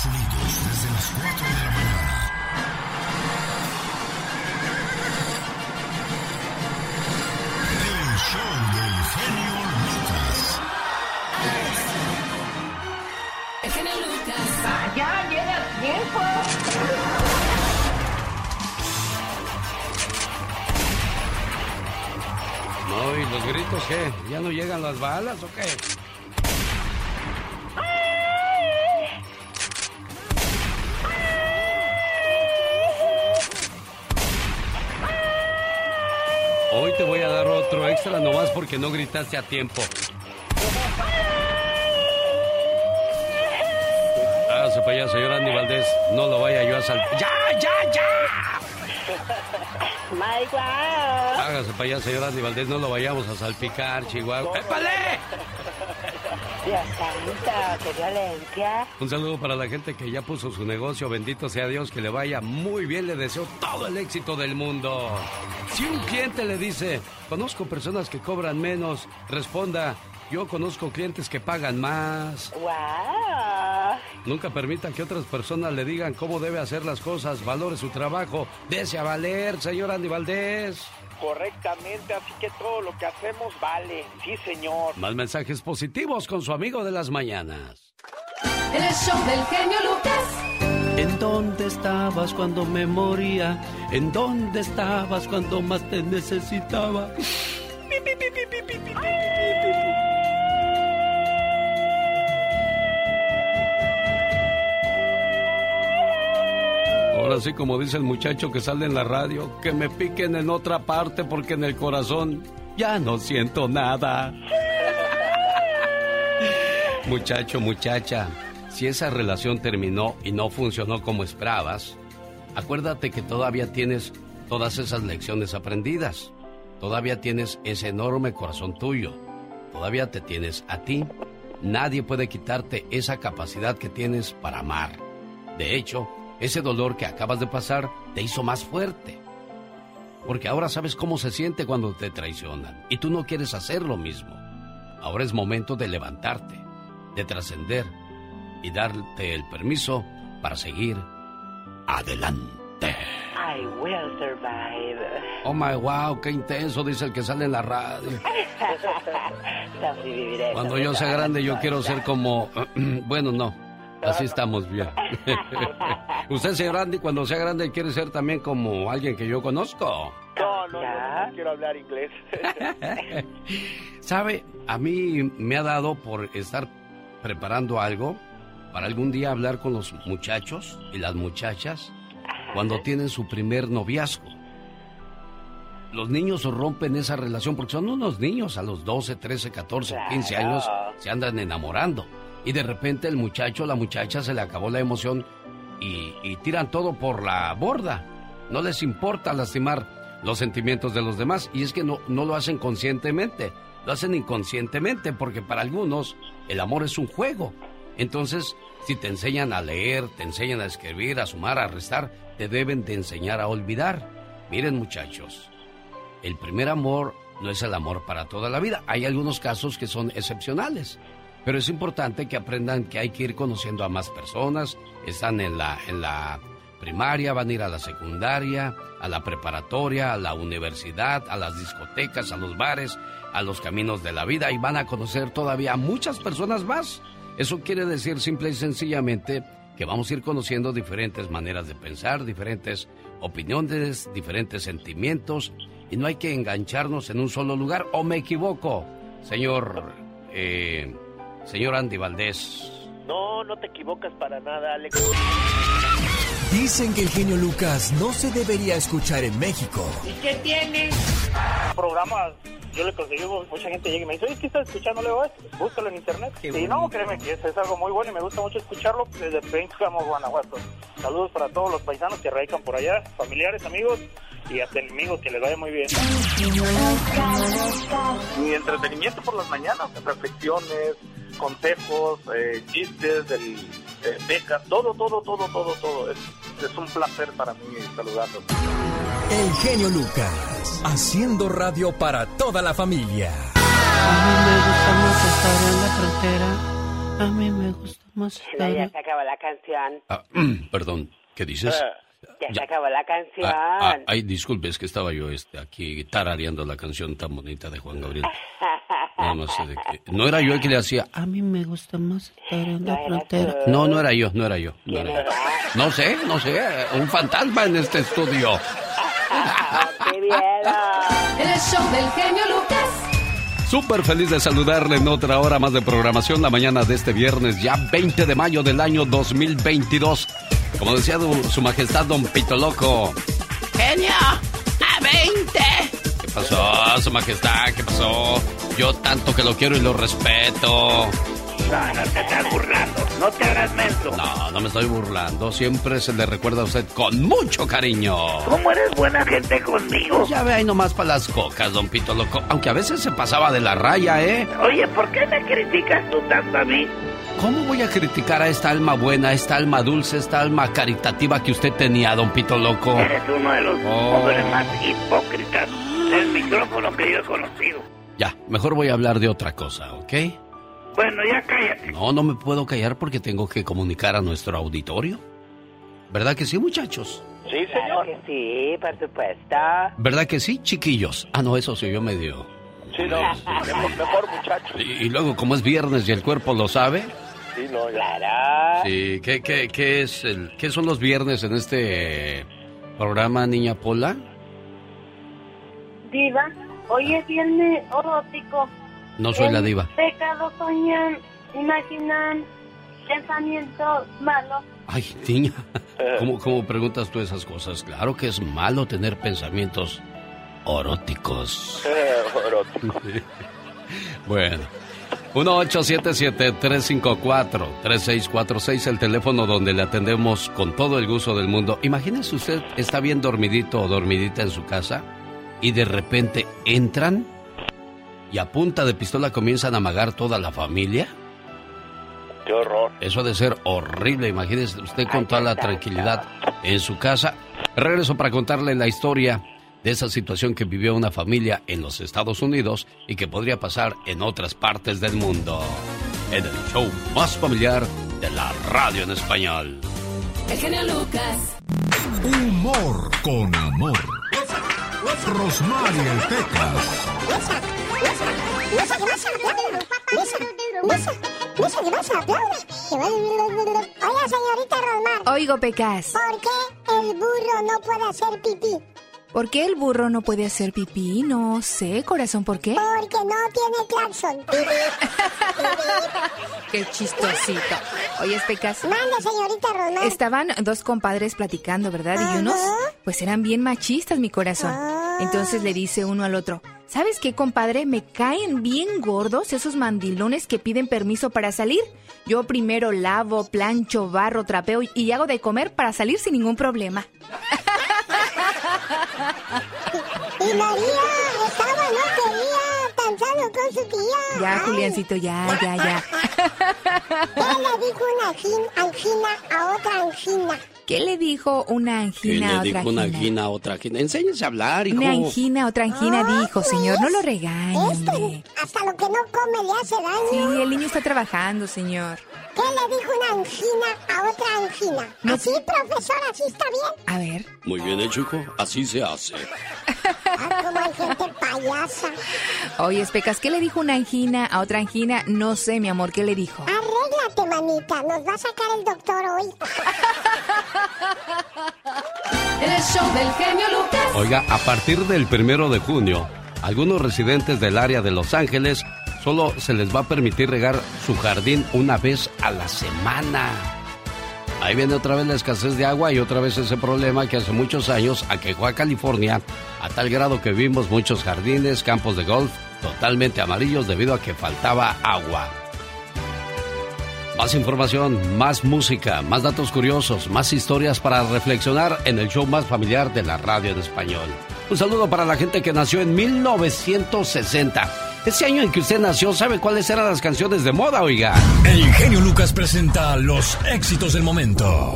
Estados Unidos desde las 4 de la mañana. El show del genio Lucas. El genio Lucas. Ya llega tiempo. No, ¿y los gritos qué? ¿Ya no llegan las balas o qué? Extra nomás porque no gritaste a tiempo. Hágase para allá, señor Andy Valdés. No lo vaya yo a saltar. ¡Ya, ya, ya! My God. Hágase para allá, señor Andy Valdés. No lo vayamos a salpicar, Chihuahua. ¡Épale! Dios santo. Un saludo para la gente que ya puso su negocio. Bendito sea Dios, que le vaya muy bien. Le deseo todo el éxito del mundo. Si un cliente le dice, conozco personas que cobran menos, responda, yo conozco clientes que pagan más. Wow. Nunca permita que otras personas le digan cómo debe hacer las cosas. Valore su trabajo. Dese a valer, señor Andy Valdés. Correctamente, así que todo lo que hacemos vale. Sí, señor. Más mensajes positivos con su amigo de las mañanas. El show del genio Lucas. ¿En dónde estabas cuando me moría? ¿En dónde estabas cuando más te necesitaba? Ahora sí, como dice el muchacho que sale en la radio, que me piquen en otra parte porque en el corazón ya no siento nada. Muchacho, muchacha, si esa relación terminó y no funcionó como esperabas, acuérdate que todavía tienes todas esas lecciones aprendidas. Todavía tienes ese enorme corazón tuyo. Todavía te tienes a ti. Nadie puede quitarte esa capacidad que tienes para amar. De hecho, ese dolor que acabas de pasar te hizo más fuerte. Porque ahora sabes cómo se siente cuando te traicionan y tú no quieres hacer lo mismo. Ahora es momento de levantarte, de trascender y darte el permiso para seguir adelante. I will survive. Oh my wow, qué intenso, dice el que sale en la radio. Cuando yo sea grande yo quiero ser como... bueno, no, así estamos bien. Usted, señor Andy, cuando sea grande quiere ser también como alguien que yo conozco. No, no, no, no quiero hablar inglés. ¿Sabe? A mí me ha dado por estar preparando algo para algún día hablar con los muchachos y las muchachas cuando tienen su primer noviazgo. Los niños rompen esa relación porque son unos niños a los 12, 13, 14, 15 años se andan enamorando. Y de repente el muchacho la muchacha se le acabó la emoción y, y tiran todo por la borda. No les importa lastimar los sentimientos de los demás y es que no, no lo hacen conscientemente, lo hacen inconscientemente porque para algunos el amor es un juego. Entonces, si te enseñan a leer, te enseñan a escribir, a sumar, a restar, te deben de enseñar a olvidar. Miren muchachos, el primer amor no es el amor para toda la vida. Hay algunos casos que son excepcionales. Pero es importante que aprendan que hay que ir conociendo a más personas. Están en la, en la primaria, van a ir a la secundaria, a la preparatoria, a la universidad, a las discotecas, a los bares, a los caminos de la vida y van a conocer todavía a muchas personas más. Eso quiere decir simple y sencillamente que vamos a ir conociendo diferentes maneras de pensar, diferentes opiniones, diferentes sentimientos y no hay que engancharnos en un solo lugar. ¿O me equivoco, señor, eh, señor Andy Valdés? No, no te equivocas para nada, Alex. Dicen que el genio Lucas no se debería escuchar en México. ¿Y qué tiene? Programas, yo le conseguí, mucha gente llega y me dice, oye, ¿qué estás escuchando? Le digo, "Eh, búscalo en internet. Y no, créeme que es, es algo muy bueno y me gusta mucho escucharlo desde Pénjamo, Guanajuato. Saludos para todos los paisanos que radican por allá, familiares, amigos y hasta enemigos, que les vaya muy bien. Mi entretenimiento por las mañanas, reflexiones, consejos, eh, chistes, del, eh, becas, todo, todo, todo, todo, todo. Es, es un placer para mí saludarlos. El genio Lucas, haciendo radio para toda la familia. A mí me gusta más estar en la frontera. A mí me gusta más No, ya estar... se acabó la canción. Ah, perdón, ¿qué dices? Ya, Ya. se acabó la canción. Ah, ah, ay, disculpe, es que estaba yo este, aquí tarareando la canción tan bonita de Juan Gabriel. Nada más sé de que... No era yo el que le hacía... A mí me gusta más estar en la frontera. No, no era yo, no era yo. No, ¿Quién era yo. era? no sé, no sé. Un fantasma en este estudio. El show del genio Lucas. Súper feliz de saludarle en otra hora más de programación la mañana de este viernes, ya 20 de mayo del año 2022. Como decía su majestad Don Pito Loco. ¡Genio! ¡A 20! ¿Qué pasó, su majestad? ¿Qué pasó? Yo tanto que lo quiero y lo respeto. No, no te estás burlando. No te hagas menso. No, no me estoy burlando. Siempre se le recuerda a usted con mucho cariño. ¿Cómo eres buena gente conmigo? Ya ve ahí nomás para las cocas, Don Pito Loco. Aunque a veces se pasaba de la raya, ¿eh? Oye, ¿por qué me criticas tú tanto a mí? ¿Cómo voy a criticar a esta alma buena, esta alma dulce, esta alma caritativa que usted tenía, don Pito Loco? Eres uno de los Oh. hombres más hipócritas del micrófono que yo he conocido. Ya, mejor voy a hablar de otra cosa, ¿ok? Bueno, ya cállate. No, no me puedo callar porque tengo que comunicar a nuestro auditorio. ¿Verdad que sí, muchachos? Sí, Claro que sí, por supuesto. ¿Verdad que sí, chiquillos? Ah, no, eso sí, yo medio. Sí, no. Mejor, mejor muchacho. Y, y luego, como es viernes y el cuerpo lo sabe, Sí, no, Claro. sí, ¿qué, qué, qué es el, ¿qué son los viernes en este programa, niña Pola? Diva, hoy es viernes erótico. No soy la diva. Pecado soñan, imaginan pensamientos malos. Ay, niña, ¿cómo, ¿cómo preguntas tú esas cosas? Claro que es malo tener pensamientos eróticos. bueno, 1877-354-3646, el teléfono donde le atendemos con todo el gusto del mundo. Imagínese usted, está bien dormidito o dormidita en su casa y de repente entran y a punta de pistola comienzan a amagar toda la familia. Qué horror. Eso ha de ser horrible. Imagínese usted con toda la tranquilidad en su casa. Regreso para contarle la historia de esa situación que vivió una familia en los Estados Unidos y que podría pasar en otras partes del mundo. En el show más familiar de la radio en español. El genio Lucas. Humor con amor. Rosmarie el Pecas. Oigo, Pecas. ¿por qué el burro no puede hacer pipí? ¿Por qué el burro no puede hacer pipí? No sé, corazón, ¿por qué? Porque no tiene claxon. Qué chistosito. Oye, Pecas. Mande, señorita Rosmar. Estaban dos compadres platicando, ¿verdad? Y unos, pues eran bien machistas, mi corazón. Entonces le dice uno al otro, ¿sabes qué, compadre? Me caen bien gordos esos mandilones que piden permiso para salir. Yo primero lavo, plancho, barro, trapeo y- y hago de comer para salir sin ningún problema. Y María estaba, no quería, tan con su tía. Ya, Ay, Juliancito, ya, ya, ya. ¿Qué le dijo una angin- angina a otra angina? ¿Qué le dijo una angina a otra angina? a otra angina? Enséñese a hablar, hijo. Una angina, otra angina Ah, dijo, señor, no lo regañe, Esto, hombre. hasta lo que no come le hace Sí, daño. el niño está trabajando, señor. ¿Qué le dijo una angina a otra angina? No. ¿Así, profesor? ¿Así está bien? A ver. Muy bien hecho, hijo. Así se hace. Ah, como hay gente payasa. Oye, ¿qué le dijo una angina a otra angina? No sé, mi amor, ¿qué le dijo? Arréglate, manita. Nos va a sacar el doctor hoy. El show del genio Lucas. Oiga, a partir del primero de junio, algunos residentes del área de Los Ángeles solo se les va a permitir regar su jardín una vez a la semana. Ahí viene otra vez la escasez de agua y otra vez ese problema que hace muchos años aquejó a California a tal grado que vimos muchos jardines, campos de golf totalmente amarillos debido a que faltaba agua. Más información, más música, más datos curiosos, más historias para reflexionar en el show más familiar de la radio en español. Un saludo para la gente que nació en 1960. Ese año en que usted nació, ¿sabe cuáles eran las canciones de moda, oiga? El genio Lucas presenta los éxitos del momento.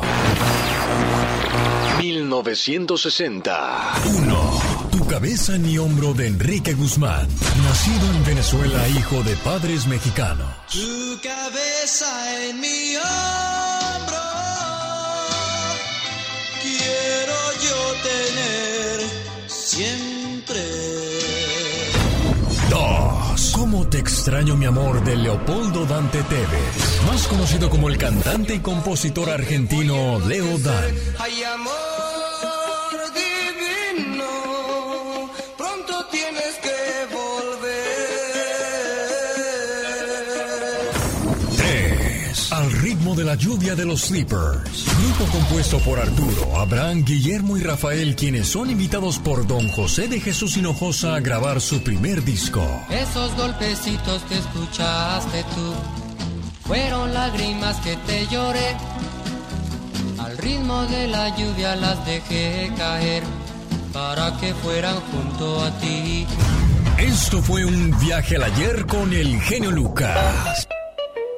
1960. 1. Cabeza en mi hombro de Enrique Guzmán, nacido en Venezuela, hijo de padres mexicanos. Tu cabeza en mi hombro, quiero yo tener siempre. Dos. ¿Cómo te extraño mi amor de Leopoldo Dante Tevez, más conocido como el cantante y compositor argentino Leo Dan. Hay amor la lluvia de los Sleepers. Grupo compuesto por Arturo, Abraham, Guillermo y Rafael, quienes son invitados por Don José de Jesús Hinojosa a grabar su primer disco. Esos golpecitos que escuchaste tú fueron lágrimas que te lloré. Al ritmo de la lluvia las dejé caer para que fueran junto a ti. Esto fue un viaje al ayer con el genio Lucas.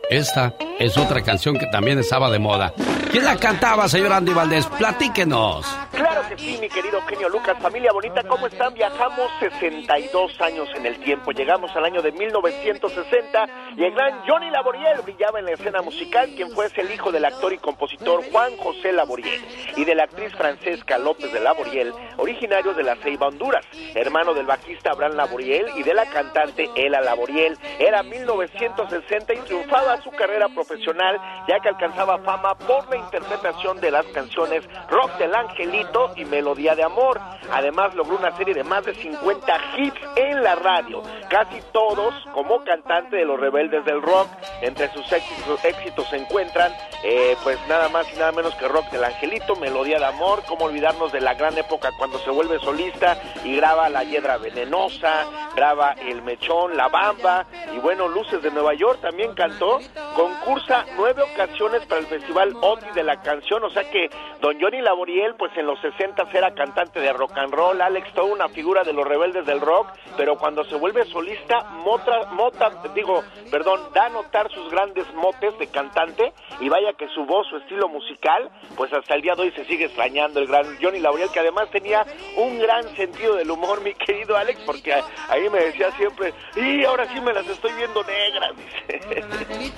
Esta es otra canción que también estaba de moda. ¿Quién la cantaba, señor Andy Valdés? Platíquenos. Claro que sí, mi querido genio Lucas, familia bonita, ¿cómo están? Viajamos 62 años en el tiempo, llegamos al año de 1960 y el gran Johnny Laboriel brillaba en la escena musical, quien fue el hijo del actor y compositor Juan José Laboriel y de la actriz Francesca López de Laboriel, originario de la Ceiba, Honduras, hermano del bajista Abraham Laboriel y de la cantante Ela Laboriel. Era 1960 y triunfaba su carrera profesional ya que alcanzaba fama por la interpretación de las canciones Rock del Angelito y Melodía de Amor. Además logró una serie de más de 50 hits en la radio, casi todos como cantante de los rebeldes del rock. Entre sus éxitos, éxitos se encuentran eh, pues nada más y nada menos que Rock del Angelito, Melodía de Amor, cómo olvidarnos de la gran época cuando se vuelve solista y graba La Hiedra Venenosa, graba El Mechón, La Bamba y bueno, Luces de Nueva York también cantó, concursa nueve ocasiones para el Festival OTI de la canción, o sea que Don Johnny Laboriel pues en los 60 era cantante de rock and roll, Alex toda una figura de los rebeldes del rock, pero cuando se vuelve solista, mota, mota, digo, perdón, da a notar sus grandes motes de cantante y vaya que su voz, su estilo musical, pues hasta el día de hoy se sigue extrañando el gran Johnny Laboriel, que además tenía un gran sentido del humor, mi querido Alex, porque ahí me decía siempre, y ahora sí me las estoy viendo negras, dice.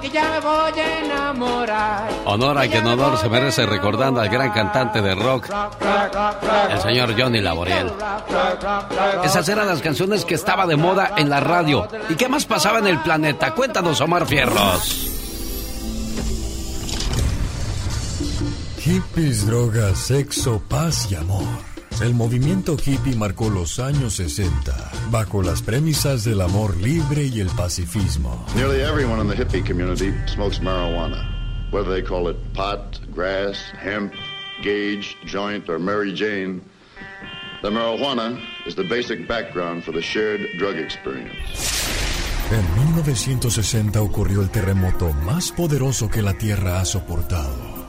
Que ya me voy a enamorar. Honor a quien honor se merece recordando al gran cantante de rock, el señor Johnny Laboriel. Esas eran las canciones que estaba de moda en la radio. ¿Y qué más pasaba en el planeta? Cuéntanos, Omar Fierros. Hippies, drogas, sexo, paz y amor. El movimiento hippie marcó los años 60 bajo las premisas del amor libre y el pacifismo. Nearly everyone in the hippie community smokes marijuana, whether they call it pot, grass, hemp, gauge, joint, or Mary Jane. The marijuana is the basic background for the shared drug experience. En 1960 ocurrió el terremoto más poderoso que la Tierra ha soportado.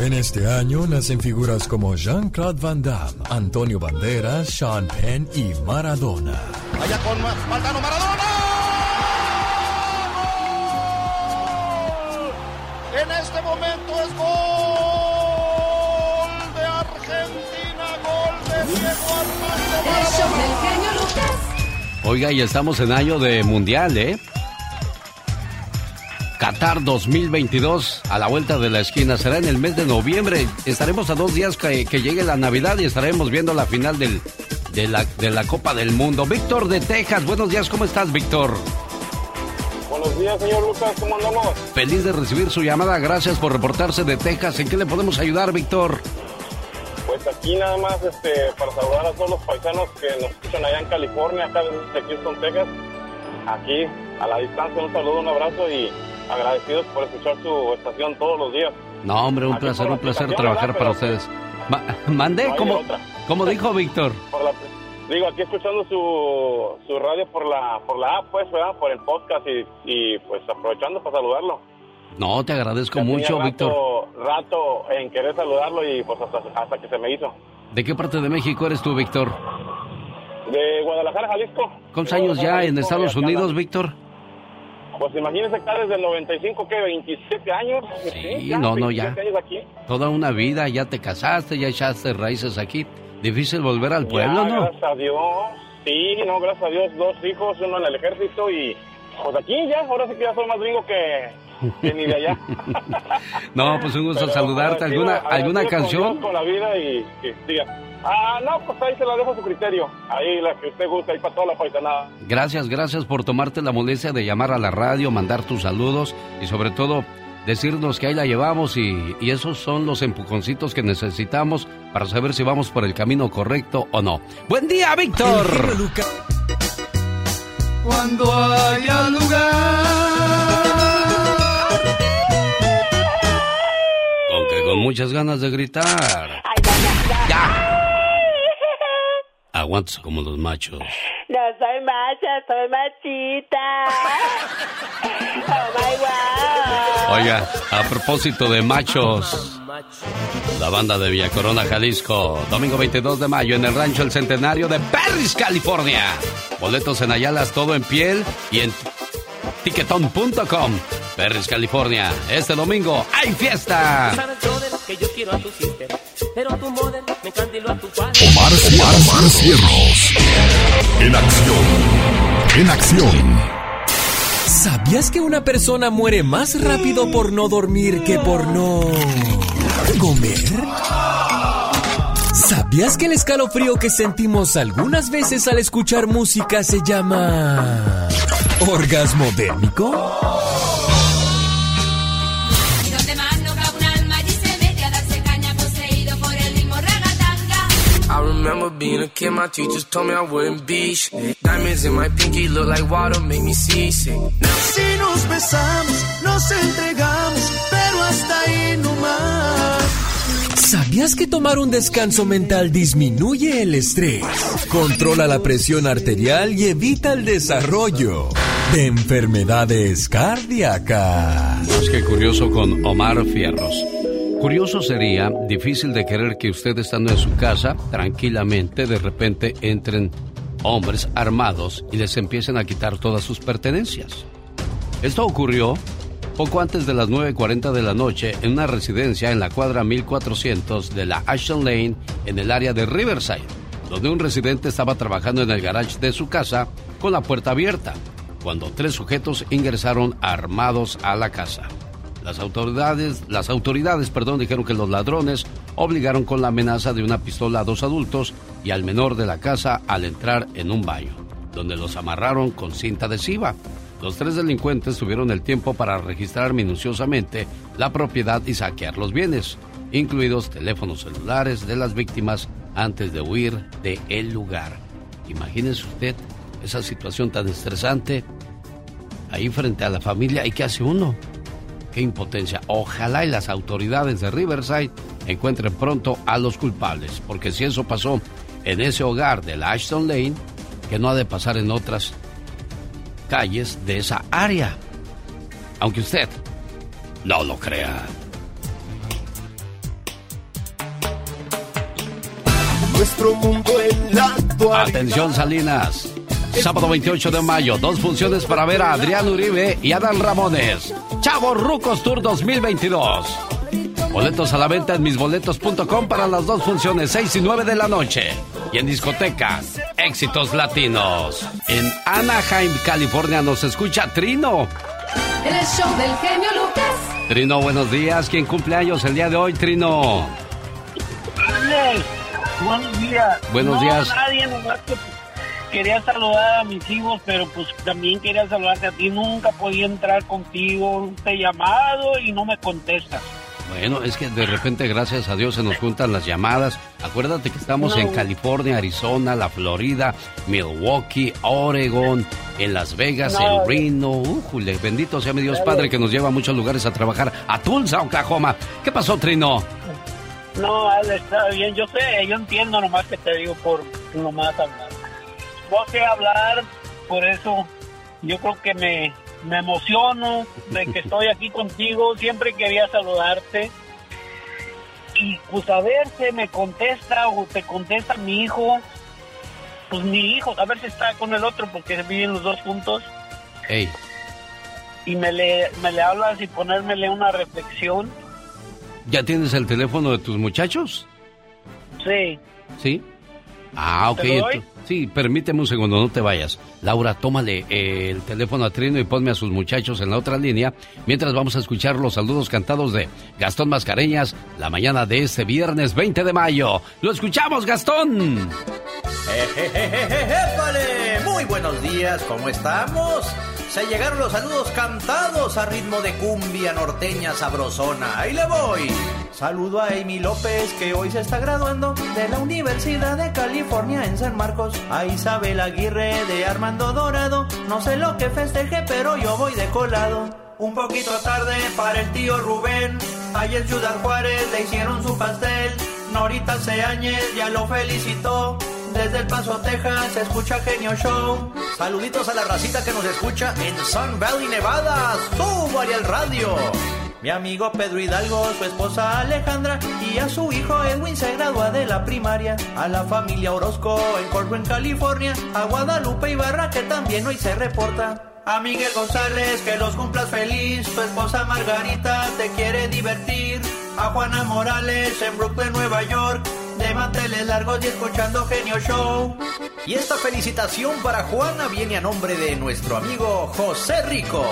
En este año nacen figuras como Jean-Claude Van Damme, Antonio Banderas, Sean Penn y Maradona. Allá con Maldano Maradona. ¡Gol! En este momento es gol de Argentina, gol de Diego Armando Lucas. Oiga, y estamos en año de mundial, ¿eh? Qatar 2022 a la vuelta de la esquina será en el mes de noviembre. Estaremos a dos días que, que llegue la Navidad y estaremos viendo la final del, de la, de la Copa del Mundo. Víctor de Texas, buenos días, ¿cómo estás, Víctor? Buenos días, señor Lucas, ¿cómo andamos? Feliz de recibir su llamada, gracias por reportarse de Texas. ¿En qué le podemos ayudar, Víctor? Pues aquí nada más este, para saludar a todos los paisanos que nos escuchan allá en California, acá desde Houston, Texas. Aquí, a la distancia, un saludo, un abrazo y agradecidos por escuchar su estación todos los días. No, hombre, un Aquí placer, un placer trabajar para ustedes. Ma- ¿Mandé? No hay ¿Cómo, otra. ¿Cómo dijo Víctor? por la- digo, aquí escuchando su, su radio por la por la app, pues, ¿verdad? Por el podcast y, y pues aprovechando para saludarlo. No, te agradezco Ya mucho, rato, Víctor. rato en querer saludarlo y pues hasta, hasta que se me hizo. ¿De qué parte de México eres tú, Víctor? De Guadalajara, Jalisco. ¿Cuántos años ya en Estados Unidos. Víctor? Pues imagínese acá desde el 95, que 27 años. Sí, no, no, ya. 27 años aquí. Toda una vida, ya te casaste, ya echaste raíces aquí. Difícil volver al pueblo, Ya, ¿no? Gracias a Dios. Sí, no, gracias a Dios. Dos hijos, uno en el ejército y pues aquí ya, ahora sí que ya soy más gringo que, que ni de allá. No, pues un gusto Pero saludarte. agradecido- ¿Alguna, alguna con canción? Dios, Con la vida y siga. Ah, no, pues ahí se la dejo a su criterio. Ahí la que usted gusta, ahí para toda la paisanada. Gracias, gracias por tomarte la molestia de llamar a la radio, mandar tus saludos y sobre todo decirnos que ahí la llevamos y, y esos son los empujoncitos que necesitamos para saber si vamos por el camino correcto o no. Buen día, Víctor. Cuando haya lugar. Aunque con muchas ganas de gritar. ¡Ya! Aguantas como los machos. No soy macha, soy machita. Oh my wow. Oiga, a propósito de machos, la banda de Villa Corona, Jalisco, domingo 22 de mayo en el rancho El Centenario de Perris, California. Boletos en Ayalas, todo en piel y en tiquetón.com. Perris, California. Este domingo hay fiesta. Sabes, brother, que yo quiero a tu sister, pero tu model me encandiló a tu padre. Omar, Omar, Omar Cierros. En acción. En acción. ¿Sabías que una persona muere más rápido por no dormir que por no comer? ¿Sabías que el escalofrío que sentimos algunas veces al escuchar música se llama orgasmo dérmico? Remember being a kid, my teachers told me I wouldn't be shit. Diamonds in my pinky look like water, make me seasick. Si nos besamos, nos entregamos, pero hasta ahí no más. ¿Sabías que tomar un descanso mental disminuye el estrés, controla la presión arterial y evita el desarrollo de enfermedades cardíacas? Es que curioso con Omar Fierros. Curioso sería, difícil de creer que usted estando en su casa, tranquilamente, de repente entren hombres armados y les empiecen a quitar todas sus pertenencias. Esto ocurrió poco antes de las 9.40 de la noche en una residencia en la cuadra 1400 de la Ashton Lane en el área de Riverside, donde un residente estaba trabajando en el garage de su casa con la puerta abierta, cuando tres sujetos ingresaron armados a la casa. Las autoridades, las autoridades, perdón, dijeron que los ladrones obligaron con la amenaza de una pistola a dos adultos y al menor de la casa al entrar en un baño, donde los amarraron con cinta adhesiva. Los tres delincuentes tuvieron el tiempo para registrar minuciosamente la propiedad y saquear los bienes, incluidos teléfonos celulares de las víctimas antes de huir de el lugar. Imagínese usted esa situación tan estresante ahí frente a la familia y qué hace uno. Qué impotencia. Ojalá y las autoridades de Riverside encuentren pronto a los culpables, porque si eso pasó en ese hogar de la Ashton Lane, que no ha de pasar en otras calles de esa área. Aunque usted no lo crea. Nuestro mundo en la. Atención Salinas. Sábado 28 de mayo, dos funciones para ver a Adrián Uribe y Adán Ramones. Chavos Rucos Tour 2022. Boletos a la venta en misboletos.com para las dos funciones, 6 y 9 de la noche. Y en discoteca, éxitos latinos. En Anaheim, California, nos escucha Trino. En el show del genio Lucas. Trino, buenos días. ¿Quién cumple años el día de hoy, Trino? Buenos días. Buenos No, días. nadie, nomás que quería saludar a mis hijos, pero pues también quería saludarte a ti. Nunca podía entrar contigo. Te he llamado y no me contestas. Bueno, es que de repente, gracias a Dios, se nos juntan las llamadas. Acuérdate que estamos No. en California, Arizona, la Florida, Milwaukee, Oregon, en Las Vegas, No. el Reno. Újule, bendito sea mi Dios Padre que nos lleva a muchos lugares a trabajar. A Tulsa, Oklahoma. ¿Qué pasó, Trino? No, Alex, está bien. Yo sé, yo entiendo nomás que te digo por nomás hablar. No sé hablar, por eso yo creo que me, me emociono de que estoy aquí contigo. Siempre quería saludarte. Y pues a ver si me contesta o te contesta mi hijo. Pues mi hijo, a ver si está con el otro porque viven los dos juntos. Hey, Y me le, me le hablas y ponérmele una reflexión. ¿ya tienes el teléfono de tus muchachos? Sí. ¿Sí? Ah, ok. ¿Te lo doy? ento- sí, permíteme un segundo, no te vayas. Laura, tómale eh, el teléfono a Trino y ponme a sus muchachos en la otra línea, mientras vamos a escuchar los saludos cantados de Gastón Mascareñas la mañana de este viernes 20 de mayo. ¡Lo escuchamos, Gastón! ¡Épale! Muy buenos días, ¿cómo estamos? Se llegaron los saludos cantados a ritmo de cumbia norteña sabrosona. Ahí le voy. Saludo a Amy López que hoy se está graduando de la Universidad de California en San Marcos. A Isabel Aguirre de Armando Dorado. No sé lo que festeje, pero yo voy de colado. Un poquito tarde para el tío Rubén. Ayer en Ciudad Juárez le hicieron su pastel. Norita Seáñez ya lo felicitó. Desde El Paso, Texas, se escucha Genio Show. Saluditos a la racita que nos escucha en Sun Valley, Nevada. ¡Súbale al radio! Mi amigo Pedro Hidalgo, su esposa Alejandra y a su hijo Edwin se gradúa de la primaria. A la familia Orozco en Corcoran, California. A Guadalupe Ibarra que también hoy se reporta. A Miguel González, que los cumplas feliz. Tu esposa Margarita te quiere divertir. A Juana Morales en Brooklyn, Nueva York. De manteles largos y escuchando Genio Show. Y esta felicitación para Juana viene a nombre de nuestro amigo José Rico.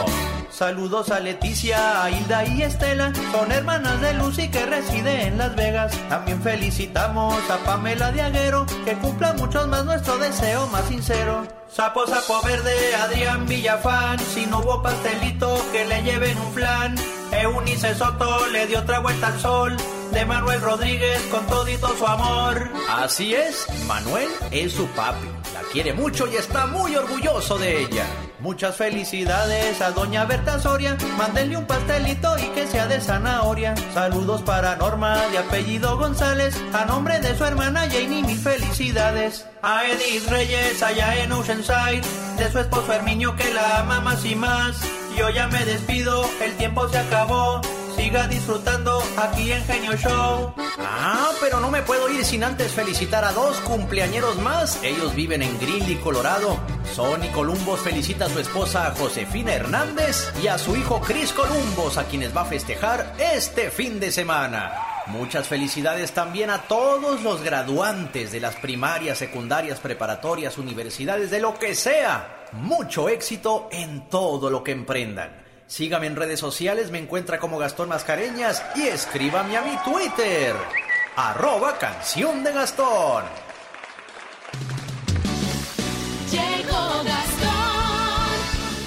Saludos a Leticia, a Hilda y Estela, son hermanas de Lucy que reside en Las Vegas. También felicitamos a Pamela Diaguero, que cumpla muchos más nuestro deseo más sincero. Sapo, sapo verde, Adrián Villafán, si no hubo pastelito, que le lleven un flan. Eunice Soto le dio otra vuelta al sol, de Manuel Rodríguez con todito su amor. Así es, Manuel es su papi, la quiere mucho y está muy orgulloso de ella. Muchas felicidades a doña Berta Soria, mándenle un pastelito y que sea de zanahoria. Saludos para Norma de apellido González, a nombre de su hermana Janie mil felicidades. A Edith Reyes allá en Oceanside, de su esposo Herminio que la ama más y más. Yo ya me despido, el tiempo se acabó. Siga disfrutando aquí en Genio Show. Ah, pero no me puedo ir sin antes felicitar a dos cumpleañeros más. Ellos viven en Greeley, Colorado. Sonny Columbos felicita a su esposa Josefina Hernández y a su hijo Chris Columbos, a quienes va a festejar este fin de semana. Muchas felicidades también a todos los graduantes de las primarias, secundarias, preparatorias, universidades, de lo que sea. Mucho éxito en todo lo que emprendan. Sígame en redes sociales, me encuentra como Gastón Mascareñas y escríbame a mi Twitter, arroba canción de Gastón. Llegó Gastón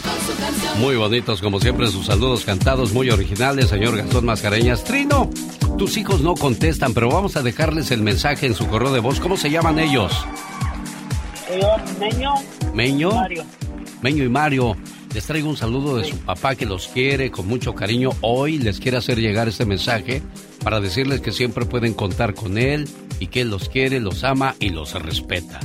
con su canción. Muy bonitos, como siempre, sus saludos cantados, muy originales, señor Gastón Mascareñas. Trino, tus hijos no contestan, pero vamos a dejarles el mensaje en su correo de voz. ¿Cómo se llaman ellos? Meño, Meño. Mario. Meño y Mario. Les traigo un saludo de su papá que los quiere con mucho cariño. Hoy les quiere hacer llegar este mensaje para decirles que siempre pueden contar con él y que él los quiere, los ama y los respeta.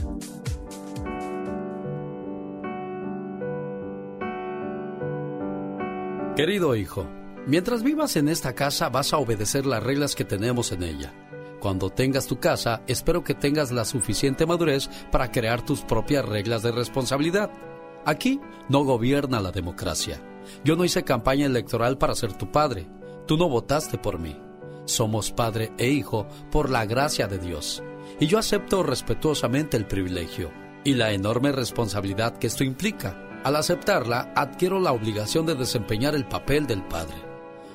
Querido hijo, mientras vivas en esta casa vas a obedecer las reglas que tenemos en ella. Cuando tengas tu casa, espero que tengas la suficiente madurez para crear tus propias reglas de responsabilidad. Aquí no gobierna la democracia. Yo no hice campaña electoral para ser tu padre. Tú no votaste por mí. Somos padre e hijo por la gracia de Dios. Y yo acepto respetuosamente el privilegio y la enorme responsabilidad que esto implica. Al aceptarla, adquiero la obligación de desempeñar el papel del padre.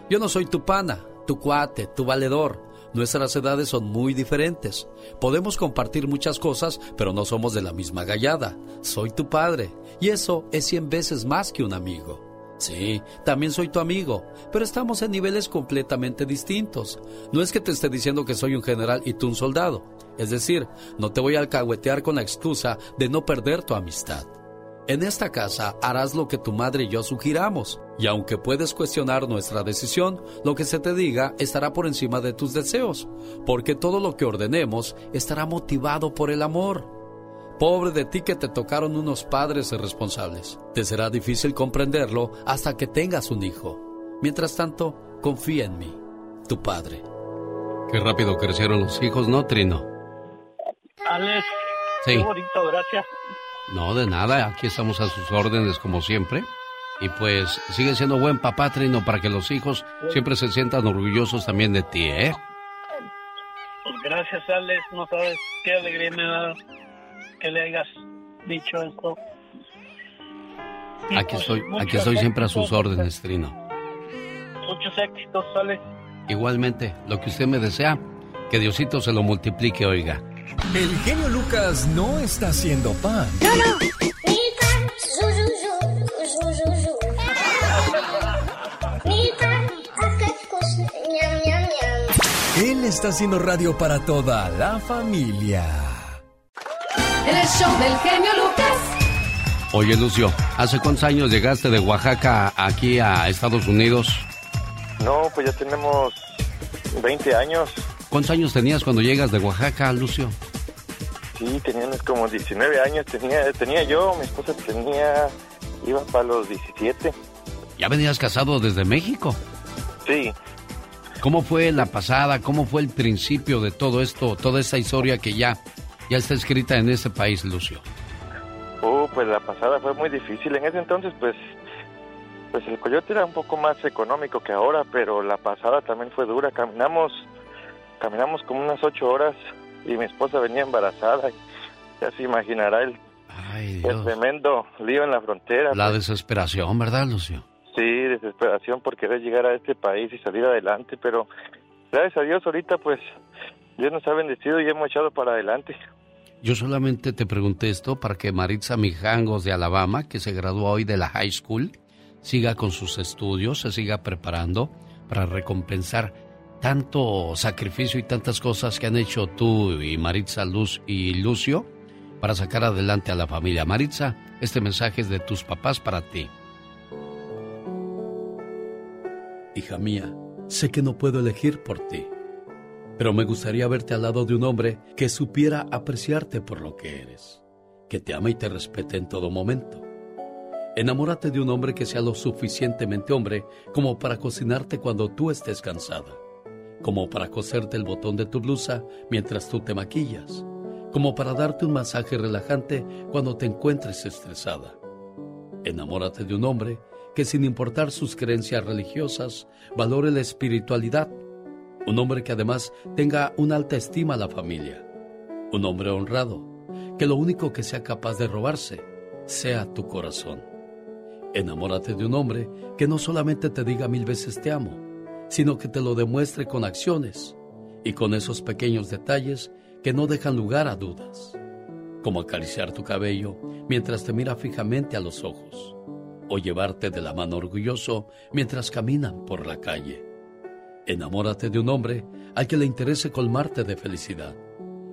Yo no soy tu pana, tu cuate, tu valedor. Nuestras edades son muy diferentes. Podemos compartir muchas cosas, pero no somos de la misma gallada. Soy tu padre, y eso es cien veces más que un amigo. Sí, también soy tu amigo, pero estamos en niveles completamente distintos. No es que te esté diciendo que soy un general y tú un soldado. Es decir, no te voy a alcahuetear con la excusa de no perder tu amistad. En esta casa harás lo que tu madre y yo sugiramos, y aunque puedes cuestionar nuestra decisión, lo que se te diga estará por encima de tus deseos, porque todo lo que ordenemos estará motivado por el amor. Pobre de ti que te tocaron unos padres irresponsables. Te será difícil comprenderlo hasta que tengas un hijo. Mientras tanto, confía en mí, tu padre. Qué rápido crecieron los hijos, ¿no, Trino? Alex, Sí. qué bonito, gracias. No, de nada, aquí estamos a sus órdenes como siempre. Y pues sigue siendo buen papá, Trino, para que los hijos siempre se sientan orgullosos también de ti, ¿eh? Pues gracias, Alex. No sabes qué alegría me da que le hayas dicho esto. Y, Aquí pues, estoy, aquí estoy siempre a sus órdenes, Trino. Muchos éxitos, Alex. Igualmente, lo que usted me desea, que Diosito se lo multiplique, oiga. El genio Lucas no está haciendo pan. Él está haciendo radio para toda la familia. En el show del genio Lucas. Oye, Lucio, ¿hace cuántos años llegaste de Oaxaca aquí a Estados Unidos? No, pues ya tenemos 20 años. ¿Cuántos años tenías cuando llegas de Oaxaca, Lucio? Sí, teníamos como 19 años. Tenía, tenía yo, mi esposa tenía, iba para los 17. Ya venías casado desde México. Sí, ¿Cómo fue la pasada? ¿Cómo fue el principio de todo esto, toda esta historia que ya, ya está escrita en este país, Lucio? Uh, pues la pasada fue muy difícil. En ese entonces, pues, pues el coyote era un poco más económico que ahora, pero la pasada también fue dura. Caminamos, caminamos como unas ocho horas y mi esposa venía embarazada. Ya se imaginará el, el tremendo lío en la frontera. La pues. desesperación, ¿verdad, Lucio? Sí, desesperación por querer llegar a este país y salir adelante, pero gracias a Dios ahorita pues Dios nos ha bendecido y hemos echado para adelante. Yo solamente te pregunté esto para que Maritza Mijangos de Alabama, que se graduó hoy de la high school, siga con sus estudios, se siga preparando para recompensar tanto sacrificio y tantas cosas que han hecho tú y Maritza Luz y Lucio para sacar adelante a la familia. Maritza, este mensaje es de tus papás para ti. Hija mía, sé que no puedo elegir por ti, pero me gustaría verte al lado de un hombre que supiera apreciarte por lo que eres, que te ama y te respete en todo momento. Enamórate de un hombre que sea lo suficientemente hombre como para cocinarte cuando tú estés cansada, como para coserte el botón de tu blusa mientras tú te maquillas, como para darte un masaje relajante cuando te encuentres estresada. Enamórate de un hombre que sin importar sus creencias religiosas, valore la espiritualidad. Un hombre que además tenga una alta estima a la familia. Un hombre honrado, que lo único que sea capaz de robarse sea tu corazón. Enamórate de un hombre que no solamente te diga mil veces te amo, sino que te lo demuestre con acciones y con esos pequeños detalles que no dejan lugar a dudas, como acariciar tu cabello mientras te mira fijamente a los ojos o llevarte de la mano orgulloso mientras caminan por la calle. Enamórate de un hombre al que le interese colmarte de felicidad,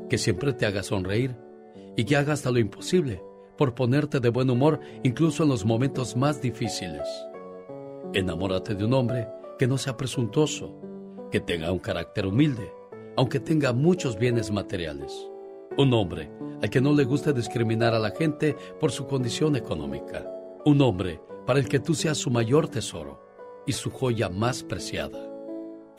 que siempre te haga sonreír y que haga hasta lo imposible por ponerte de buen humor incluso en los momentos más difíciles. Enamórate de un hombre que no sea presuntuoso, que tenga un carácter humilde, aunque tenga muchos bienes materiales. Un hombre al que no le guste discriminar a la gente por su condición económica. Un hombre para el que tú seas su mayor tesoro y su joya más preciada.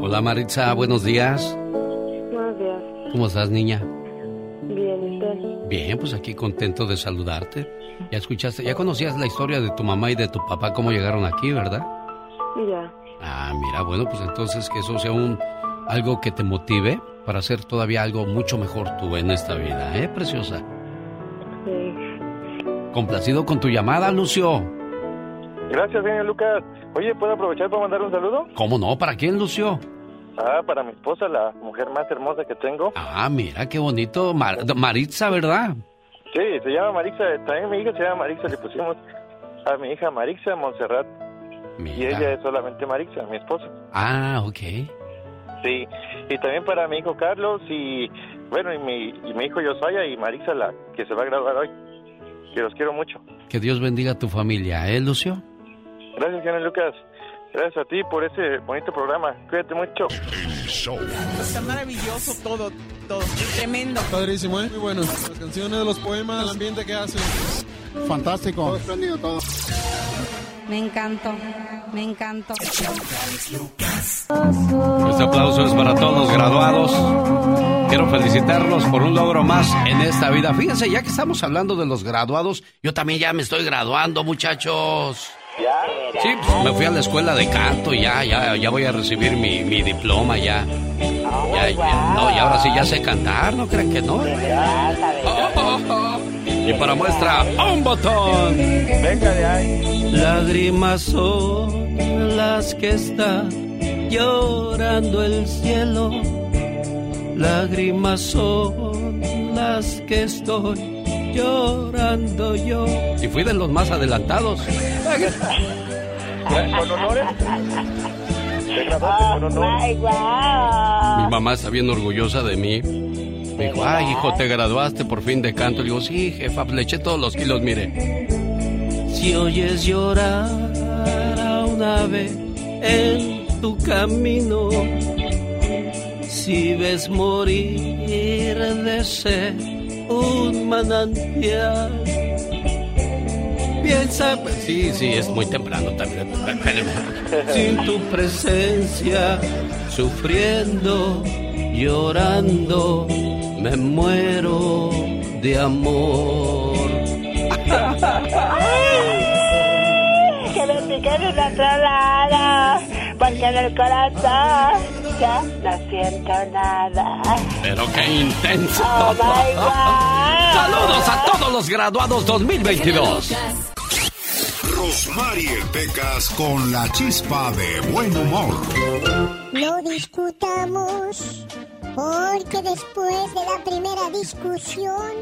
Hola Maritza, buenos días. Buenos días. ¿Cómo estás, niña? Bien, ¿y usted? Bien, pues aquí contento de saludarte. Ya escuchaste, ya conocías la historia de tu mamá y de tu papá, cómo llegaron aquí, ¿verdad? Ya. Ah, mira, bueno, pues entonces que eso sea un algo que te motive para hacer todavía algo mucho mejor tú en esta vida, ¿eh, preciosa? Sí. Complacido con tu llamada, Lucio. Gracias, señor Lucas. Oye, ¿puedo aprovechar para mandar un saludo? ¿Cómo no? ¿Para quién, Lucio? Ah, para mi esposa, la mujer más hermosa que tengo. Ah, mira, qué bonito. Mar- Maritza, ¿verdad? Sí, se llama Marixa. También mi hija se llama Marixa. Le pusimos a mi hija Marixa Montserrat. Y ella es solamente Marixa, mi esposa. Ah, ok. Sí. Y también para mi hijo Carlos y, bueno, y mi, y mi hijo Josiah y Marixa, la que se va a graduar hoy. Que los quiero mucho. Que Dios bendiga a tu familia, ¿eh, Lucio? Gracias, señor Lucas. Gracias a ti por ese bonito programa. Cuídate mucho. Está maravilloso todo, todo. Tremendo. Padrísimo, ¿eh? Muy bueno. Las canciones, los poemas, el ambiente que hacen. Fantástico. Todo espléndido, todo. Me encantó, me encantó. Este aplauso es para todos los graduados. Quiero felicitarlos por un logro más en esta vida. Fíjense, ya que estamos hablando de los graduados, yo también ya me estoy graduando, muchachos. ¿Ya? Sí, pues me fui a la escuela de canto y ya, ya, ya voy a recibir mi, mi diploma ya. Ya, ya, no, y ahora sí ya sé cantar, no crean que no. Oh, oh, oh. Y para muestra, un botón. Venga de ahí. Lágrimas son las que está llorando el cielo. Lágrimas son las que estoy llorando yo. Y fui de los más adelantados. ¿Con honores? ¿Te graduaste con honores? Ay, guau. Mi mamá está bien orgullosa de mí. Me dijo, ay, hijo, te graduaste por fin de canto. Le digo, sí, jefa, le eché todos los kilos, mire. Si oyes llorar a un ave en tu camino, si ves morir de sed un manantial, piensa... Pues, sí, sí, es muy temprano también. Sin tu presencia, sufriendo, llorando, me muero de amor. Que me piquen en otro lado, porque en el corazón ya no siento nada. Pero qué intenso. Oh my God. Saludos a todos los graduados 2022. Rosmarie Pecas con la chispa de buen humor. No discutamos, porque después de la primera discusión,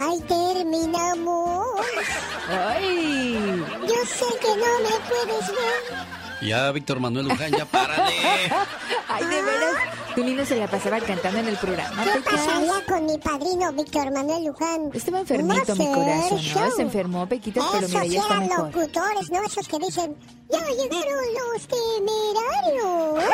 ahí terminamos. ¡Ay! Yo sé que no me puedes ver. Ya, Víctor Manuel Luján, ya párale. Ay, de veras. Tu niño se la pasaba cantando en el programa. ¿Qué Pecas. pasaría con mi padrino Víctor Manuel Luján? Estaba enfermito mi corazón, ¿no? Se enfermó, Pequitos, pero mira, Esos ya está eran mejor. locutores, ¿no? Esos que dicen, ya llegaron los temerarios.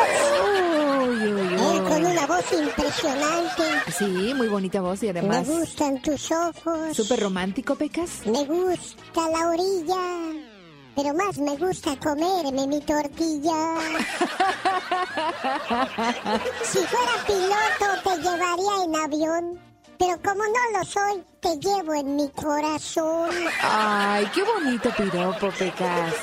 Uy, uy, Él uy. con una voz impresionante. Sí, muy bonita voz y además... Me gustan tus ojos. Súper romántico, Pecas. Me gusta la orilla. Pero más me gusta comerme mi tortilla. si fuera piloto te llevaría en avión. Pero como no lo soy, te llevo en mi corazón. Ay, qué bonito piropo, Pecas.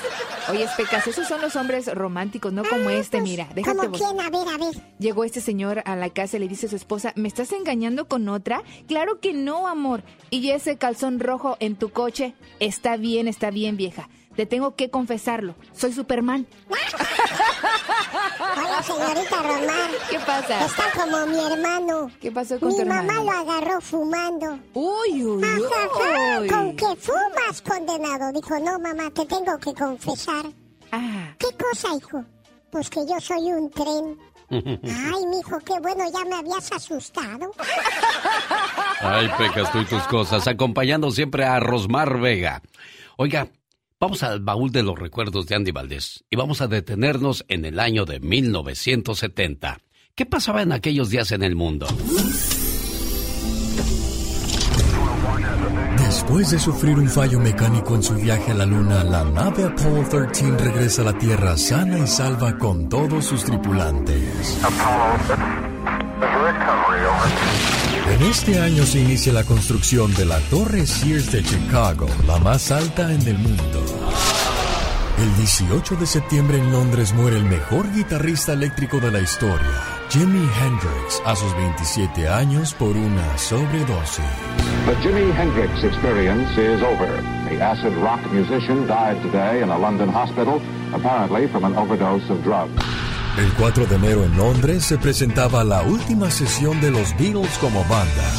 Oye, Pecas, esos son los hombres románticos, no como este, mira. Déjate ¿Cómo quién? A ver, a ver. Llegó este señor a la casa y le dice a su esposa, ¿me estás engañando con otra? Claro que no, amor. Y ese calzón rojo en tu coche, está bien, está bien, vieja. Te tengo que confesarlo. Soy Superman. Hola, señorita Román. ¿Qué pasa? Está como mi hermano. ¿Qué pasó con Mi tu mamá hermano? lo agarró fumando. Uy, uy, Ajá, ajá, uy. ¿Con qué fumas, condenado? Dijo, no, mamá, te tengo que confesar. Ah. ¿Qué cosa, hijo? Pues que yo soy un tren. Ay, mijo, qué bueno, ya me habías asustado. Ay, Pecas, tú y tus cosas. Acompañando siempre a Rosmar Vega. Oiga, vamos al baúl de los recuerdos de Andy Valdés y vamos a detenernos en el año de 1970. ¿Qué pasaba en aquellos días en el mundo? Después de sufrir un fallo mecánico en su viaje a la Luna, la nave Apollo 13 regresa a la Tierra sana y salva con todos sus tripulantes. En este año se inicia la construcción de la Torre Sears de Chicago, la más alta en el mundo. El 18 de septiembre en Londres muere el mejor guitarrista eléctrico de la historia, Jimi Hendrix, a sus 27 años por una sobredosis. The Jimi Hendrix experience is over. The acid rock musician died today in a London hospital, apparently from an overdose of drugs. El 4 de enero en Londres se presentaba la última sesión de los Beatles como banda.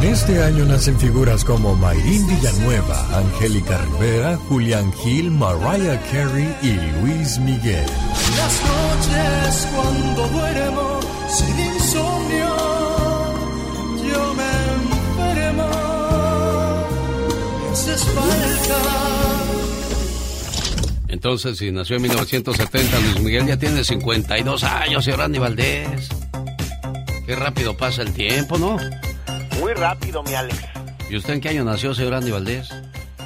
En este año nacen figuras como Mayrín Villanueva, Angélica Rivera, Julián Gil, Mariah Carey y Luis Miguel. Las noches cuando duermo sin insomnio, haces falta. Entonces, si nació en 1970, Luis Miguel ya tiene 52 años, señor Andy Valdés. Qué rápido pasa el tiempo, ¿no? Muy rápido, mi Alex. ¿Y usted en qué año nació, señor Andy Valdés?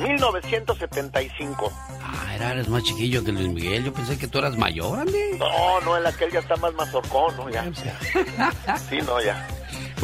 1975. Ah, era, eres más chiquillo que Luis Miguel. Yo pensé que tú eras mayor, Andy. No, no, el aquel ya está más mazorcón, ¿no? Ya. Sí, no, ya.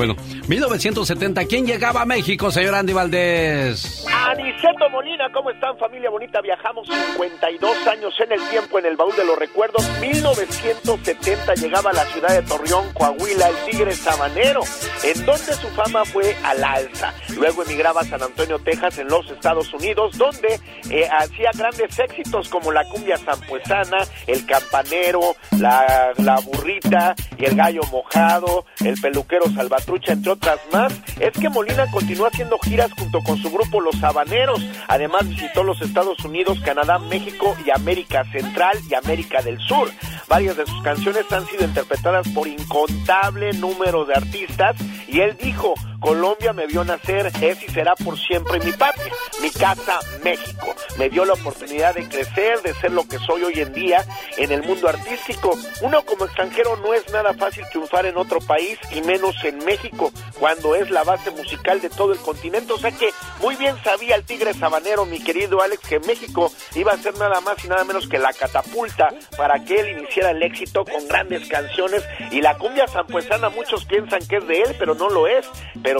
Bueno, 1970, ¿quién llegaba a México, señor Andy Valdés? Aniceto Molina, ¿cómo están familia bonita? Viajamos 52 años en el tiempo en el baúl de los recuerdos. 1970 llegaba a la ciudad de Torreón, Coahuila, el tigre sabanero, en donde su fama fue al alza. Luego emigraba a San Antonio, Texas, en los Estados Unidos, donde eh, hacía grandes éxitos como la cumbia zampuesana, el campanero, la, la burrita y el gallo mojado, el peluquero salvatrucha, entre otras más. Es que Molina continuó haciendo giras junto con su grupo Los Habaneros. Además visitó los Estados Unidos, Canadá, México y América Central y América del Sur. Varias de sus canciones han sido interpretadas por incontable número de artistas y él dijo, Colombia me vio nacer, es y será por siempre mi patria, mi casa México. Me dio la oportunidad de crecer, de ser lo que soy hoy en día en el mundo artístico. Uno como extranjero no es nada fácil triunfar en otro país y menos en México, cuando es la base musical de todo el continente. O sea que muy bien sabía el tigre sabanero, mi querido Alex, que México iba a ser nada más y nada menos que la catapulta para que él iniciara el éxito con grandes canciones. Y la cumbia zampuesana muchos piensan que es de él, pero no lo es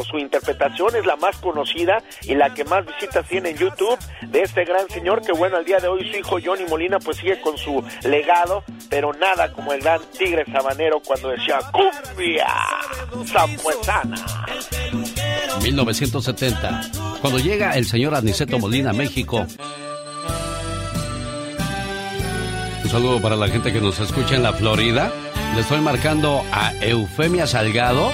su interpretación es la más conocida y la que más visitas tiene en YouTube de este gran señor que bueno, al día de hoy su hijo Johnny Molina pues sigue con su legado, pero nada como el gran tigre sabanero cuando decía cumbia zampuesana. 1970, cuando llega el señor Aniceto Molina a México. Un saludo para la gente que nos escucha en la Florida. Le estoy marcando a Eufemia Salgado.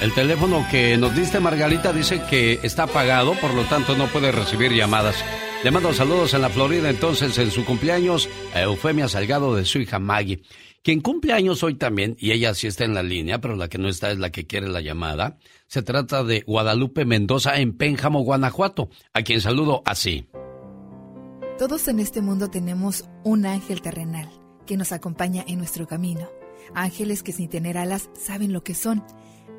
El teléfono que nos diste, Margarita, dice que está apagado, por lo tanto no puede recibir llamadas. Le mando saludos en la Florida, entonces, en su cumpleaños, a Eufemia Salgado de su hija Maggie. Quien cumple años hoy también, y ella sí está en la línea, pero la que no está es la que quiere la llamada. Se trata de Guadalupe Mendoza en Pénjamo, Guanajuato, a quien saludo así. Todos en este mundo tenemos un ángel terrenal que nos acompaña en nuestro camino. Ángeles que sin tener alas saben lo que son.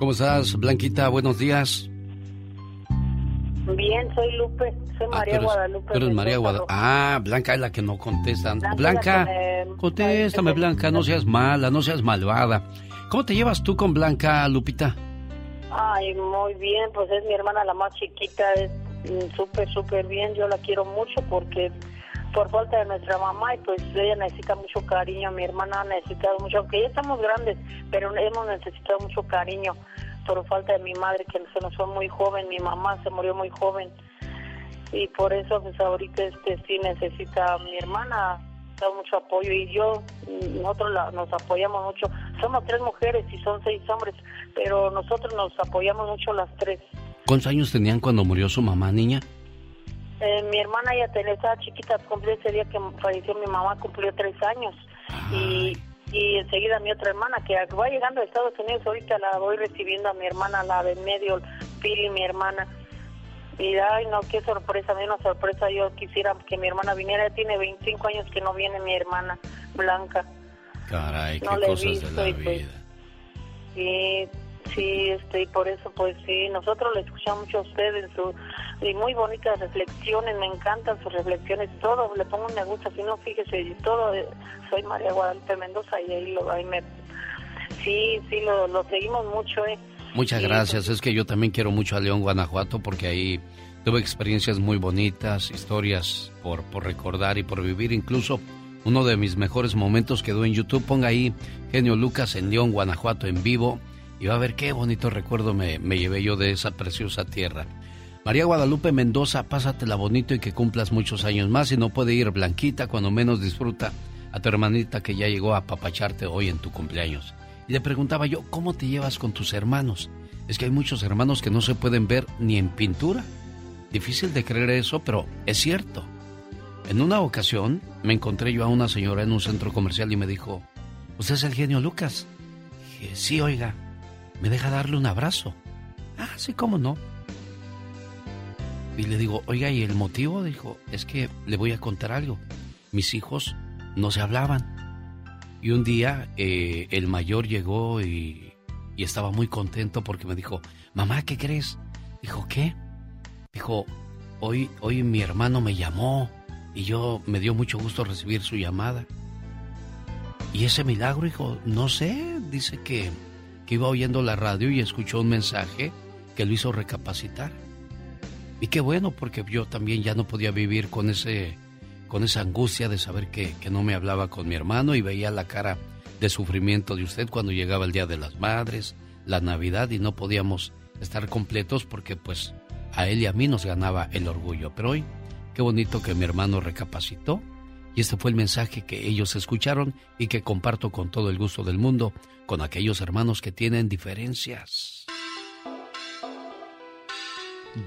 ¿Cómo estás, Blanquita? Buenos días. Bien, soy Lupe, soy Ah, María eres- Guadalupe. eres María. Guadalupe. Ah, Blanca es la que no contesta. Blanca Blanca, me- contéstame, Blanca, no seas mala, no seas malvada. ¿Cómo te llevas tú con Blanca, Lupita? Ay, muy bien, pues es mi hermana la más chiquita, es mm, súper, súper bien, yo la quiero mucho porque por falta de nuestra mamá y pues ella necesita mucho cariño, mi hermana ha necesitado mucho, aunque ya estamos grandes, pero hemos necesitado mucho cariño por falta de mi madre que se nos fue muy joven, mi mamá se murió muy joven y por eso pues ahorita este sí necesita mi hermana dado mucho apoyo y yo, nosotros la- nos apoyamos mucho. Somos tres mujeres y son seis hombres, pero nosotros nos apoyamos mucho las tres. ¿Cuántos años tenían cuando murió su mamá, niña? Eh, mi hermana ya tenía, estaba chiquita, cumplió ese día que falleció mi mamá, cumplió tres años. Y, y enseguida mi otra hermana, que va llegando a Estados Unidos, ahorita la voy recibiendo a mi hermana, la de medio, Pili, mi hermana. Y ay, no, qué sorpresa, me una sorpresa. Yo quisiera que mi hermana viniera. Ya tiene 25 años que no viene mi hermana, Blanca. Caray, qué No cosas de la pues- vida. Sí, sí, este, y por eso, pues sí, nosotros le escuchamos mucho a ustedes, su, y muy bonitas reflexiones, me encantan sus reflexiones, todo, le pongo un me gusta, si no, fíjese, y todo, eh, soy María Guadalupe Mendoza y ahí, lo, ahí me, sí, sí, lo, lo seguimos mucho, eh. Muchas gracias. Es que yo también quiero mucho a León, Guanajuato, porque ahí tuve experiencias muy bonitas, historias por, por recordar y por vivir. Incluso uno de mis mejores momentos quedó en YouTube. Ponga ahí Genio Lucas en León, Guanajuato, en vivo. Y va a ver qué bonito recuerdo me, me llevé yo de esa preciosa tierra. María Guadalupe Mendoza, pásatela bonito y que cumplas muchos años más. Y no puede ir Blanquita, cuando menos disfruta a tu hermanita que ya llegó a papacharte hoy en tu cumpleaños. Y le preguntaba yo, ¿cómo te llevas con tus hermanos? Es que hay muchos hermanos que no se pueden ver ni en pintura. Difícil de creer eso, pero es cierto. En una ocasión me encontré yo a una señora en un centro comercial y me dijo, ¿usted es el genio Lucas? Dije, sí, oiga, ¿me deja darle un abrazo? Ah, sí, cómo no. Y le digo, oiga, ¿y el motivo? Dijo, es que le voy a contar algo. Mis hijos no se hablaban. Y un día eh, el mayor llegó y, y estaba muy contento porque me dijo, mamá, ¿qué crees? Dijo, ¿qué? Dijo, hoy, hoy mi hermano me llamó y yo me dio mucho gusto recibir su llamada. Y ese milagro, hijo, no sé, dice que, iba oyendo la radio y escuchó un mensaje que lo hizo recapacitar. Y qué bueno, porque yo también ya no podía vivir con ese con esa angustia de saber que, que no me hablaba con mi hermano y veía la cara de sufrimiento de usted cuando llegaba el Día de las Madres, la Navidad y no podíamos estar completos porque pues a él y a mí nos ganaba el orgullo. Pero hoy, qué bonito que mi hermano recapacitó y este fue el mensaje que ellos escucharon y que comparto con todo el gusto del mundo con aquellos hermanos que tienen diferencias.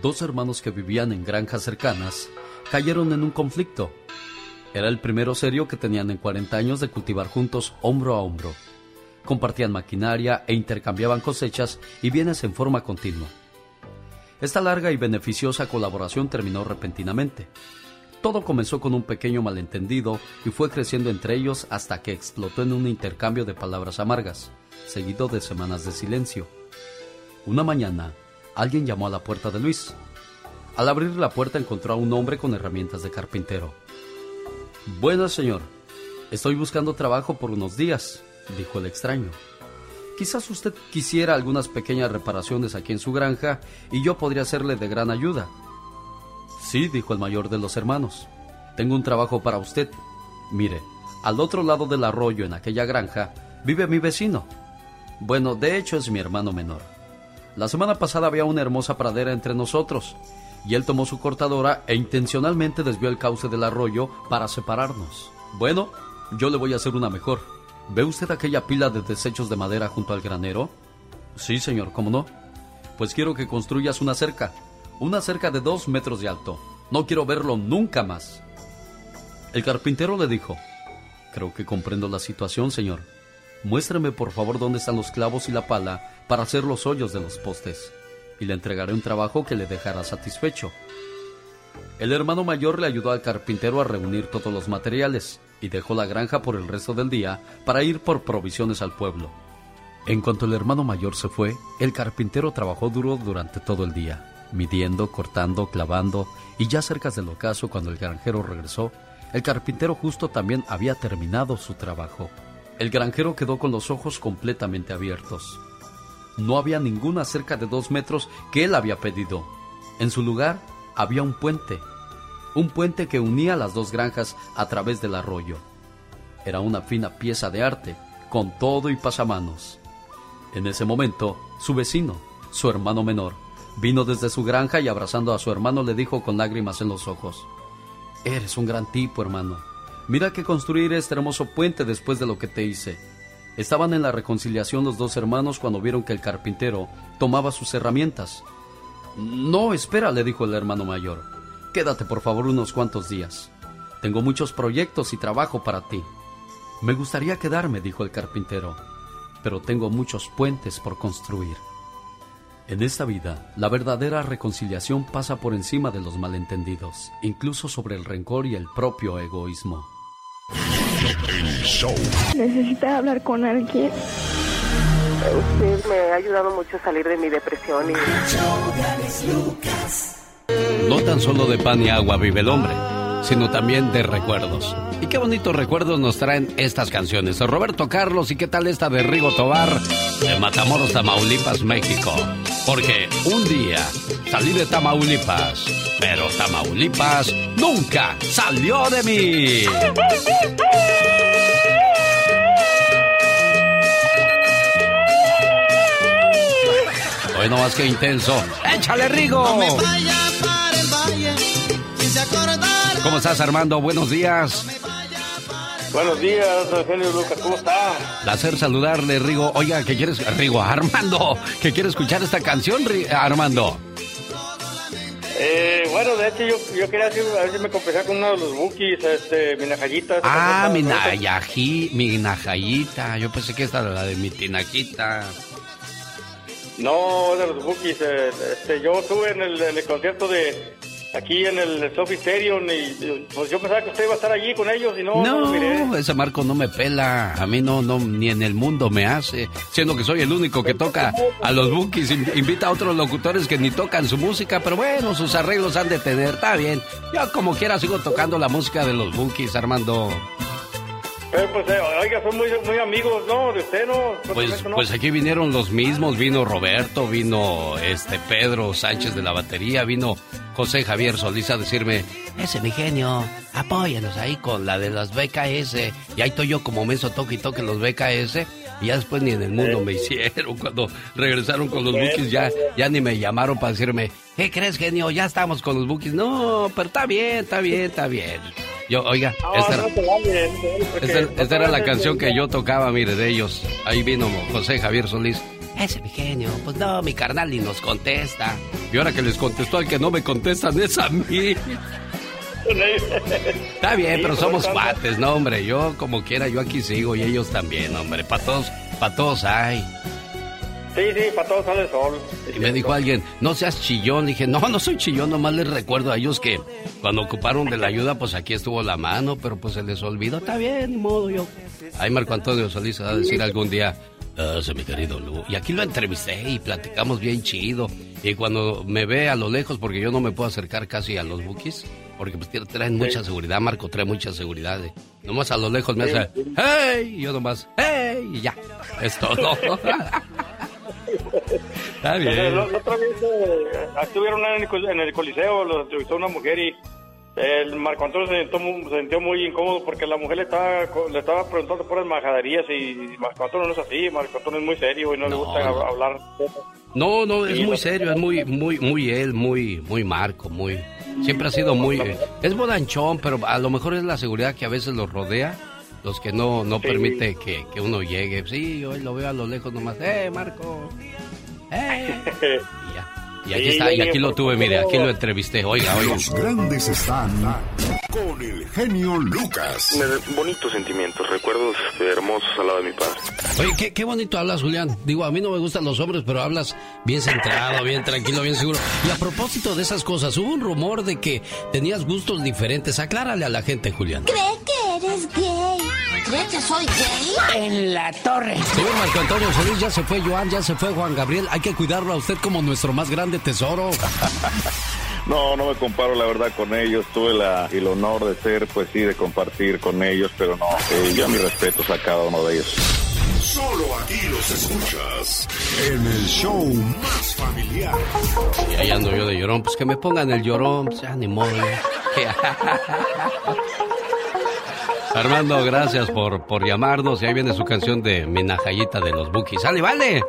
Dos hermanos que vivían en granjas cercanas cayeron en un conflicto. Era el primero serio que tenían en 40 años de cultivar juntos hombro a hombro. Compartían maquinaria e intercambiaban cosechas y bienes en forma continua. Esta larga y beneficiosa colaboración terminó repentinamente. Todo comenzó con un pequeño malentendido y fue creciendo entre ellos hasta que explotó en un intercambio de palabras amargas, seguido de semanas de silencio. Una mañana, alguien llamó a la puerta de Luis. Al abrir la puerta encontró a un hombre con herramientas de carpintero. Buenas, señor. Estoy buscando trabajo por unos días, dijo el extraño. Quizás usted quisiera algunas pequeñas reparaciones aquí en su granja y yo podría serle de gran ayuda. Sí, dijo el mayor de los hermanos. Tengo un trabajo para usted. Mire, al otro lado del arroyo en aquella granja vive mi vecino. Bueno, de hecho es mi hermano menor. La semana pasada había una hermosa pradera entre nosotros, y él tomó su cortadora e intencionalmente desvió el cauce del arroyo para separarnos. Bueno, yo le voy a hacer una mejor. ¿Ve usted aquella pila de desechos de madera junto al granero? Sí, señor, ¿cómo no? Pues quiero que construyas una cerca, una cerca de dos metros de alto. No quiero verlo nunca más. El carpintero le dijo, Creo que comprendo la situación, señor. Muéstreme por favor dónde están los clavos y la pala para hacer los hoyos de los postes, y le entregaré un trabajo que le dejará satisfecho. El hermano mayor le ayudó al carpintero a reunir todos los materiales y dejó la granja por el resto del día para ir por provisiones al pueblo. En cuanto el hermano mayor se fue, el carpintero trabajó duro durante todo el día, midiendo, cortando, clavando, y ya cerca del ocaso cuando el granjero regresó, el carpintero justo también había terminado su trabajo. El granjero quedó con los ojos completamente abiertos. No había ninguna cerca de dos metros que él había pedido. En su lugar había un puente, un puente que unía las dos granjas a través del arroyo. Era una fina pieza de arte, con todo y pasamanos. En ese momento, su vecino, su hermano menor, vino desde su granja y abrazando a su hermano le dijo con lágrimas en los ojos, Eres un gran tipo, hermano. Mira que construir este hermoso puente después de lo que te hice. Estaban en la reconciliación los dos hermanos cuando vieron que el carpintero tomaba sus herramientas. No, espera, le dijo el hermano mayor. Quédate por favor unos cuantos días. Tengo muchos proyectos y trabajo para ti. Me gustaría quedarme, dijo el carpintero, pero tengo muchos puentes por construir. En esta vida, la verdadera reconciliación pasa por encima de los malentendidos, incluso sobre el rencor y el propio egoísmo. Necesita hablar con alguien. Usted me ha ayudado mucho a salir de mi depresión y... No tan solo de pan y agua vive el hombre, sino también de recuerdos. Y qué bonitos recuerdos nos traen estas canciones. Roberto Carlos y qué tal esta de Rigo Tobar de Matamoros, Tamaulipas, México. Porque un día salí de Tamaulipas, pero Tamaulipas nunca salió de mí. Hoy no más que intenso. ¡Échale, Rigo! ¿Cómo estás, Armando? Buenos días. Buenos días, Eugenio Lucas, ¿cómo está? Placer saludarle, Rigo. Oiga, ¿qué quieres? Rigo, Armando, ¿qué quiere escuchar esta canción, Armando? Eh, bueno, de hecho, yo, yo quería decir, a ver si me compensaba con uno de los bookies, este, Minajayita. Ah, mi nayají, mi najayita. Yo pensé que esta era la de mi tinajita. No, de los bookies. eh, este, yo estuve en el, en el concierto de aquí en el Sophie Stadium y pues yo pensaba que usted iba a estar allí con ellos y no, no, lo miré. No, ese Marco no me pela. A mí no, no, ni en el mundo me hace. Siendo que soy el único que toca a los bookies. In- Invita a otros locutores que ni tocan su música, pero bueno, sus arreglos han de tener. Está bien. Yo como quiera sigo tocando la música de los bookies, Armando. Eh, pues, eh, oiga, son muy, muy amigos, ¿no? De usted, ¿no? Pues, pues aquí vinieron los mismos, vino Roberto, vino este Pedro Sánchez de la batería, vino José Javier Solís a decirme, ese mi genio, apóyanos ahí con la de las BKS. Y ahí estoy yo como menso toque y toque los BKS. Y ya después ni en el mundo me hicieron. Cuando regresaron con los bookies ya, ya ni me llamaron para decirme, ¿qué crees genio? Ya estamos con los bookies. No, pero está bien, está bien, está bien. Yo, oiga, esta era- no, esta, no esta se era la canción que yo tocaba, mire, de ellos. Ahí vino José Javier Solís. Ese mi genio. Pues no, mi carnal ni nos contesta. Y ahora que les contestó al que no me contestan es a mí. Está bien, pero somos cuates, ¿no, hombre? Yo como quiera, yo aquí sigo y ellos también, hombre. Para todos, para todos hay. Sí, sí, para todos sale el sol. Y me dijo alguien, no seas chillón. Dije, no, no soy chillón, nomás les recuerdo a ellos que cuando ocuparon de la ayuda, pues aquí estuvo la mano, pero pues se les olvidó. Está bien, ni modo yo. Ahí Marco Antonio Solís va a decir algún día, "Ah, mi querido Lu. Y aquí lo entrevisté y platicamos bien chido. Y cuando me ve a lo lejos, porque yo no me puedo acercar casi a los bookies, porque pues traen mucha seguridad, Marco trae mucha seguridad. eh. Nomás a lo lejos me hace, ¡hey! Y yo nomás, ¡hey! Y ya, es todo. Está bien. La, otra vez eh, estuvieron en el, en el coliseo, lo entrevistó una mujer y el Marco Antonio se sintió, muy, se sintió muy incómodo porque la mujer le estaba, le estaba preguntando por las majaderías y Marco Antonio no es así, Marco Antonio es muy serio y no, le gusta no. hab- hablar. No, no, es muy no. serio, es muy, muy, muy él, muy, muy Marco, muy. Siempre ha sido muy. Es bodanchón, pero a lo mejor es la seguridad que a veces los rodea, los que no, no Sí. permite que, que uno llegue. Sí, yo lo veo a lo lejos nomás. ¡Eh, Marco! ¡Eh! Y ya. Y aquí está, y aquí lo tuve, mire, aquí lo entrevisté. Oiga, oiga. Los grandes están con el genio Lucas. Bonitos sentimientos, recuerdos hermosos al lado de mi padre. Oye, qué, qué bonito hablas, Julián. Digo, a mí no me gustan los hombres, pero hablas bien centrado, bien tranquilo, bien seguro. Y a propósito de esas cosas, hubo un rumor de que tenías gustos diferentes. Aclárale a la gente, Julián. ¿Cree que eres gay? ¿Cree que soy gay? En la torre. Señor Marco Antonio Solís, ya se fue Joan, ya se fue Juan Gabriel. Hay que cuidarlo a usted como nuestro más grande tesoro. No, no me comparo la verdad con ellos. Tuve la, el honor de ser, pues sí, de compartir con ellos, pero no. eh, yo mis respetos a cada uno de ellos. Solo aquí los escuchas en el show más familiar. Y ahí ando yo de llorón. Pues que me pongan el llorón, pues ya ni modo. Armando, gracias por, por llamarnos. Y ahí viene su canción de Minajayita de los Bookies. ¡Sale, vale!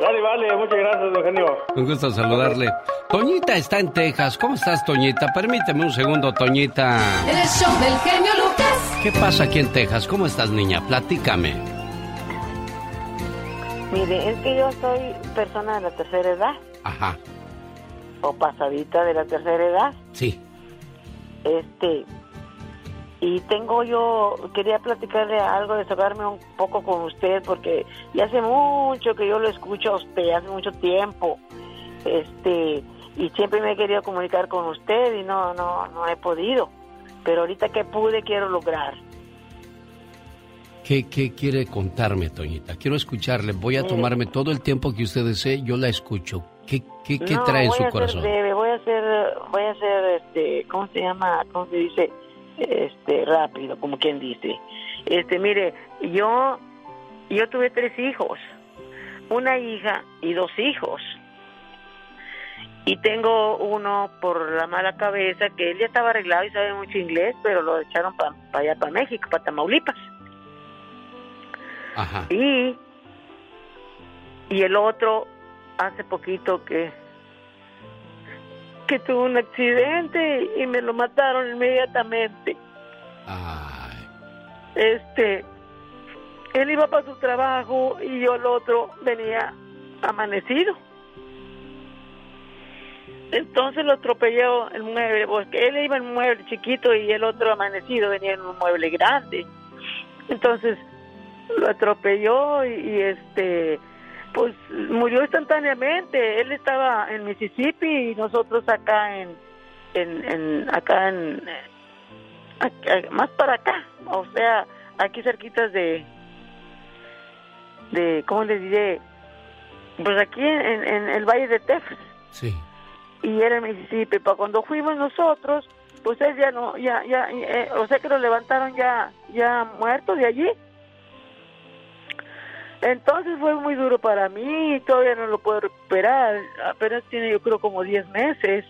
Dale, vale, muchas gracias, Eugenio. Un gusto saludarle. Toñita está en Texas. ¿Cómo estás, Toñita? Permíteme un segundo, Toñita. El show del genio Lucas. ¿Qué pasa aquí en Texas? ¿Cómo estás, niña? Platícame. Mire, es que yo soy persona de la tercera edad, Ajá, o pasadita de la tercera edad. sí. Este, y tengo yo, quería platicarle algo, desahogarme un poco con usted, porque ya hace mucho que yo lo escucho a usted, hace mucho tiempo. Este, y siempre me he querido comunicar con usted y no, no, no he podido. Pero ahorita que pude, quiero lograr. ¿Qué, ¿Qué quiere contarme, Toñita? Quiero escucharle. Voy a tomarme todo el tiempo que usted desee. Yo la escucho. ¿Qué, qué, qué No, trae en su a corazón? Breve, voy a hacer, voy a hacer, este, ¿cómo se llama? ¿Cómo se dice? Este, rápido, como quien dice. Este, mire, yo, yo tuve tres hijos, una hija y dos hijos. Y tengo uno por la mala cabeza que él ya estaba arreglado y sabe mucho inglés, pero lo echaron para allá, para México, para Tamaulipas. Ajá. Y, y el otro, hace poquito que, que tuvo un accidente y me lo mataron inmediatamente. Este, él iba para su trabajo y yo el otro venía amanecido. Entonces lo atropelló el mueble, porque él iba en un mueble chiquito y el otro amanecido venía en un mueble grande. Entonces lo atropelló y, y, este pues murió instantáneamente. Él estaba en Mississippi y nosotros acá en en, en- acá en eh, acá- más para acá o sea aquí cerquitas de de cómo le diré pues aquí en, en el valle de Texas. Sí. y era en Mississippi. Para cuando fuimos nosotros pues él ya no ya ya eh, o sea que lo levantaron ya ya muerto de allí entonces fue muy duro para mí, todavía no lo puedo recuperar, apenas tiene yo creo como 10 meses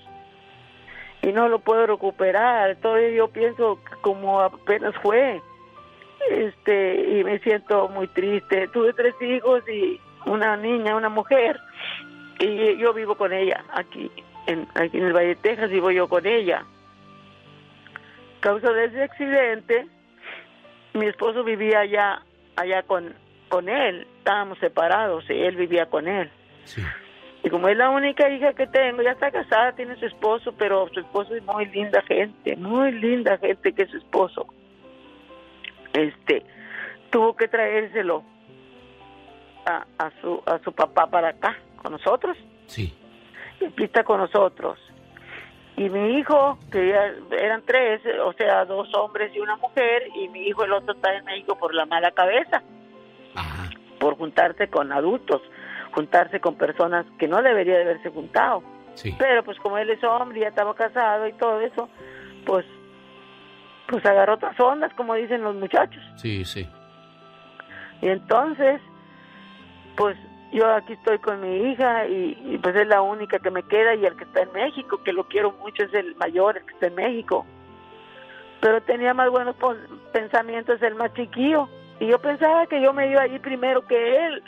y no lo puedo recuperar, todavía yo pienso como apenas fue, este, y me siento muy triste. Tuve tres hijos y una niña, una mujer, y yo vivo con ella aquí, en, aquí en el Valle de Texas, vivo yo con ella. Causa de ese accidente, mi esposo vivía allá, allá con, con él, estábamos separados y él vivía con él. Y como es la única hija que tengo, ya está casada, tiene su esposo, pero su esposo es muy linda gente, muy linda gente que es su esposo. Este, tuvo que traérselo a, a su a su papá para acá, con nosotros. Sí. Y aquí está con nosotros. Y mi hijo, que ya eran tres, o sea, dos hombres y una mujer, y mi hijo el otro está en México por la mala cabeza, por juntarse con adultos, juntarse con personas que no debería de haberse juntado. Sí. Pero pues como él es hombre y ya estaba casado y todo eso, pues pues agarró otras ondas, como dicen los muchachos. Sí, sí. Y entonces, pues yo aquí estoy con mi hija y, y, pues es la única que me queda y el que está en México, que lo quiero mucho, es el mayor, el que está en México. Pero tenía más buenos pensamientos el más chiquillo. Y yo pensaba que yo me iba a ir primero que él.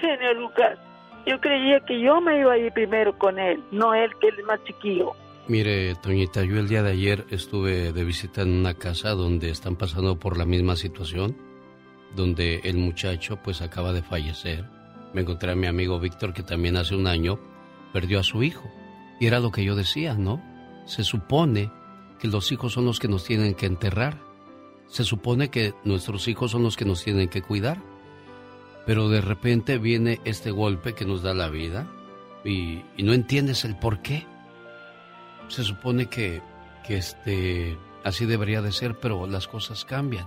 Genio Lucas, yo creía que yo me iba a ir primero con él, no él, que él es más chiquillo. Mire, Toñita, yo el día de ayer estuve de visita en una casa donde están pasando por la misma situación, donde el muchacho pues acaba de fallecer. Me encontré a mi amigo Víctor que también hace un año perdió a su hijo. Y era lo que yo decía, ¿no? Se supone que los hijos son los que nos tienen que enterrar. Se supone que nuestros hijos son los que nos tienen que cuidar. Pero de repente viene este golpe que nos da la vida y, y no entiendes el por qué. Se supone que, que este, así debería de ser, pero las cosas cambian.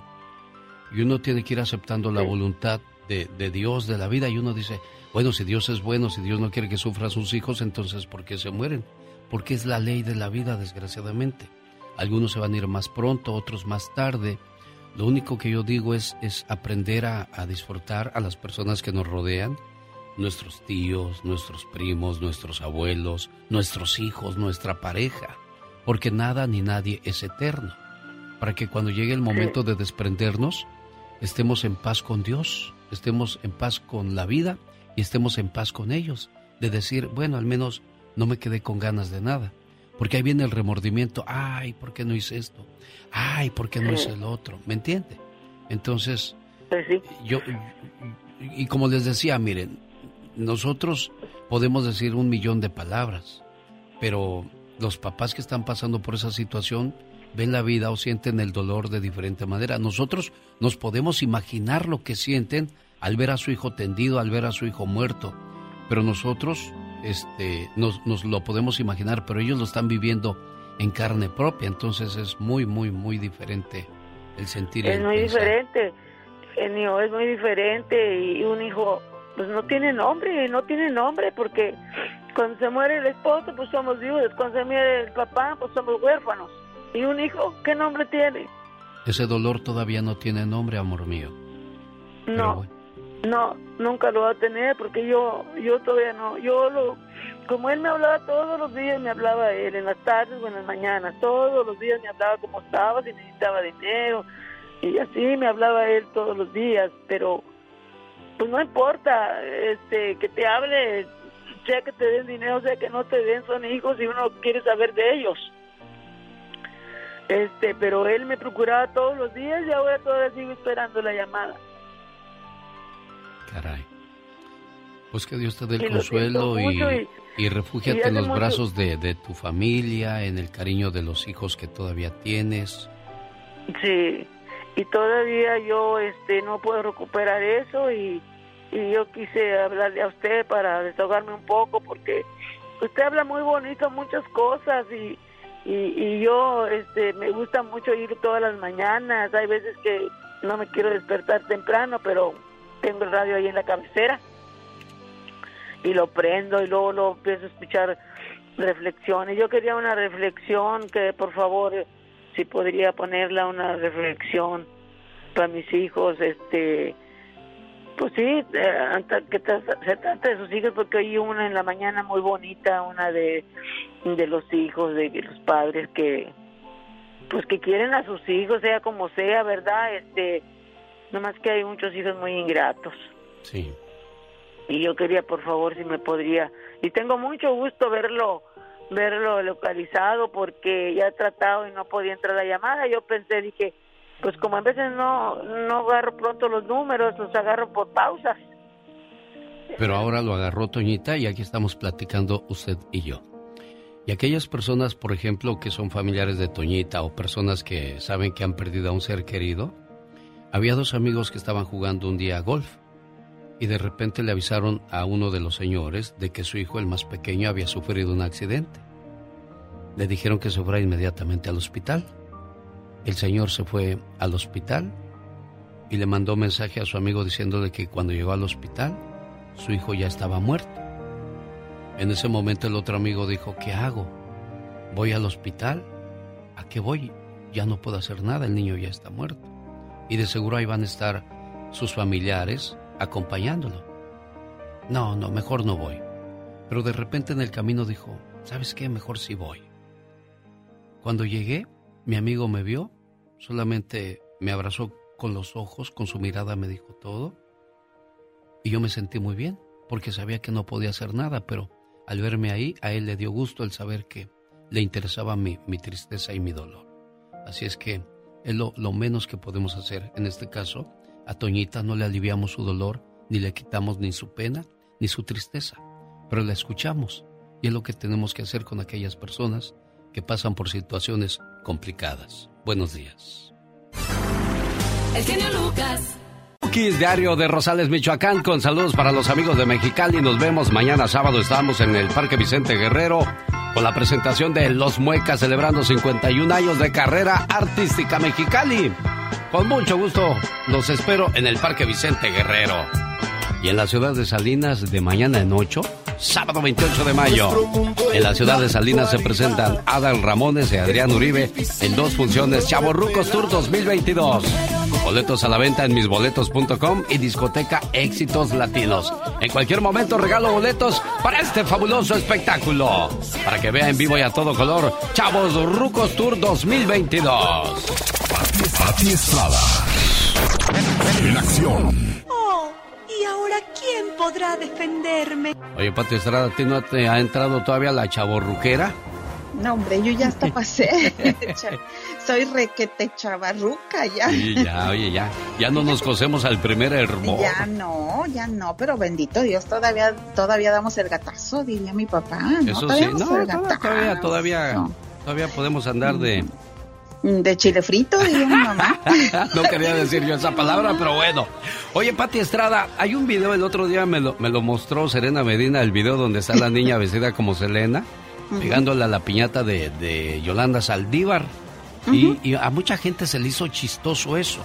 Y uno tiene que ir aceptando la voluntad de, de Dios, de la vida, y uno dice, bueno, si Dios es bueno, si Dios no quiere que sufran sus hijos, entonces ¿por qué se mueren? Porque es la ley de la vida, desgraciadamente. Algunos se van a ir más pronto, otros más tarde. Lo único que yo digo es, es aprender a, a disfrutar a las personas que nos rodean, nuestros tíos, nuestros primos, nuestros abuelos, nuestros hijos, nuestra pareja, porque nada ni nadie es eterno, para que cuando llegue el momento de desprendernos, estemos en paz con Dios, estemos en paz con la vida y estemos en paz con ellos. De decir, bueno, al menos no me quedé con ganas de nada. Porque ahí viene el remordimiento. Ay, ¿por qué no hice esto? Ay, ¿por qué no hice el otro? ¿Me entiende? Entonces, Pues sí. yo, y como les decía, miren, nosotros podemos decir un millón de palabras, pero los papás que están pasando por esa situación ven la vida o sienten el dolor de diferente manera. Nosotros nos podemos imaginar lo que sienten al ver a su hijo tendido, al ver a su hijo muerto, pero nosotros este, nos, nos lo podemos imaginar, pero ellos lo están viviendo en carne propia, entonces es muy, muy, muy diferente el sentir. Es el muy pensar. diferente, genio, es muy diferente y un hijo pues no tiene nombre, no tiene nombre porque cuando se muere el esposo pues somos viudos, cuando se muere el papá pues somos huérfanos y un hijo, ¿qué nombre tiene? Ese dolor todavía no tiene nombre, amor mío. No, no, nunca lo va a tener porque yo, yo todavía no, yo lo, como él me hablaba todos los días, me hablaba él en las tardes o en las mañanas, todos los días me hablaba cómo estaba, si necesitaba dinero y así me hablaba él todos los días, pero pues no importa, este, que te hable, sea que te den dinero, sea que no te den, son hijos y uno quiere saber de ellos. Este, pero él me procuraba todos los días y ahora todavía sigo esperando la llamada. Caray. Pues que Dios te dé el consuelo y, y- y refúgiate y en los mucho- brazos de, de tu familia, en el cariño de los hijos que todavía tienes. Sí, y todavía yo este no puedo recuperar eso y, y yo quise hablarle a usted para desahogarme un poco porque usted habla muy bonito muchas cosas y, y, y yo este me gusta mucho ir todas las mañanas, hay veces que no me quiero despertar temprano, pero tengo el radio ahí en la cabecera y lo prendo y luego lo empiezo a escuchar reflexiones. Yo quería una reflexión que por favor si podría ponerla una reflexión para mis hijos, este, pues sí, eh, que se trata de sus hijos porque oí una en la mañana muy bonita, una de, de los hijos, de los padres que, pues que quieren a sus hijos, sea como sea, ¿verdad? Este, nomás que hay muchos hijos muy ingratos. Sí. Y yo quería, por favor, si me podría, y tengo mucho gusto verlo, verlo localizado porque ya he tratado y no podía entrar la llamada. Yo pensé, dije, pues como a veces no, no agarro pronto los números, los agarro por pausas. Pero ahora lo agarró Toñita y aquí estamos platicando usted y yo. Y aquellas personas, por ejemplo, que son familiares de Toñita o personas que saben que han perdido a un ser querido, había dos amigos que estaban jugando un día a golf y de repente le avisaron a uno de los señores de que su hijo, el más pequeño, había sufrido un accidente. Le dijeron que se fuera inmediatamente al hospital. El señor se fue al hospital y le mandó mensaje a su amigo diciéndole que cuando llegó al hospital, su hijo ya estaba muerto. En ese momento el otro amigo dijo, ¿qué hago? ¿Voy al hospital? ¿A qué voy? Ya no puedo hacer nada, el niño ya está muerto. Y de seguro ahí van a estar sus familiares acompañándolo. No, no, mejor no voy. Pero de repente en el camino dijo, ¿sabes qué? Mejor sí voy. Cuando llegué, mi amigo me vio, solamente me abrazó con los ojos, con su mirada me dijo todo. Y yo me sentí muy bien, porque sabía que no podía hacer nada, pero al verme ahí, a él le dio gusto el saber que le interesaba mi, mi tristeza y mi dolor. Así es que es lo, menos que podemos hacer. En este caso, a Toñita no le aliviamos su dolor, ni le quitamos ni su pena, ni su tristeza, pero la escuchamos. Y es lo que tenemos que hacer con aquellas personas que pasan por situaciones complicadas. Buenos días. El genio Lucas. Cookies Diario de Rosales, Michoacán, con saludos para los amigos de Mexicali. Nos vemos mañana sábado. Estamos en el Parque Vicente Guerrero con la presentación de Los Muecas celebrando 51 años de carrera artística Mexicali. Con mucho gusto los espero en el Parque Vicente Guerrero. Y en la ciudad de Salinas de mañana en 8, sábado 28 de mayo. En la ciudad de Salinas se presentan Adal Ramones y Adrián Uribe en dos funciones Chavo Rucos Tour 2022. Boletos a la venta en misboletos.com y discoteca Éxitos Latinos. En cualquier momento regalo boletos para este fabuloso espectáculo. Para que vea en vivo y a todo color Chavos Rucos Tour 2022. Pati Estrada. En acción. Oh, ¿y ahora quién podrá defenderme. Oye, Pati Estrada, ¿a ti no te ha entrado todavía la chaborruquera? No, hombre, yo ya hasta pasé. Soy requete chavarruca ya. Sí, ya, oye, ya. Ya no nos cosemos al primer hermoso. Ya no, ya no, pero bendito Dios, todavía todavía damos el gatazo, diría mi papá. ¿no? Eso Todavía sí, no, el todavía, todavía, todavía, todavía podemos andar de... De chile frito, diría mi mamá. no quería decir yo esa palabra, pero bueno. Oye, Pati Estrada, hay un video el otro día, me lo, me lo mostró Serena Medina, el video donde está la niña vestida como Selena, Ujú. pegándole a la piñata de, de Yolanda Saldívar. y, y a mucha gente se le hizo chistoso eso.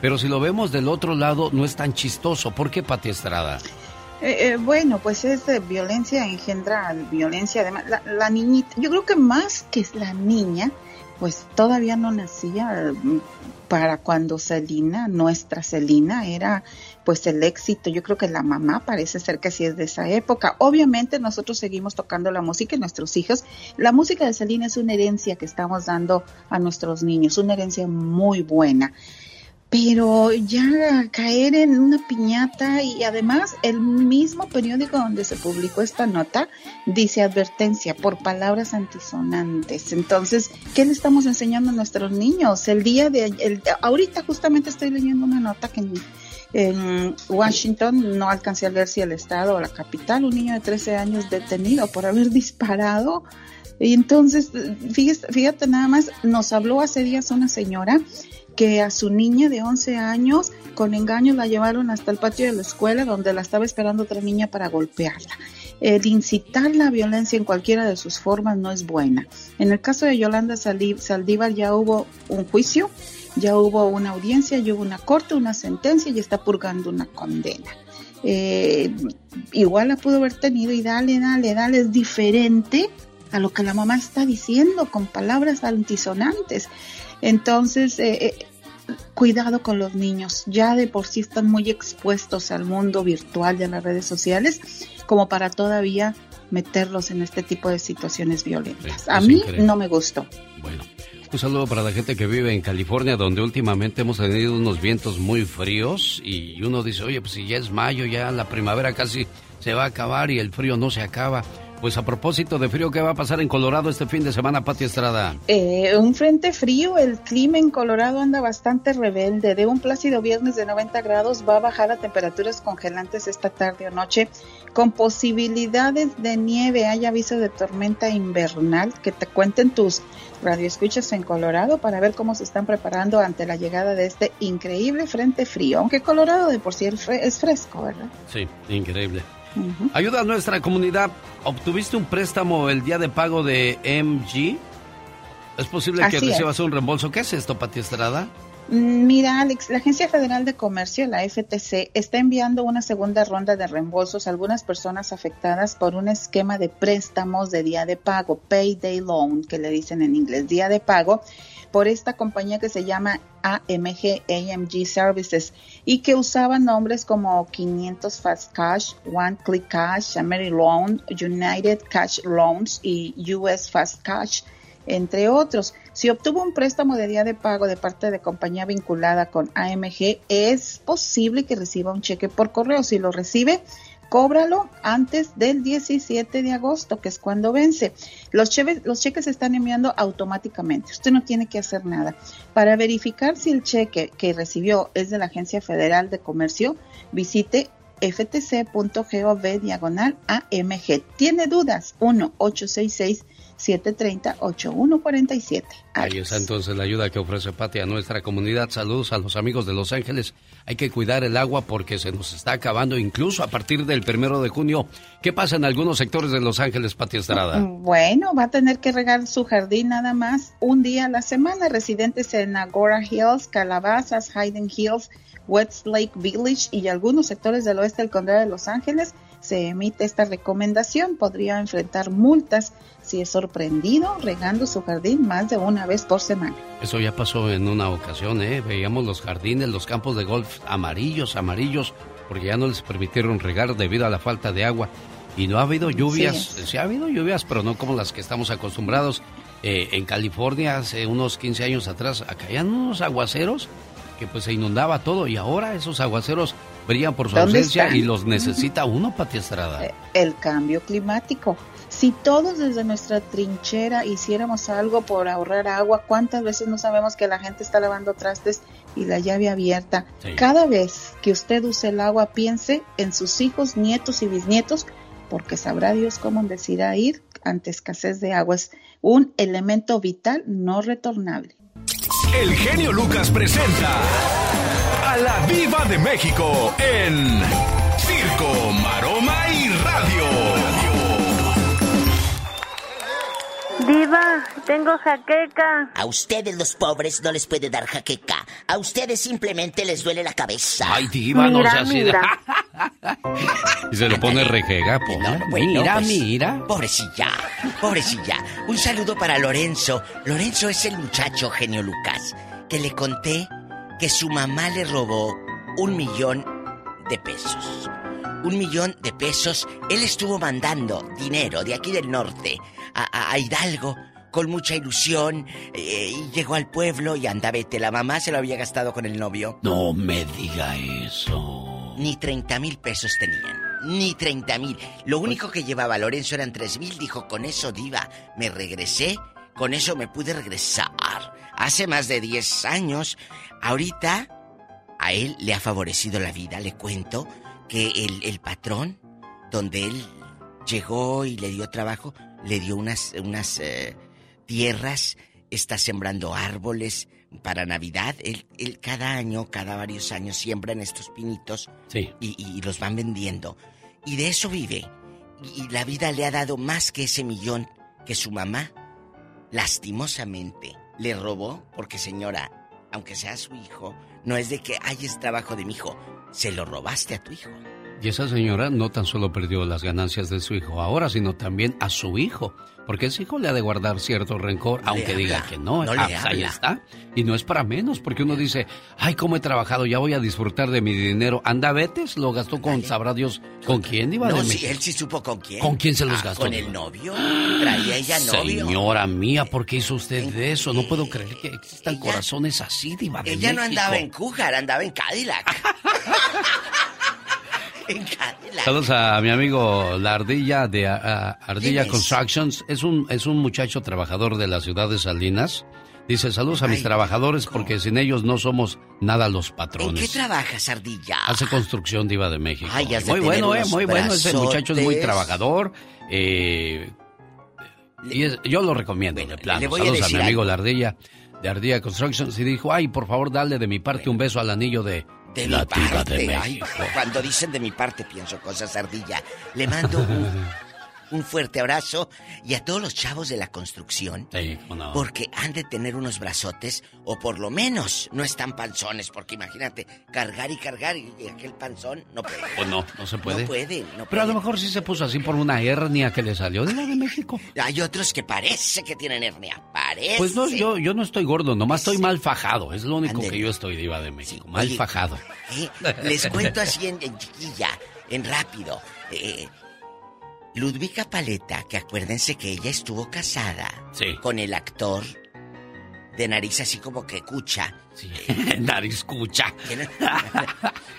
Pero si lo vemos del otro lado, no es tan chistoso. ¿Por qué, Pati Estrada? Eh, eh, bueno, pues es violencia engendra violencia. Además, la, la niñita, yo creo que más que la niña, pues todavía no nacía mm, para cuando Celina, nuestra Celina, era pues el éxito. Yo creo que la mamá parece ser que sí es de esa época. Obviamente nosotros seguimos tocando la música y nuestros hijos. La música de Celina es una herencia que estamos dando a nuestros niños, una herencia muy buena pero ya caer en una piñata y además el mismo periódico donde se publicó esta nota dice advertencia por palabras antisonantes. Entonces, ¿qué le estamos enseñando a nuestros niños? El día de el, ahorita justamente estoy leyendo una nota que en, Washington no alcancé a ver si el estado o la capital, un niño de 13 años detenido por haber disparado. Y entonces, fíjate, fíjate nada más, nos habló hace días una señora que a su niña de 11 años con engaño la llevaron hasta el patio de la escuela donde la estaba esperando otra niña para golpearla. El incitar la violencia en cualquiera de sus formas no es buena. En el caso de Yolanda Saldí- Saldívar ya hubo un juicio, ya hubo una audiencia, ya hubo una corte, una sentencia y está purgando una condena. Eh, igual la pudo haber tenido y dale, dale, dale, es diferente a lo que la mamá está diciendo con palabras altisonantes. Entonces, eh, eh, cuidado con los niños. Ya de por sí están muy expuestos al mundo virtual y a las redes sociales como para todavía meterlos en este tipo de situaciones violentas. a es mí increíble. no me gustó. Un saludo para la gente que vive en California, donde últimamente hemos tenido unos vientos muy fríos y uno dice, oye, pues si ya es mayo, ya la primavera casi se va a acabar y el frío no se acaba. Pues a propósito de frío, ¿qué va a pasar en Colorado este fin de semana, Pati Estrada? Eh, un frente frío, el clima en Colorado anda bastante rebelde. De un plácido viernes de 90 grados va a bajar a temperaturas congelantes esta tarde o noche, con posibilidades de nieve. Hay aviso de tormenta invernal. Que te cuenten tus radioescuchas en Colorado para ver cómo se están preparando ante la llegada de este increíble frente frío. Aunque Colorado de por sí es fre- es fresco, ¿verdad? Sí, increíble. Ayuda a nuestra comunidad. ¿Obtuviste un préstamo el día de pago de MG? ¿Es posible que es. recibas un reembolso? ¿Qué es esto, Pati Estrada? Mira, Alex, la Agencia Federal de Comercio, la FTC, está enviando una segunda ronda de reembolsos a algunas personas afectadas por un esquema de préstamos de día de pago, Payday Loan, que le dicen en inglés, día de pago, por esta compañía que se llama AMG AMG Services y que usaba nombres como 500 Fast Cash, One Click Cash, American Loan, United Cash Loans y US Fast Cash entre otros. Si obtuvo un préstamo de día de pago de parte de compañía vinculada con AMG, es posible que reciba un cheque por correo. Si lo recibe, cóbralo antes del 17 de agosto, que es cuando vence. Los, cheques los cheques se están enviando automáticamente. Usted no tiene que hacer nada. Para verificar si el cheque que recibió es de la Agencia Federal de Comercio, visite ftc.gov diagonal AMG. ¿Tiene dudas? 1-866-730-8147. Ahí está entonces la ayuda que ofrece Pati a nuestra comunidad. Saludos a los amigos de Los Ángeles. Hay que cuidar el agua porque se nos está acabando, incluso a partir del primero de junio. ¿Qué pasa en algunos sectores de Los Ángeles, Pati Estrada? Bueno, va a tener que regar su jardín nada más un día a la semana. Residentes en Agora Hills, Calabazas, Hayden Hills, Westlake Village y algunos sectores del oeste del condado de Los Ángeles se emite esta recomendación. Podría enfrentar multas si es sorprendido regando su jardín más de una vez por semana. Eso ya pasó en una ocasión, ¿eh? Veíamos los jardines, los campos de golf amarillos, amarillos, porque ya no les permitieron regar debido a la falta de agua. Y no ha habido lluvias, Sí. sí, ha habido lluvias, pero no como las que estamos acostumbrados. Eh, en California, hace unos 15 años atrás, caían unos aguaceros que pues se inundaba todo y ahora esos aguaceros brillan por su ¿Dónde ausencia están? y los necesita uno, Pati Estrada. Eh, El cambio climático. Si todos desde nuestra trinchera hiciéramos algo por ahorrar agua, ¿cuántas veces no sabemos que la gente está lavando trastes y la llave abierta? Sí. Cada vez que usted use el agua, piense en sus hijos, nietos y bisnietos, porque sabrá Dios cómo decidirá ir ante escasez de agua. Es un elemento vital no retornable. El genio Lucas presenta a la Viva de México en Circo, Maroma y Radio. Diva, tengo jaqueca. A ustedes los pobres no les puede dar jaqueca. A ustedes simplemente les duele la cabeza. Ay, diva, no sea así. y se lo pone rejega, po. mira, pues, mira. Pobrecilla, pobrecilla. Un saludo para Lorenzo. Lorenzo es el muchacho, genio Lucas, que le conté que su mamá le robó un millón de pesos. Un millón de pesos. Él estuvo mandando dinero de aquí del norte a, Hidalgo con mucha ilusión eh, y llegó al pueblo y anda, vete, la mamá se lo había gastado con el novio. No me diga eso. Ni 30 mil pesos tenían. Ni 30 mil. Lo único que llevaba Lorenzo eran 3 mil. Dijo, con eso, diva, me regresé. Con eso me pude regresar. Hace más de 10 años. Ahorita, a él le ha favorecido la vida. Le cuento que el, el patrón, donde él llegó y le dio trabajo, le dio unas, unas eh, tierras, está sembrando árboles para Navidad. Él, él cada año, cada varios años, siembran estos pinitos Sí. y, y los van vendiendo. Y de eso vive. Y, y la vida le ha dado más que ese millón que su mamá, lastimosamente, le robó, porque señora, aunque sea su hijo, no es de que, ay, trabajo de mi hijo, se lo robaste a tu hijo. Y esa señora no tan solo perdió las ganancias de su hijo ahora, sino también a su hijo. Porque ese hijo le ha de guardar cierto rencor, le aunque diga que no. no Ah, pues ahí está. Y no es para menos, porque uno dice, ay, cómo he trabajado, ya voy a disfrutar de mi dinero. Anda, vetes, lo gastó con, sabrá Dios, ¿con quién iba No, de sí, México? él sí supo con quién. ¿Con quién se los Ah, gastó? Con el novio. Traía ella novio. Señora mía, ¿por qué hizo usted de eso? No puedo creer que existan corazones así, diva de Ella no andaba en Cújar, andaba en Cadillac. Saludos a mi amigo La Ardilla de a- a- Ardilla. Constructions. Es un, es un muchacho trabajador de la ciudad de Salinas. Dice, saludos a mis trabajadores porque sin ellos no somos nada los ¿En qué patrones. trabajas, Ardilla? Hace construcción diva de México. Ay, has de muy bueno, eh, muy bueno. Ese muchacho es muy trabajador. eh, y es- yo lo recomiendo, de plano. le voy a Saludos a, decir mi amigo algo. La Ardilla de Ardilla Constructions. Y dijo, ay, por favor, dale de mi parte un beso al anillo de, De la mi parte. de Ay, cuando dicen de mi parte pienso cosas, Ardilla. Le mando un, un fuerte abrazo y a todos los chavos de la construcción. Sí, no. Porque han de tener unos brazotes, o por lo menos no están panzones, porque imagínate, cargar y cargar y aquel panzón no puede. Pues no, no se puede. No puede, no Pero a puede. lo mejor sí se puso así por una hernia que le salió de la de México. Hay otros que parece que tienen hernia, parece. Pues no, yo, yo no estoy gordo, nomás estoy mal fajado. Es lo único que yo estoy diva de México, mal Oye, fajado. Eh, Les cuento así en, en chiquilla, en rápido. Eh, Ludwika Paleta, que acuérdense que ella estuvo casada con el actor de nariz así como que cucha. Nariz cucha. Tiene,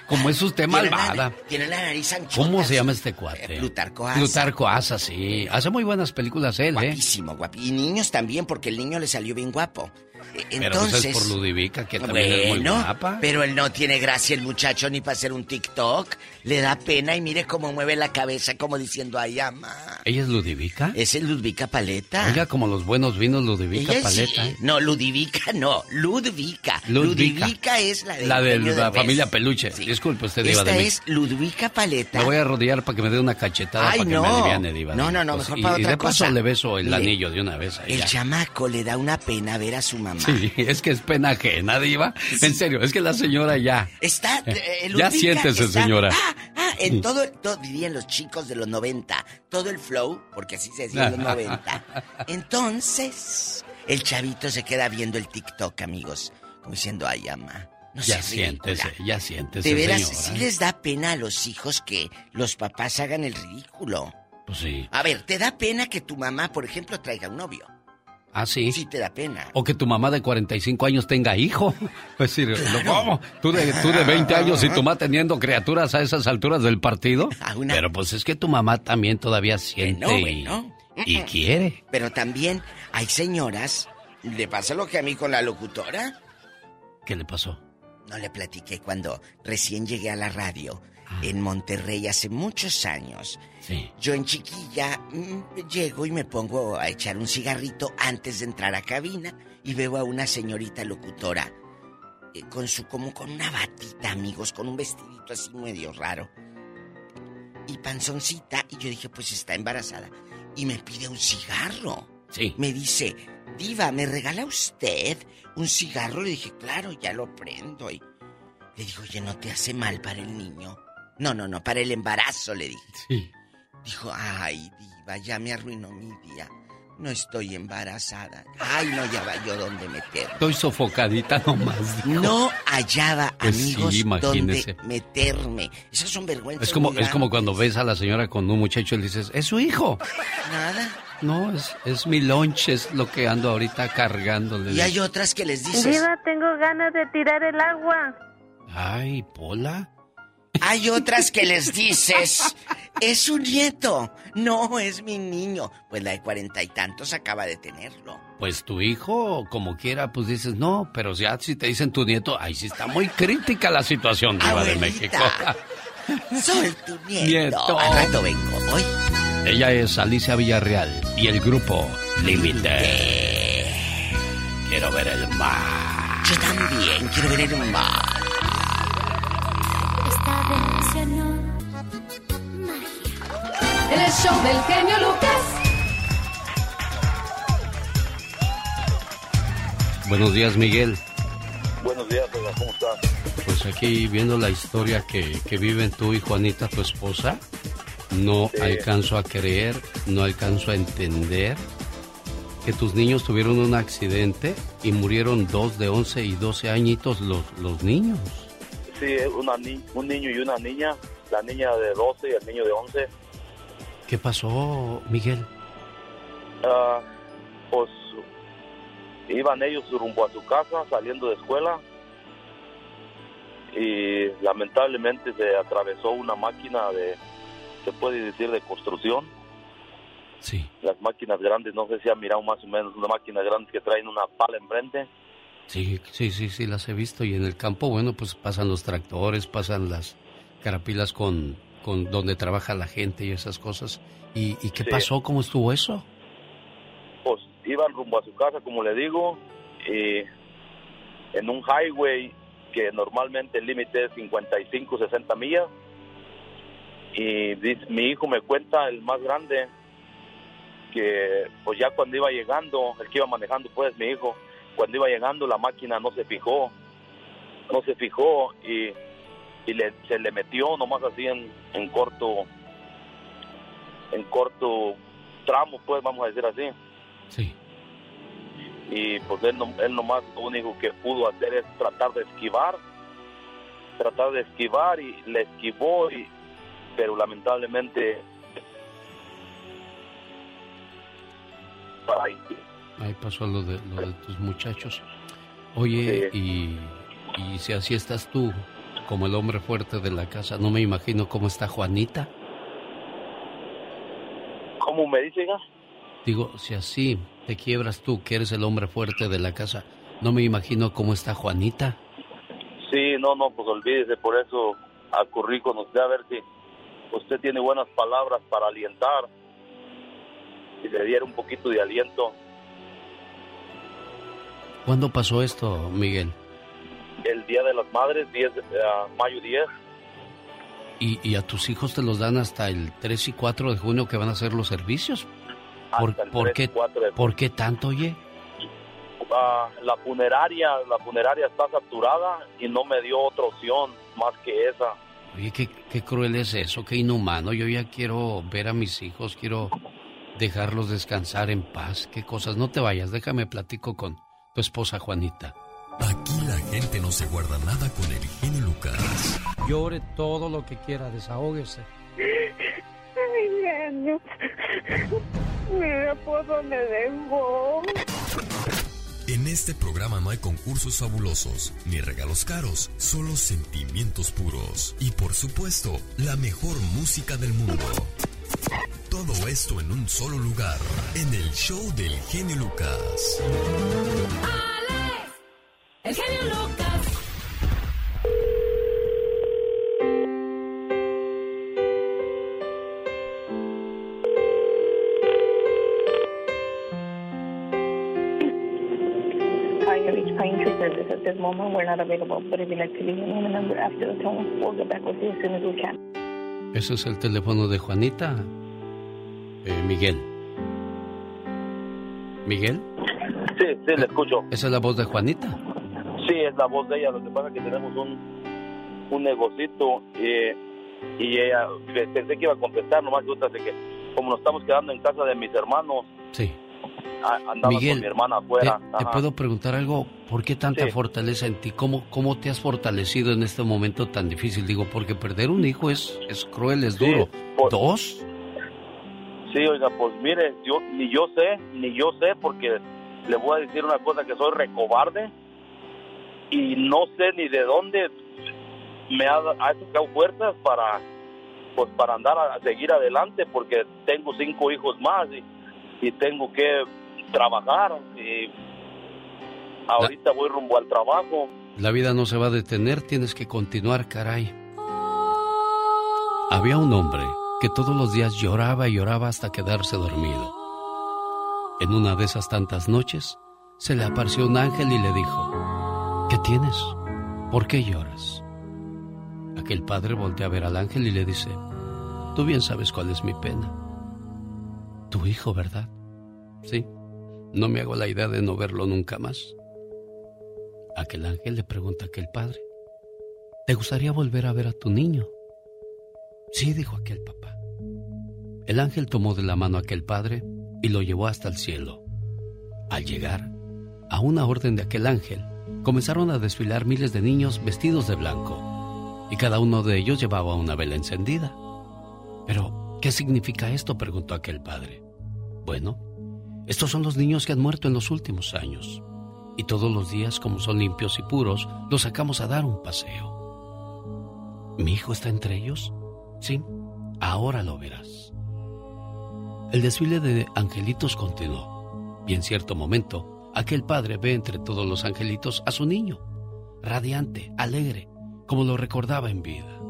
Como es usted malvada. Tiene la nariz anchota. ¿Cómo se llama este cuate? Eh, Plutarco Asa. Plutarco Asa, sí. Hace muy buenas películas él, ¿eh? Guapísimo, guapi- Y niños también, porque el niño le salió bien guapo. Eh, Pero pues Entonces. es por Ludivica, que también es muy Bueno, guapa. pero él no tiene gracia el muchacho ni para hacer un TikTok. Le da pena y mire cómo mueve la cabeza como diciendo, ay, ama. ¿Ella es Ludivica? Es el Ludvica Paleta. Oiga, como los buenos vinos Ludivica Ella sí. Paleta. ¿eh? No, Ludivica no, Ludvica. Ludvica. Ludvica es la de La de la Derbez. familia Peluche. Disculpe usted, diva Esta de es. Ludvica Paleta. Me voy a arrodillar para que me dé una cachetada Ay, para que no. me aliviane, diva. de No, no, no, mejor Y- para y otra de paso cosa. le beso el Mire, anillo de una vez. ahí El ya. chamaco le da una pena ver a su mamá. Sí, es que es pena ajena, diva. En serio, es que la señora ya. Está. eh, ya siéntese, está- señora. Ah, en todo, todo, dirían los chicos de los 90, todo el flow, porque así se decía en los 90. Entonces, el chavito se queda viendo el TikTok, amigos, como diciendo, ay, ama, no ya seas ridícula". siéntese, ya siéntese, De veras, señora. sí les da pena a los hijos que los papás hagan el ridículo. Pues sí. A ver, ¿te da pena que tu mamá, por ejemplo, traiga un novio? ¿Ah, sí? Sí te da pena. O que tu mamá de 45 años tenga hijo. Pues decir, ¿cómo? ¿Tú de, tú de 20 años y tu mamá teniendo criaturas a esas alturas del partido? Pero pues es que tu mamá también todavía siente y, bueno. y quiere. Pero también hay señoras, ¿le pasa lo que a mí con la locutora? ¿Qué le pasó? No le platiqué cuando recién llegué a la radio en Monterrey hace muchos años. Sí. Yo en chiquilla mm, llego y me pongo a echar un cigarrito antes de entrar a cabina y veo a una señorita locutora eh, con su como con una batita, amigos, con un vestidito así medio raro. Y panzoncita y yo dije, pues está embarazada y me pide un cigarro. Sí. Me dice, "Diva, ¿me regala usted un cigarro?" Le dije, "Claro, ya lo prendo." Y le digo, "Oye, ¿no te hace mal para el niño?" No, no, no, para el embarazo, le dije. Sí. Dijo, ay, diva, ya me arruinó mi día. No estoy embarazada. Ay, no hallaba yo dónde meterme. Estoy sofocadita nomás. dijo. No hallaba, Pues sí, amigos, imagínese. dónde meterme. Esas son vergüenzas. Es como, es como cuando ves a la señora con un muchacho y le dices, es su hijo. Nada. No, es, es mi lunch, es lo que ando ahorita cargándole. Y hay otras que les dices... Diva, tengo ganas de tirar el agua. Ay, Pola. Hay otras que les dices, es su nieto. No, es mi niño. Pues la de cuarenta y tantos acaba de tenerlo. Pues tu hijo, como quiera, pues dices, no, pero ya si te dicen tu nieto, ahí sí está muy crítica la situación, Diva de México. Soy tu nieto. Nieto. Al rato vengo. Hoy Ella es Alicia Villarreal y el grupo Límite. Quiero ver el mar. yo también quiero ver el mar. En el show del genio Lucas. Buenos días, Miguel. Buenos días, ¿cómo estás? Pues aquí viendo la historia que, que viven tú y Juanita, tu esposa, no Sí. alcanzo a creer, no alcanzo a entender que tus niños tuvieron un accidente y murieron dos de 11 y 12 añitos los, los niños. Sí, una ni- un niño y una niña, la niña de 12 y el niño de 11. ¿Qué pasó, Miguel? Ah, pues iban ellos rumbo a su casa saliendo de escuela y lamentablemente se atravesó una máquina de, se puede decir, de construcción. Sí. Las máquinas grandes, no sé si han mirado más o menos una máquina grande que traen una pala enfrente. Sí, sí, sí, sí, las he visto. Y en el campo, bueno, pues pasan los tractores, pasan las carapilas con, con donde trabaja la gente y esas cosas. ¿Y, y qué Sí. pasó? ¿Cómo estuvo eso? pues iban rumbo a su casa, como le digo, y en un highway que normalmente el límite es 55, 60 millas. Y dice- mi hijo me cuenta, el más grande, que pues ya cuando iba llegando, el que iba manejando pues mi hijo, cuando iba llegando la máquina no se fijó, no se fijó y, y le, se le metió nomás así en, en corto, en corto tramo pues vamos a decir así Sí. y pues él, no- él nomás lo único que pudo hacer es tratar de esquivar, tratar de esquivar y le esquivó, y, pero lamentablemente... Ay, Ahí pasó lo de, lo de tus muchachos. Oye, y, y si así estás tú, como el hombre fuerte de la casa, no me imagino cómo está Juanita. ¿Cómo me dice? Digo, si así te quiebras tú, que eres el hombre fuerte de la casa, no me imagino cómo está Juanita. Sí, no, no, pues olvídese, por eso acurrí con usted a ver si usted tiene buenas palabras para alientar, si le diera un poquito de aliento. ¿Cuándo pasó esto, Miguel? El Día de las Madres, 10 de, ah, mayo 10, ¿Y, y a tus hijos te los dan hasta el 3 y 4 de junio que van a hacer los servicios? ¿Por, por 3 y qué, 4 de ¿Por qué tanto, oye? Ah, la funeraria, la funeraria está saturada y no me dio otra opción más que esa. Oye, qué, qué cruel es eso, qué inhumano. Yo ya quiero ver a mis hijos, quiero dejarlos descansar en paz. Qué cosas. No te vayas, déjame platico con tu esposa Juanita. Aquí la gente no se guarda nada con el genio Lucas. Llore todo lo que quiera, desahógese. Ay, genio. Mira por dónde dejó. En este programa no hay concursos fabulosos ni regalos caros, solo sentimientos puros y por supuesto la mejor música del mundo. Todo esto en un solo lugar, en el show del genio Lucas. El genio Lucas. Hi, you reached Pine Tree Service. At this moment, we're not available, but if you'd like to leave your name and number after the tone, we'll get back with you as soon as we can. Ese es el teléfono de Juanita. Eh, Miguel. ¿Miguel? Sí, sí, le escucho. ¿Esa es la voz de Juanita? Sí, es la voz de ella. Lo que pasa es que tenemos un, un negocito eh, y ella pensé que iba a contestar, nomás que otra que como nos estamos quedando en casa de mis hermanos, Sí. andaba Miguel, con mi hermana ¿Te, afuera. te puedo preguntar algo? ¿Por qué tanta Sí. fortaleza en ti? ¿Cómo, ¿Cómo te has fortalecido en este momento tan difícil? Digo, porque perder un hijo es, es cruel, es Sí, duro. por- ¿Dos? Sí, oiga, pues mire, yo ni yo sé, ni yo sé, porque le voy a decir una cosa que soy recobarde y no sé ni de dónde me ha, ha sacado fuerzas para pues para andar a, seguir adelante porque tengo cinco hijos más y, y tengo que trabajar y ahorita voy rumbo al trabajo La vida no se va a detener, tienes que continuar, caray. Había un hombre que todos los días lloraba y lloraba hasta quedarse dormido. En una de esas tantas noches, se le apareció un ángel y le dijo, ¿qué tienes? ¿Por qué lloras? Aquel padre voltea a ver al ángel y le dice, tú bien sabes cuál es mi pena. Tu hijo, ¿verdad? Sí, no me hago la idea de no verlo nunca más. Aquel ángel le pregunta a aquel padre, ¿te gustaría volver a ver a tu niño? Sí, dijo aquel papá. El ángel tomó de la mano a aquel padre y lo llevó hasta el cielo. Al llegar, a una orden de aquel ángel, comenzaron a desfilar miles de niños vestidos de blanco, y cada uno de ellos llevaba una vela encendida. Pero, ¿qué significa esto? preguntó aquel padre. Bueno, estos son los niños que han muerto en los últimos años, y todos los días, como son limpios y puros, los sacamos a dar un paseo. ¿Mi hijo está entre ellos? Sí, ahora lo verás. El desfile de angelitos continuó, y en cierto momento, aquel padre ve entre todos los angelitos a su niño, radiante, alegre, como lo recordaba en vida.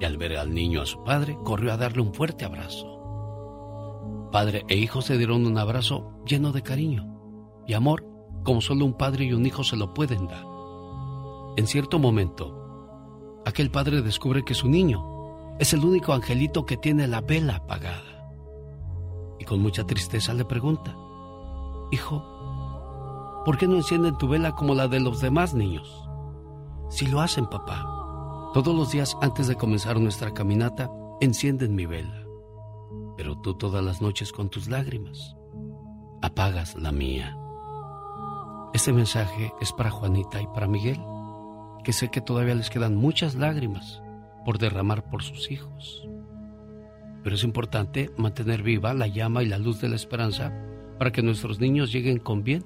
Y al ver al niño a su padre, corrió a darle un fuerte abrazo. Padre e hijo se dieron un abrazo lleno de cariño y amor, como solo un padre y un hijo se lo pueden dar. En cierto momento, aquel padre descubre que su niño es el único angelito que tiene la vela apagada. Y con mucha tristeza le pregunta, Hijo, ¿por qué no encienden tu vela como la de los demás niños? Si lo hacen, papá. Todos los días antes de comenzar nuestra caminata, encienden mi vela. Pero tú todas las noches con tus lágrimas apagas la mía. Este mensaje es para Juanita y para Miguel, que sé que todavía les quedan muchas lágrimas por derramar por sus hijos. Pero es importante mantener viva la llama y la luz de la esperanza para que nuestros niños lleguen con bien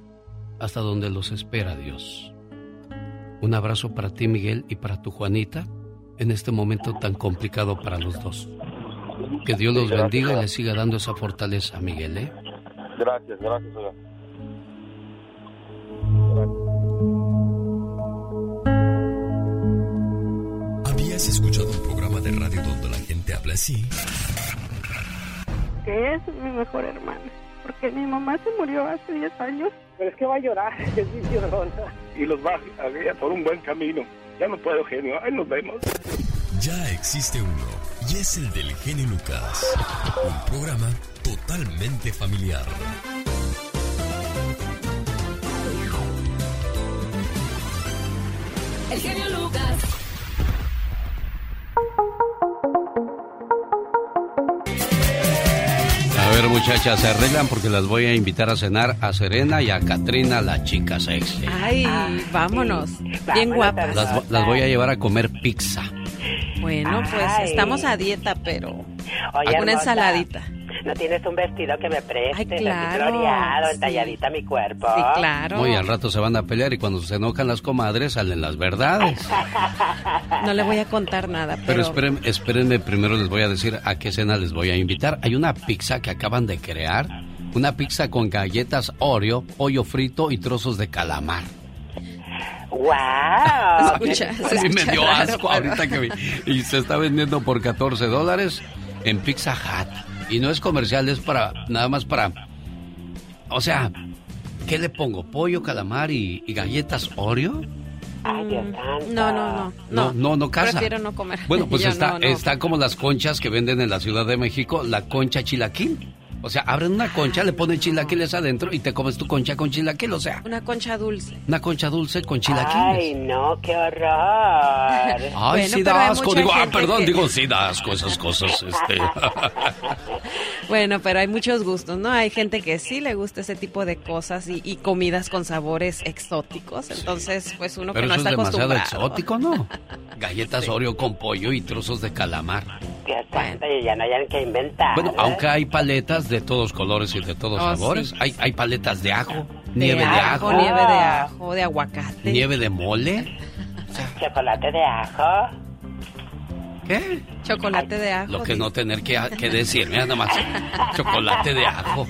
hasta donde los espera Dios. Un abrazo para ti, Miguel, y para tu Juanita en este momento tan complicado para los dos. Que Dios los bendiga y les siga dando esa fortaleza, Miguel, ¿eh? gracias gracias oiga. ¿Habías escuchado un programa de radio donde la gente habla así? Que es mi mejor hermana. Porque mi mamá se murió hace 10 años. Pero es que va a llorar, es mi llorona. Y los va a guiar por un buen camino. Ya no puedo, genio. Ahí nos vemos. Ya existe uno, y es el del genio Lucas. Un programa totalmente familiar. El genio Lucas. Ver, muchachas, se arreglan porque las voy a invitar a cenar a Serena y a Katrina, la chica sexy. Ay, vámonos. Bien guapas. Las, vo- las voy a llevar a comer pizza. Bueno, pues Ay. estamos a dieta, pero Oye, una hermosa, ensaladita. ¿No tienes un vestido que me prestes? Ay, claro, Así floreado, sí. entalladita mi cuerpo. Sí, claro. Muy al rato se van a pelear y cuando se enojan las comadres salen las verdades. No le voy a contar nada, Pero pero... esperen, espérenme, primero les voy a decir a qué cena les voy a invitar. Hay una pizza que acaban de crear, una pizza con galletas Oreo, pollo frito y trozos de calamar. ¡Wow! Escucha, mí me dio raro, asco pero- ahorita que vi. Y se está vendiendo por 14 dólares en Pizza Hut. Y no es comercial, es para, nada más para... O sea, ¿qué le pongo? ¿Pollo, calamar y, y galletas Oreo? Ay, Dios santo. No, no, no. No, no, no casa. Prefiero no comer. Bueno, pues Yo está, no, no. está como las conchas que venden en la Ciudad de México, la concha chilaquil. O sea, abren una concha, le ponen chilaquiles adentro y te comes tu concha con chilaquil. O sea, Una concha dulce. una concha dulce con chilaquiles. Ay, no, qué horror. Ay, Bueno, sí da asco. Digo, ah, perdón, que- digo, sí da asco esas cosas. Este. Bueno, pero hay muchos gustos, ¿no? Hay gente que sí le gusta ese tipo de cosas y, y comidas con sabores exóticos. Entonces, pues uno Pero que no eso está es demasiado acostumbrado. exótico, ¿no? Galletas Oreo con pollo y trozos de calamar. Dios santo, y ya no hayan que inventar. Bueno, aunque hay paletas de todos colores y de todos Oh, sabores. sí. Hay, hay paletas de ajo, De nieve de ajo, Nieve de ajo, de aguacate. nieve de mole. Chocolate de ajo. ¿Qué? Chocolate de ajo. Lo que no tener que, que decir, mira nada más. Chocolate de ajo.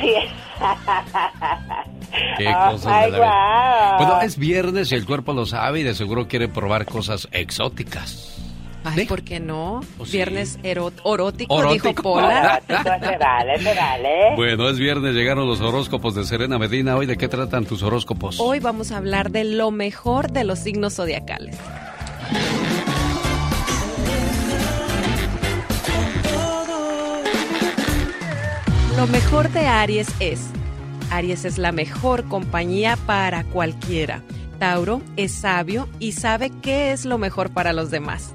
Sí. Qué Oh, cosas de la vida. Bueno, es viernes y el cuerpo lo sabe y de seguro quiere probar cosas exóticas. Ay, ¿por qué no? Pues sí. Viernes orótico, Orótico. dijo Pola. Erótico, se vale, se vale. Bueno, es viernes, llegaron los horóscopos de Serena Medina. Hoy, ¿de qué tratan tus horóscopos? Hoy vamos a hablar de lo mejor de los signos zodiacales. Lo mejor de Aries es, Aries es la mejor compañía para cualquiera. Tauro es sabio y sabe qué es lo mejor para los demás.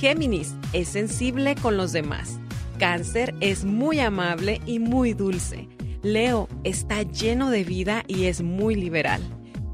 Géminis es sensible con los demás. Cáncer es muy amable y muy dulce. Leo está lleno de vida y es muy liberal.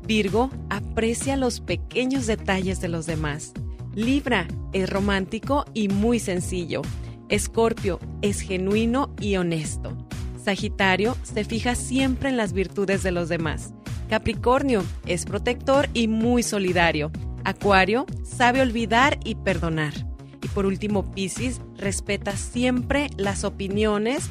Virgo aprecia los pequeños detalles de los demás. Libra es romántico y muy sencillo. Escorpio es genuino y honesto. Sagitario se fija siempre en las virtudes de los demás. Capricornio es protector y muy solidario. Acuario sabe olvidar y perdonar. Por último, Piscis respeta siempre las opiniones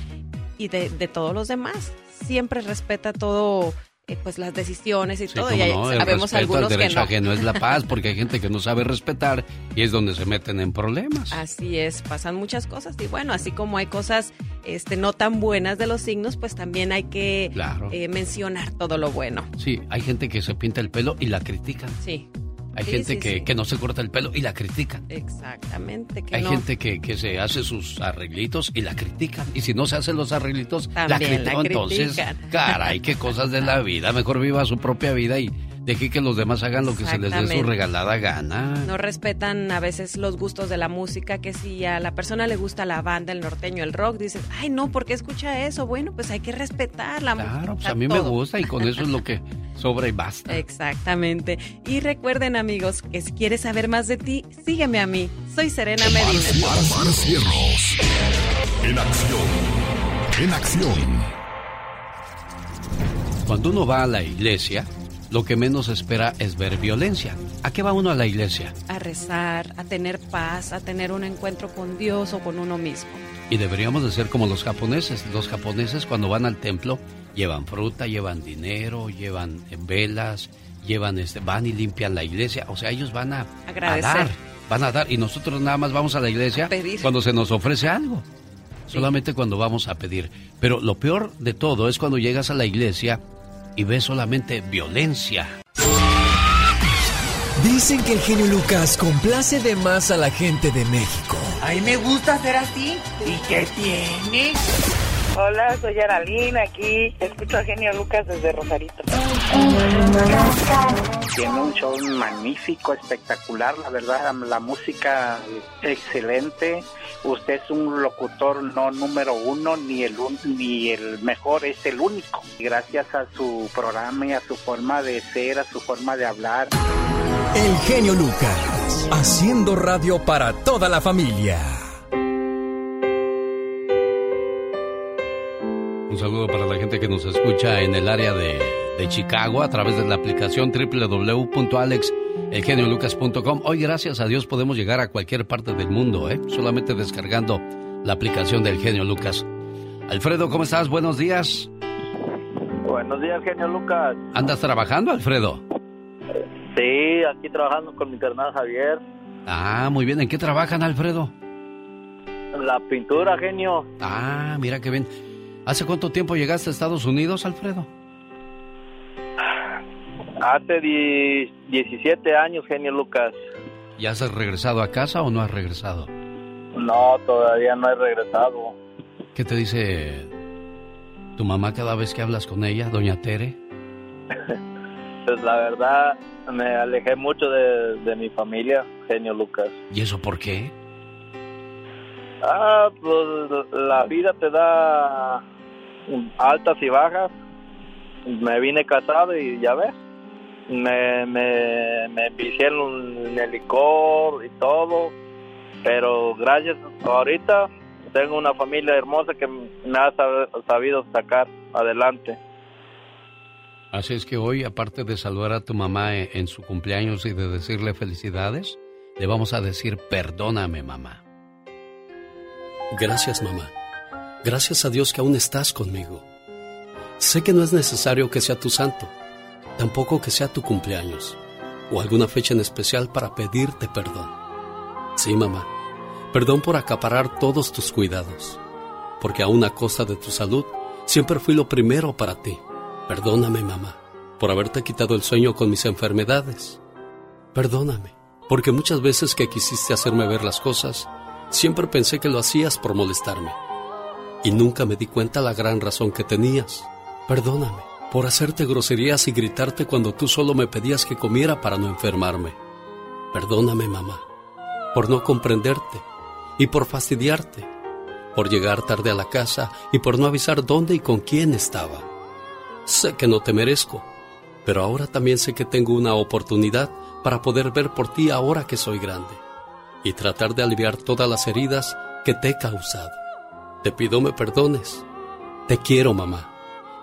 y de, de todos los demás. Siempre respeta todo, eh, pues las decisiones y Sí, todo. Y hay- no, el sabemos algunos al que derecho no. ajeno es la paz, porque hay gente que no sabe respetar y es donde se meten en problemas. Así es, pasan muchas cosas y bueno, así como hay cosas este, no tan buenas de los signos, pues también hay que Claro. eh, mencionar todo lo bueno. Sí, hay gente que se pinta el pelo y la critican. Sí. Hay Sí, gente sí, que, sí. que no se corta el pelo y la critican. Exactamente. Que Hay no. gente que, que se hace sus arreglitos y la critican. Y si no se hacen los arreglitos, la También la critican. Entonces, critican. caray, qué cosas de la vida. Mejor viva su propia vida y deje que los demás hagan lo que se les dé su regalada gana. No respetan a veces los gustos de la música, que si a la persona le gusta la banda, el norteño, el rock, dices, ay no, ¿por qué escucha eso? Bueno, pues hay que respetar la música. Claro, pues a mí me gusta y con eso es lo que sobra y basta. Exactamente. Y recuerden amigos, que si quieres saber más de ti, sígueme a mí. Soy Serena Medina. Omar Cierros. En acción. En acción. Cuando uno va a la iglesia, lo que menos espera es ver violencia. ¿A qué va uno a la iglesia? A rezar, a tener paz, a tener un encuentro con Dios o con uno mismo. Y deberíamos de ser como los japoneses. Los japoneses cuando van al templo llevan fruta, llevan dinero, llevan velas, llevan este, van y limpian la iglesia. O sea, ellos van a, a dar, van a dar. Y nosotros nada más vamos a la iglesia pedir. cuando se nos ofrece algo. Solamente cuando vamos a pedir. Pero lo peor de todo es cuando llegas a la iglesia y ves solamente violencia. Dicen que el genio Lucas complace de más a la gente de México. A mí me gusta ser así. ¿Y qué tiene? Hola, soy Aralina aquí. Escucho a Genio Lucas desde Rosarito. Tiene un show magnífico, espectacular, la verdad, la música excelente. Usted es un locutor no número uno, ni el, un- ni el mejor, es el único. Gracias a su programa y a su forma de ser, a su forma de hablar. El genio Lucas, haciendo radio para toda la familia. Un saludo para la gente que nos escucha en el área de, de Chicago a través de la aplicación www.alexelgeniolucas.com. Hoy, gracias a Dios, podemos llegar a cualquier parte del mundo, ¿eh? solamente descargando la aplicación del genio Lucas. Alfredo, ¿cómo estás? Buenos días. Buenos días, genio Lucas. ¿Andas trabajando, Alfredo? Sí, aquí trabajando con mi carnal Javier. Ah, muy bien. ¿En qué trabajan, Alfredo? La pintura, genio. Ah, mira qué bien. ¿Hace cuánto tiempo llegaste a Estados Unidos, Alfredo? Hace di- 17 años, genio Lucas. ¿Ya has regresado a casa o no has regresado? No, todavía no he regresado. ¿Qué te dice tu mamá cada vez que hablas con ella, doña Tere? Pues la verdad, me alejé mucho de, de mi familia, genio Lucas. ¿Y eso por qué? Ah, pues la vida te da altas y bajas. Me vine casado y ya ves, me, me, me envicié en, el licor y todo, pero gracias ahorita tengo una familia hermosa que me ha sab- sabido sacar adelante. Así es que hoy, aparte de saludar a tu mamá en, en su cumpleaños y de decirle felicidades, le vamos a decir perdóname, mamá. Gracias, mamá. Gracias a Dios que aún estás conmigo. Sé que no es necesario que sea tu santo, tampoco que sea tu cumpleaños o alguna fecha en especial para pedirte perdón. Sí, mamá, perdón por acaparar todos tus cuidados, porque a costa de tu salud, siempre fui lo primero para ti. Perdóname, mamá, por haberte quitado el sueño con mis enfermedades. Perdóname, porque muchas veces que quisiste hacerme ver las cosas, siempre pensé que lo hacías por molestarme. Y nunca me di cuenta la gran razón que tenías. Perdóname por hacerte groserías y gritarte cuando tú solo me pedías que comiera para no enfermarme. Perdóname, mamá, por no comprenderte y por fastidiarte, por llegar tarde a la casa y por no avisar dónde y con quién estaba. Sé que no te merezco, pero ahora también sé que tengo una oportunidad para poder ver por ti ahora que soy grande y tratar de aliviar todas las heridas que te he causado. Te pido me perdones. Te quiero, mamá.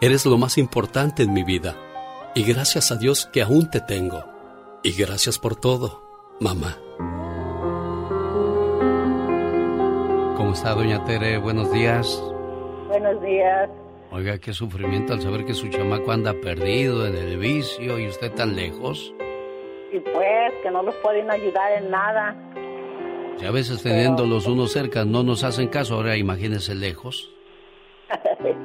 Eres lo más importante en mi vida. Y gracias a Dios que aún te tengo. Y gracias por todo, mamá. ¿Cómo está, doña Tere? Buenos días. Buenos días. Oiga, qué sufrimiento al saber que su chamaco anda perdido en el vicio y usted tan lejos. Y pues, que no los pueden ayudar en nada. Si a veces teniendo los unos cerca no nos hacen caso, ahora imagínese lejos.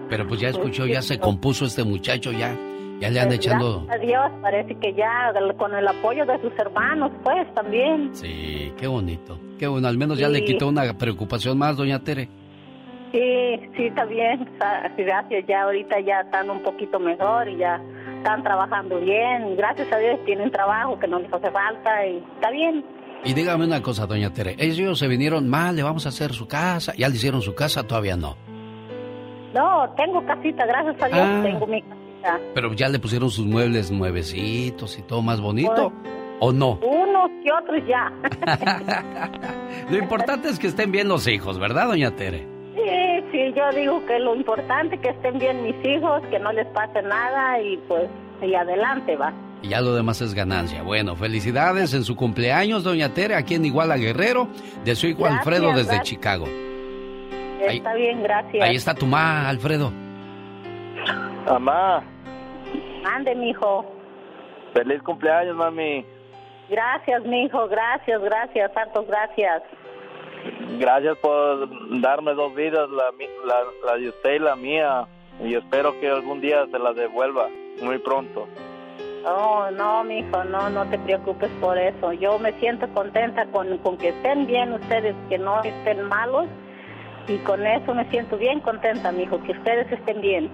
Pero pues ya escuchó, ya se compuso este muchacho, ya, ya le anda echando... Gracias a Dios, parece que ya con el apoyo de sus hermanos, pues también. Sí, qué bonito. Qué bueno, al menos ya Sí. le quitó una preocupación más, doña Tere. Sí, sí, está bien. Gracias, ya ahorita ya están un poquito mejor y ya están trabajando bien. Gracias a Dios tienen trabajo que no les hace falta y está bien. Y dígame una cosa, doña Tere, ellos se vinieron mal, le vamos a hacer su casa, ya le hicieron su casa, todavía no. No, tengo casita, gracias a Dios Ah. tengo mi casita. Pero ya le pusieron sus muebles nuevecitos y todo más bonito, ¿o no? Unos y otros ya. Lo importante es que estén bien los hijos, ¿verdad, doña Tere? Sí, sí, yo digo que lo importante es que estén bien mis hijos, que no les pase nada y pues, y adelante va. Y ya lo demás es ganancia. Bueno, felicidades en su cumpleaños, doña Tere, aquí en Iguala Guerrero, de su hijo Gracias, Alfredo desde gracias. Chicago. Ahí- Está bien, gracias. Ahí está tu ma, Alfredo. Mamá, Ande, mijo. feliz cumpleaños, mami. Gracias, mijo, gracias, gracias, hartos gracias. Gracias por darme dos vidas, la, mi- la, la de usted y la mía. Y espero que algún día se la devuelva muy pronto. Oh, no, mijo, no, no te preocupes por eso. Yo me siento contenta con, con que estén bien ustedes, que no estén malos. Y con eso me siento bien contenta, mijo, que ustedes estén bien.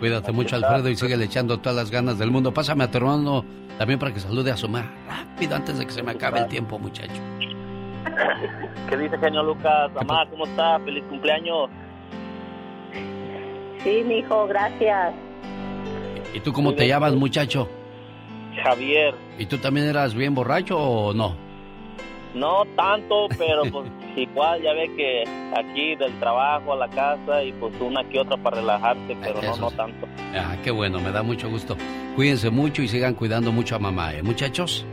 Cuídate mucho, Alfredo, y sigue echando todas las ganas del mundo. Pásame a tu hermano también para que salude a su ma. Rápido, antes de que se me acabe el tiempo, muchacho. ¿Qué dice genio Lucas? Mamá, ¿cómo está? Feliz cumpleaños. Sí, mijo, gracias. ¿Y tú cómo te llamas, muchacho? Javier. ¿Y tú también eras bien borracho o no? No tanto, pero pues igual ya ve que aquí del trabajo a la casa y pues una que otra para relajarse, pero no, Eso no sí. tanto. Ah, qué bueno, me da mucho gusto. Cuídense mucho y sigan cuidando mucho a mamá, ¿eh? Muchachos,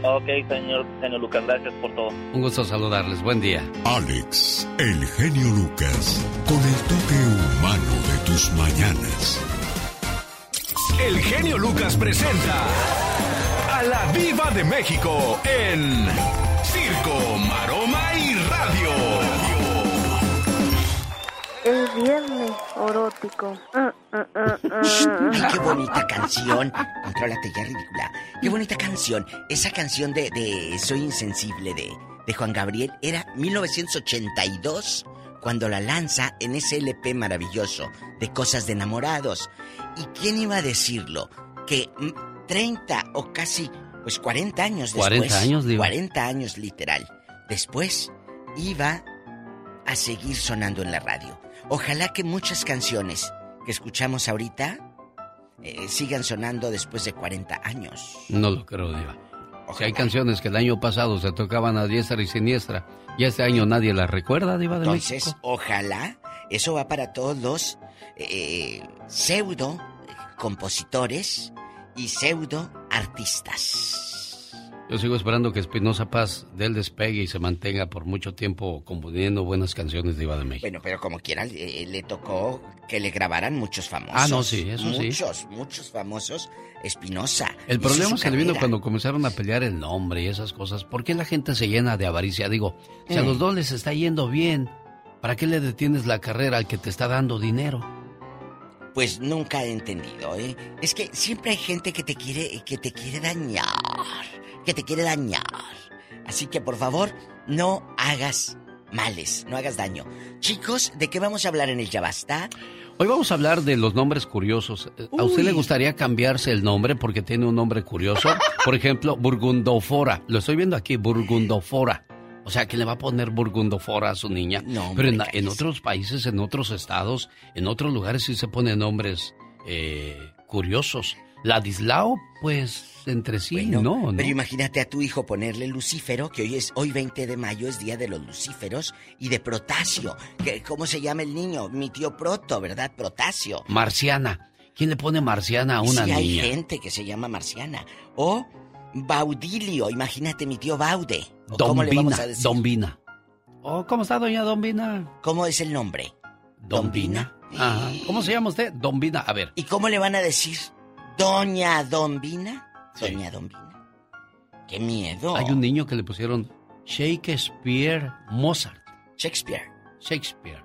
Ok, señor, señor Lucas, gracias por todo. un gusto saludarles. Buen día. Alex, el genio Lucas, con el toque humano de tus mañanas. El genio Lucas presenta a la Viva de México en Circo, Maroma y Es viernes erótico. Ah, ah, ah, Ay, ah. qué bonita canción. Contrólate ya, ridícula. Qué bonita canción. Esa canción de, de Soy Insensible de, de Juan Gabriel era 1982 cuando la lanza en ese LP maravilloso de Cosas de Enamorados. ¿Y quién iba a decirlo? Que mm, 30 o casi, pues 40 años después. 40 años, digo. 40 años literal. Después iba a seguir sonando en la radio. Ojalá que muchas canciones que escuchamos ahorita eh, sigan sonando después de 40 años. No lo creo, Diva. Si hay canciones que el año pasado se tocaban a diestra y siniestra, y este año nadie las recuerda, Diva de Entonces, México. ojalá, eso va para todos los eh, pseudo compositores y pseudo artistas. Yo sigo esperando que Espinosa Paz dé el despegue y se mantenga por mucho tiempo componiendo buenas canciones de Diva de México. Bueno, pero como quiera, eh, le tocó que le grabaran muchos famosos. Ah, no, sí, eso sí. Muchos, muchos famosos. Espinosa. El problema se le vino cuando comenzaron a pelear el nombre y esas cosas. ¿Por qué la gente se llena de avaricia? Digo, si a Mm. los dos les está yendo bien, ¿para qué le detienes la carrera al que te está dando dinero? Pues nunca he entendido, ¿eh? Es que siempre hay gente que te quiere, que te quiere dañar, que te quiere dañar. Así que por favor, no hagas males, no hagas daño. Chicos, ¿de qué vamos a hablar en el Ya Basta? Hoy vamos a hablar de los nombres curiosos. Eh, ¿A usted le gustaría cambiarse el nombre porque tiene un nombre curioso? Por ejemplo, Burgundofora. Lo estoy viendo aquí, Burgundofora. O sea, que le va a poner Burgundofora a su niña. No, Pero en otros países, en otros estados, en otros lugares sí se ponen nombres eh, curiosos. Ladislao, pues, entre sí, no, ¿no? Pero imagínate a tu hijo ponerle Lucífero, que hoy es hoy 20 de mayo es día de los lucíferos y de Protasio. que- ¿Cómo se llama el niño? Mi tío Proto, ¿verdad? Protasio. Marciana. ¿Quién le pone Marciana a una sí, hay niña? gente que se llama Marciana. O Baudilio, imagínate mi tío Baude. ¿O ¿Cómo le Dombina, vamos a decir? Dombina. Oh, ¿cómo está doña Dombina? ¿Cómo es el nombre? Dombina. Ajá. ¿Cómo se llama usted? Dombina. A ver. ¿Y cómo le van a decir? Doña Dombina. Doña Dombina. ¡Qué miedo! Hay un niño que le pusieron Shakespeare Mozart. Shakespeare. Shakespeare.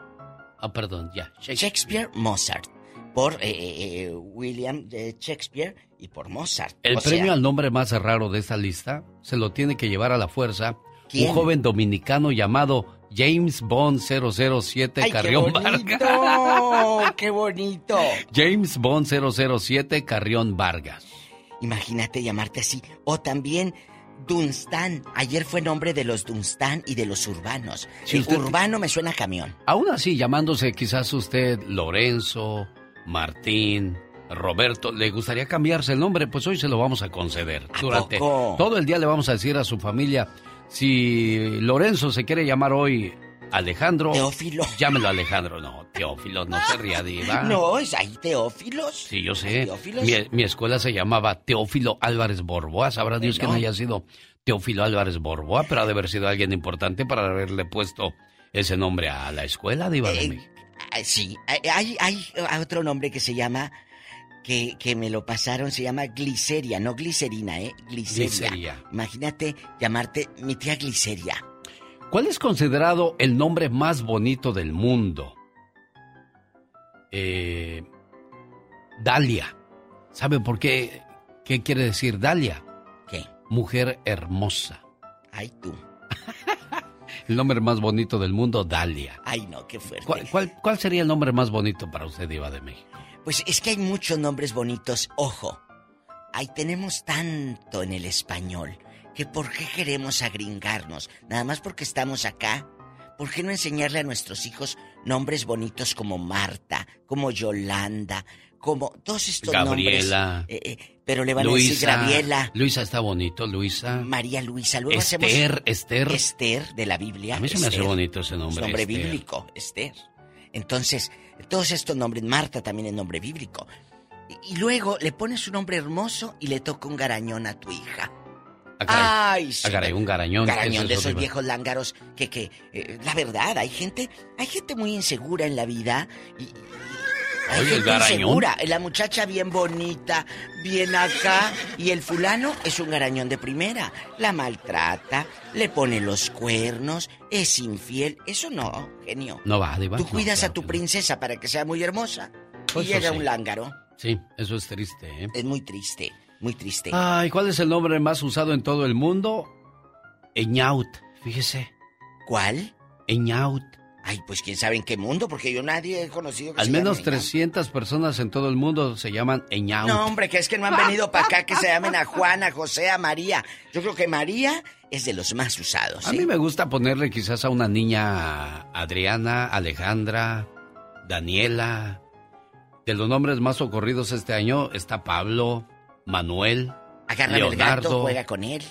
Ah, perdón, ya. Shakespeare Mozart. Por eh, eh, eh, William eh, Shakespeare y por Mozart. El O sea, premio al nombre más raro de esta lista se lo tiene que llevar a la fuerza ¿Quién? un joven dominicano llamado James Bond 007 ¡Ay, Carrión qué Vargas. bonito! ¡Qué bonito! James Bond 007 Carrión Vargas. Imagínate llamarte así. O también Dunstan. Ayer fue nombre de los Dunstan y de los urbanos. Si usted- urbano me suena a camión. Aún así, llamándose quizás usted Lorenzo, Martín, Roberto, ¿le gustaría cambiarse el nombre? Pues hoy se lo vamos a conceder. Durante poco? todo el día le vamos a decir a su familia, si Lorenzo se quiere llamar hoy Alejandro, Teófilo. llámelo Alejandro. No, Teófilo, no se ría, diva. No, es ahí Teófilos. Sí, yo sé. Teófilos. Mi, mi escuela se llamaba Teófilo Álvarez Borboa. Sabrá Dios que no haya sido Teófilo Álvarez Borboa, pero ha de haber sido alguien importante para haberle puesto ese nombre a la escuela, Diva de Eh, México. ah, sí, hay, hay hay otro nombre que se llama, que, que me lo pasaron, se llama gliceria, no glicerina, ¿eh? Gliceria. Gliceria. Imagínate llamarte mi tía Gliceria. ¿Cuál es considerado el nombre más bonito del mundo? Eh, Dalia. ¿Sabe por qué? ¿Qué quiere decir Dalia? ¿Qué? Mujer hermosa. Ay, tú. El nombre más bonito del mundo, Dalia. Ay, no, qué fuerte. ¿Cuál, cuál, cuál sería el nombre más bonito para usted, Diva de México? Pues es que hay muchos nombres bonitos. Ojo, ahí tenemos tanto en el español que por qué queremos agringarnos. Nada más porque estamos acá. ¿Por qué no enseñarle a nuestros hijos nombres bonitos como Marta, como Yolanda, como todos estos Gabriela. nombres. eh, eh, pero le van a decir Gabriela. Luisa está bonito, Luisa. María Luisa. Luego Esther, hacemos Esther. Esther de la Biblia. A mí se me hace bonito ese nombre. Es nombre Esther. bíblico, Esther. Entonces, todos estos nombres, Marta también es nombre bíblico. Y, y luego le pones un nombre hermoso y le toca un garañón a tu hija. Ah. Ay, sí. Ah, caray, un garañón. ¿qué es Garañón de eso, esos viejos lángaros que, que, eh, la verdad, hay gente, hay gente muy insegura en la vida y, Oye, el garañón. insegura. La muchacha bien bonita, bien acá, y el fulano es un garañón de primera. La maltrata, le pone los cuernos, es infiel. Eso no, genio. No va, Diva. Tú no, cuidas claro a tu no. princesa para que sea muy hermosa. Pues y eso llega sí. un lángaro. Sí, eso es triste, ¿eh? Es muy triste, muy triste. Ay, ¿cuál es el nombre más usado en todo el mundo? Eñaut, fíjese. ¿Cuál? Eñaut. Ay, pues quién sabe en qué mundo, porque yo nadie he conocido que Al se menos llame Eñaut. 300 personas en todo el mundo se llaman Eñaut. No, hombre, que es que no han venido para acá que se llamen a Juana, José, a María. Yo creo que María es de los más usados. A mí me gusta ponerle quizás a una niña Adriana, Alejandra, Daniela. De los nombres más ocurridos este año está Pablo, Manuel, Agárrame el gato, Leonardo. juega con él.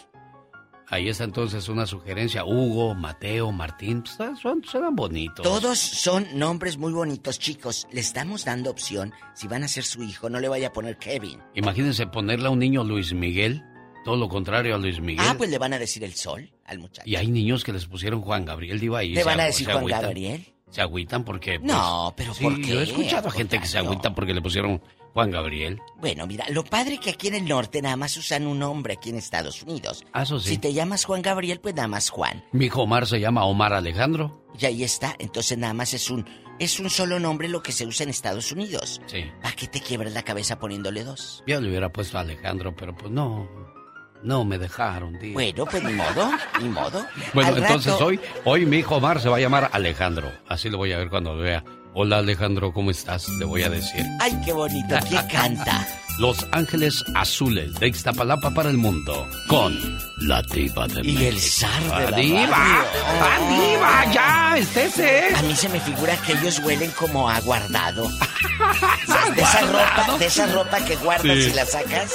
Ahí está entonces una sugerencia. Hugo, Mateo, Martín, pues, son, suenan bonitos. Todos son nombres muy bonitos, chicos. Le estamos dando opción. Si van a ser su hijo, no le vaya a poner Kevin. Imagínense ponerle a un niño Luis Miguel, todo lo contrario a Luis Miguel. Ah, pues le van a decir el sol al muchacho. Y hay niños que les pusieron Juan Gabriel Diva y ¿Le van a decir Juan agüitan. Gabriel? Se agüitan porque... pues, No, pero sí, ¿por qué? Yo he escuchado Al gente que se agüita porque le pusieron Juan Gabriel. Bueno, mira, lo padre que aquí en el norte nada más usan un nombre aquí en Estados Unidos. Ah, eso sí. Si te llamas Juan Gabriel, pues nada más Juan. Mi hijo Omar se llama Omar Alejandro. Y ahí está. Entonces nada más es un es un solo nombre lo que se usa en Estados Unidos. Sí. ¿Para qué te quiebras la cabeza poniéndole dos? Yo le hubiera puesto a Alejandro, pero pues no. No me dejaron, tío. Bueno, pues ni modo, ni modo. Bueno, Al entonces rato- hoy, hoy mi hijo Omar se va a llamar Alejandro. Así lo voy a ver cuando lo vea. Hola Alejandro, ¿cómo estás? Le voy a decir. Ay, qué bonito, ¿quién canta? Los Ángeles Azules de Ixtapalapa para el mundo. Con la diva de Y el zar de la ¡Diva! radio. ¡Ah, diva! ¡Ya! ¡Estése! A mí se me figura que ellos huelen como a guardado. De esa ropa, de esa ropa que guardas Sí. y la sacas,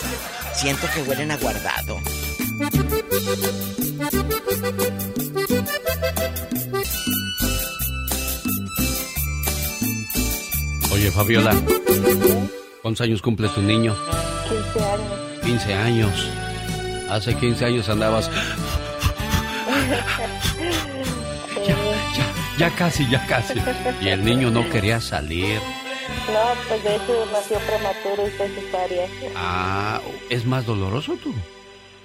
siento que huelen a guardado. Oye, Fabiola. ¿Cuántos años cumple tu niño? 15 años. 15 años. Hace 15 años andabas. Ya casi, ya casi. Y el niño no quería salir. No, pues de hecho nació prematuro y fue cesárea. Ah, ¿es más doloroso tú?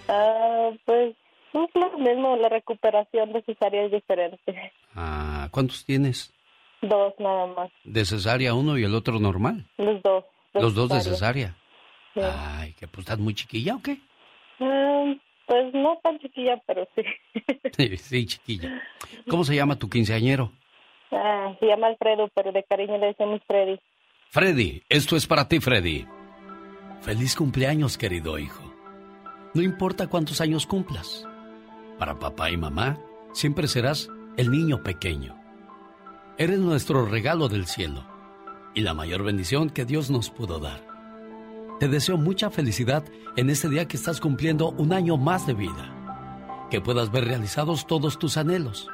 Ah, pues es lo mismo, la recuperación de cesárea es diferente. Ah, ¿cuántos tienes? Dos nada más, De cesárea uno y el otro normal. los dos. Los dos de cesárea. Sí. Ay, que pues estás muy chiquilla o qué? Ah, pues no tan chiquilla, pero sí. Sí, sí, chiquilla. ¿Cómo se llama tu quinceañero? Ah, se llama Alfredo, pero de cariño le decimos Freddy. Freddy, esto es para ti, Freddy. Feliz cumpleaños, querido hijo. No importa cuántos años cumplas. Para papá y mamá, siempre serás el niño pequeño. Eres nuestro regalo del cielo y la mayor bendición que Dios nos pudo dar. Te deseo mucha felicidad en este día que estás cumpliendo un año más de vida. Que puedas ver realizados todos tus anhelos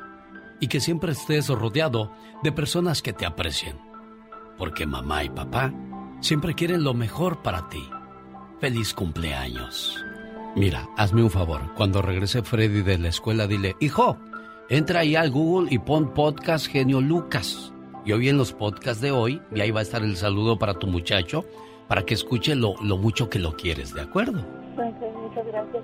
y que siempre estés rodeado de personas que te aprecien porque mamá y papá siempre quieren lo mejor para ti. Feliz cumpleaños. Mira, hazme un favor. Cuando regrese Freddy de la escuela, dile, hijo, entra ahí al Google y pon podcast Genio Lucas. Y hoy en los podcasts de hoy, y ahí va a estar el saludo para tu muchacho, para que escuche lo, lo mucho que lo quieres, ¿de acuerdo? Ok, muchas gracias.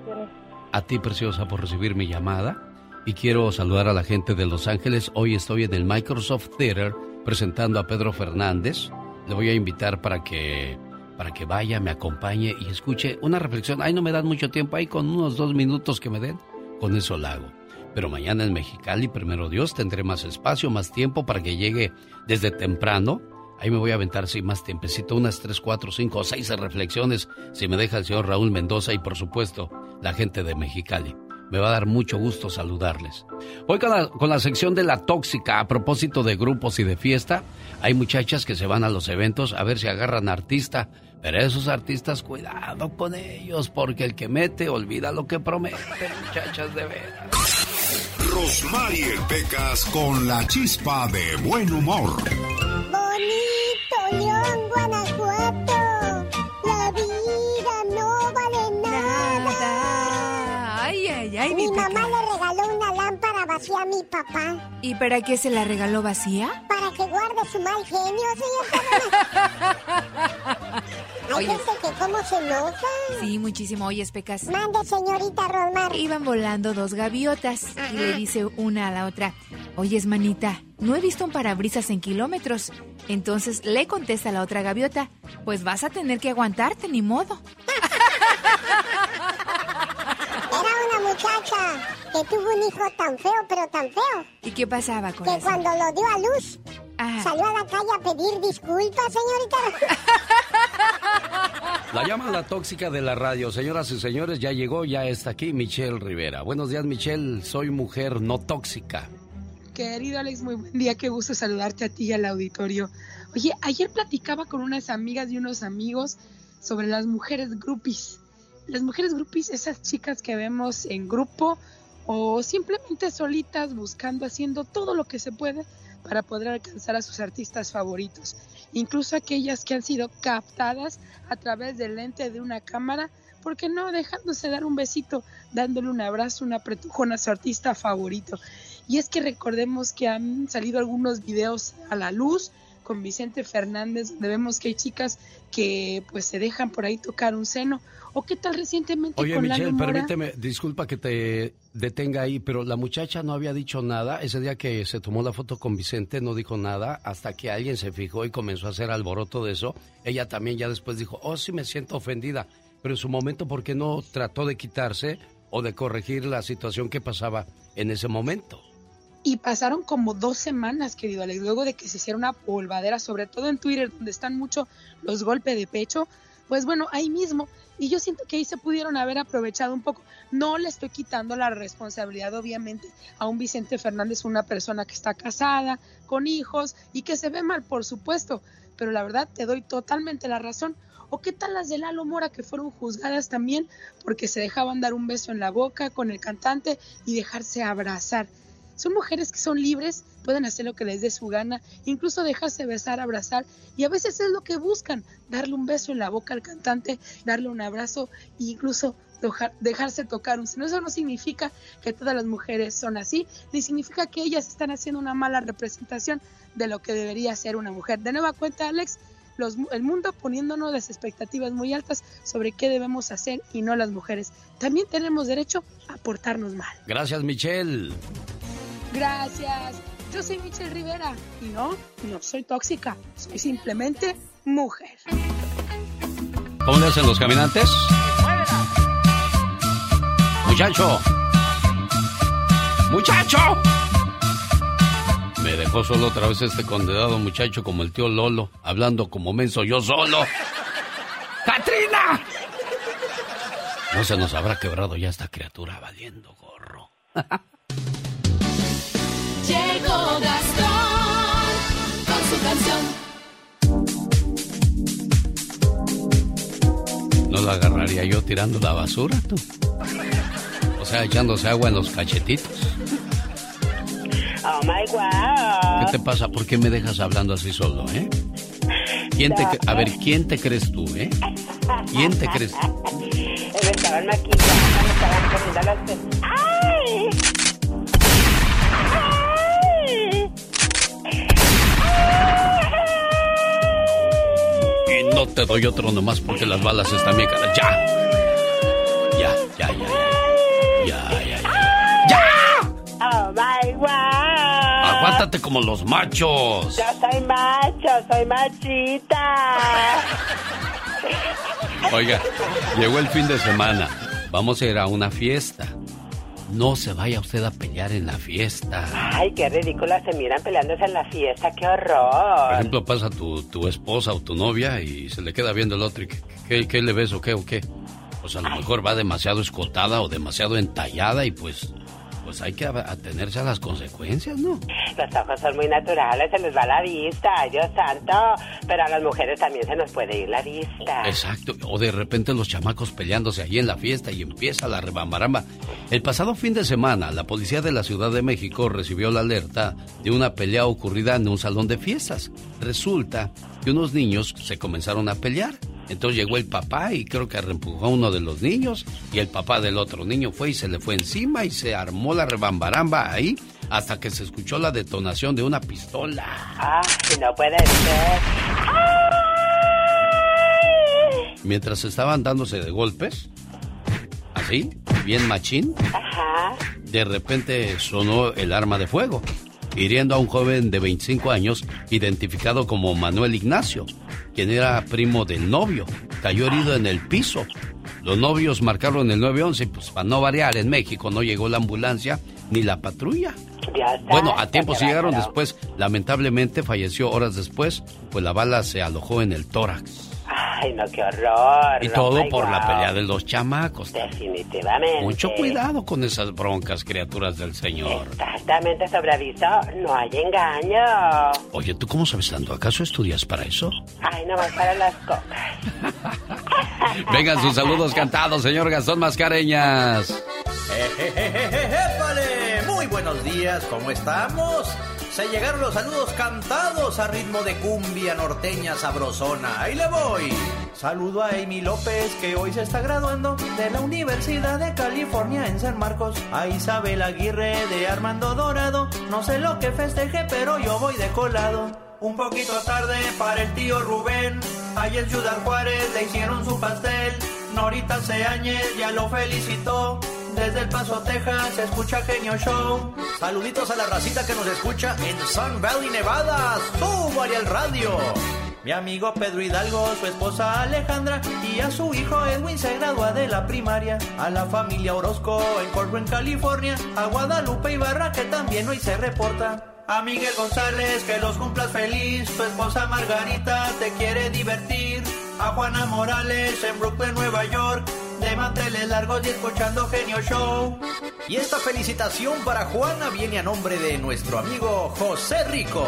A ti, preciosa, por recibir mi llamada. Y quiero saludar a la gente de Los Ángeles. Hoy estoy en el Microsoft Theater presentando a Pedro Fernández. Le voy a invitar para que, para que vaya, me acompañe y escuche una reflexión. Ay, no me dan mucho tiempo ahí, con unos dos minutos que me den, con eso la hago. Pero mañana en Mexicali, primero Dios, tendré más espacio, más tiempo para que llegue desde temprano. Ahí me voy a aventar, sí, más tiempecito, unas tres, cuatro, cinco o seis reflexiones, si me deja el señor Raúl Mendoza y, por supuesto, la gente de Mexicali. Me va a dar mucho gusto saludarles. Hoy con la, con la sección de la tóxica, a propósito de grupos y de fiesta, hay muchachas que se van a los eventos a ver si agarran artista. Pero esos artistas, cuidado con ellos, porque el que mete olvida lo que promete, muchachas de veras. Rosmarie Pecas con la chispa de buen humor. Bonito León, Guanajuato. La vida no vale nada. Ay, ay, ay, Mi mi mamá le regaló una lámpara vacía a mi papá. ¿Y para qué se la regaló vacía? Para que guarde su mal genio, señor. Oye. que cómo se enoja. Sí, muchísimo. Oye, Pecas. Mande, señorita Rosmar. Iban volando dos gaviotas y le dice una a la otra, oyes, manita, no he visto un parabrisas en kilómetros. Entonces le contesta la otra gaviota, pues vas a tener que aguantarte, ni modo. Era una muchacha que tuvo un hijo tan feo, pero tan feo, ¿Y qué pasaba con que eso? cuando lo dio a luz, Ajá. salió a la calle a pedir disculpas, señorita. La llaman la tóxica de la radio. Señoras y señores, ya llegó, ya está aquí Michelle Rivera. Buenos días, Michelle. Soy mujer no tóxica. Querido Alex, muy buen día, qué gusto saludarte a ti y al auditorio. Oye, ayer platicaba con unas amigas y unos amigos sobre las mujeres groupies. Las mujeres groupies, esas chicas que vemos en grupo o simplemente solitas buscando, haciendo todo lo que se puede para poder alcanzar a sus artistas favoritos. Incluso aquellas que han sido captadas a través del lente de una cámara, porque no dejándose dar un besito, dándole un abrazo, un apretujón a su artista favorito. Y es que recordemos que han salido algunos videos a la luz con Vicente Fernández, donde vemos que hay chicas que pues se dejan por ahí tocar un seno. ¿O qué tal recientemente Oye, con Michelle, Lalo Mora? permíteme, disculpa que te detenga ahí, pero la muchacha no había dicho nada. Ese día que se tomó la foto con Vicente no dijo nada hasta que alguien se fijó y comenzó a hacer alboroto de eso. Ella también ya después dijo, oh, sí me siento ofendida. Pero en su momento, ¿por qué no trató de quitarse o de corregir la situación que pasaba en ese momento? Y pasaron como dos semanas, querido Alex, luego de que se hiciera una polvadera, sobre todo en Twitter, donde están mucho los golpes de pecho, pues bueno, ahí mismo. Y yo siento que ahí se pudieron haber aprovechado un poco. No le estoy quitando la responsabilidad, obviamente, a un Vicente Fernández, una persona que está casada, con hijos y que se ve mal, por supuesto. Pero la verdad, te doy totalmente la razón. ¿O qué tal las de Lalo Mora que fueron juzgadas también porque se dejaban dar un beso en la boca con el cantante y dejarse abrazar? Son mujeres que son libres, pueden hacer lo que les dé su gana, incluso dejarse besar, abrazar, y a veces es lo que buscan, darle un beso en la boca al cantante, darle un abrazo incluso dejar- dejarse tocar. Eso no significa que todas las mujeres son así, ni significa que ellas están haciendo una mala representación de lo que debería ser una mujer. De nueva cuenta, Alex, el mundo poniéndonos las expectativas muy altas sobre qué debemos hacer y no las mujeres. También tenemos derecho a portarnos mal. Gracias, Michelle. Gracias. Yo soy Michelle Rivera y no, no soy tóxica, soy simplemente mujer. ¿Cómo le hacen los caminantes? Muchacho. Muchacho. Me dejó solo otra vez este condenado muchacho como el tío Lolo, hablando como menso yo solo. ¡Catrina! No se nos habrá quebrado ya esta criatura valiendo gorro. Llegó Gastón con su canción. No la agarraría yo tirando la basura, tú. O sea, echándose agua en los cachetitos. Oh my wow. ¿Qué te pasa? ¿Por qué me dejas hablando así solo, eh? ¿Quién te, a ver, ¿quién te crees tú, eh? ¿Quién te crees tú? Me estaban maquillando, me estaban poniendo las. ¡Ay! Y no te doy otro nomás porque las balas están bien caras. ¡Ya! Ya, ya, ya, ya. Ya, ya, ya. ¡Ya! Oh my wow. Aguántate como los machos. Yo soy macho, soy machita. Oiga, llegó el fin de semana. Vamos a ir a una fiesta. No se vaya usted a pelear en la fiesta. Ay, qué ridículas se miran peleándose en la fiesta, qué Por horror. ejemplo, pasa tu, tu esposa o tu novia y se le queda viendo el otro y ¿qué, qué, qué le ves o qué o qué? Pues a lo mejor va demasiado escotada o demasiado entallada y pues pues hay que atenerse a las consecuencias, ¿no? Los ojos son muy naturales, se les va la vista, Dios santo. Pero a las mujeres también se nos puede ir la vista. Exacto. O de repente los chamacos peleándose allí en la fiesta y empieza la rebambaramba. El pasado fin de semana, la policía de la Ciudad de México recibió la alerta de una pelea ocurrida en un salón de fiestas. Resulta que unos niños se comenzaron a pelear. Entonces llegó el papá y creo que reempujó a uno de los niños y el papá del otro niño fue y se le fue encima y se armó la rebambaramba ahí hasta que se escuchó la detonación de una pistola. Ah, no puede ser. Mientras estaban dándose de golpes, así, bien machín, Ajá. de repente sonó el arma de fuego hiriendo a un joven de 25 años identificado como Manuel Ignacio, quien era primo del novio. Cayó herido en el piso. Los novios marcaron el 911, pues para no variar, en México no llegó la ambulancia ni la patrulla. Bueno, a tiempo sí llegaron después. Lamentablemente falleció horas después, pues la bala se alojó en el tórax. Ay, no, qué horror. Y todo por la pelea de los chamacos. Definitivamente. Mucho cuidado con esas broncas, criaturas del Señor. Exactamente, sobre aviso, no hay engaño. Oye, ¿tú cómo sabes tanto? ¿Acaso estudias para eso? Ay, no más para las cocas. Vengan sus saludos cantados, señor Gastón Mascareñas. Muy buenos días, ¿cómo estamos? Se llegaron los saludos cantados a ritmo de cumbia norteña sabrosona. Ahí le voy. Saludo a Amy López que hoy se está graduando de la Universidad de California en San Marcos. A Isabel Aguirre de Armando Dorado. No sé lo que festeje, pero yo voy de colado. Un poquito tarde para el tío Rubén. Ayer en Ciudad Juárez le hicieron su pastel. Norita Seáñez ya lo felicitó. Desde El Paso, Texas, se escucha Genio Show. Saluditos a la racita que nos escucha en Sun Valley, Nevada. ¡Súbale al radio! Mi amigo Pedro Hidalgo, su esposa Alejandra y a su hijo Edwin se gradúa de la primaria. A la familia Orozco en Corcoran, California. A Guadalupe Ibarra que también hoy se reporta. A Miguel González, que los cumplas feliz. Tu esposa Margarita te quiere divertir. A Juana Morales en Brooklyn, Nueva York. De manteles largos y escuchando Genio Show. Y esta felicitación para Juana viene a nombre de nuestro amigo José Rico.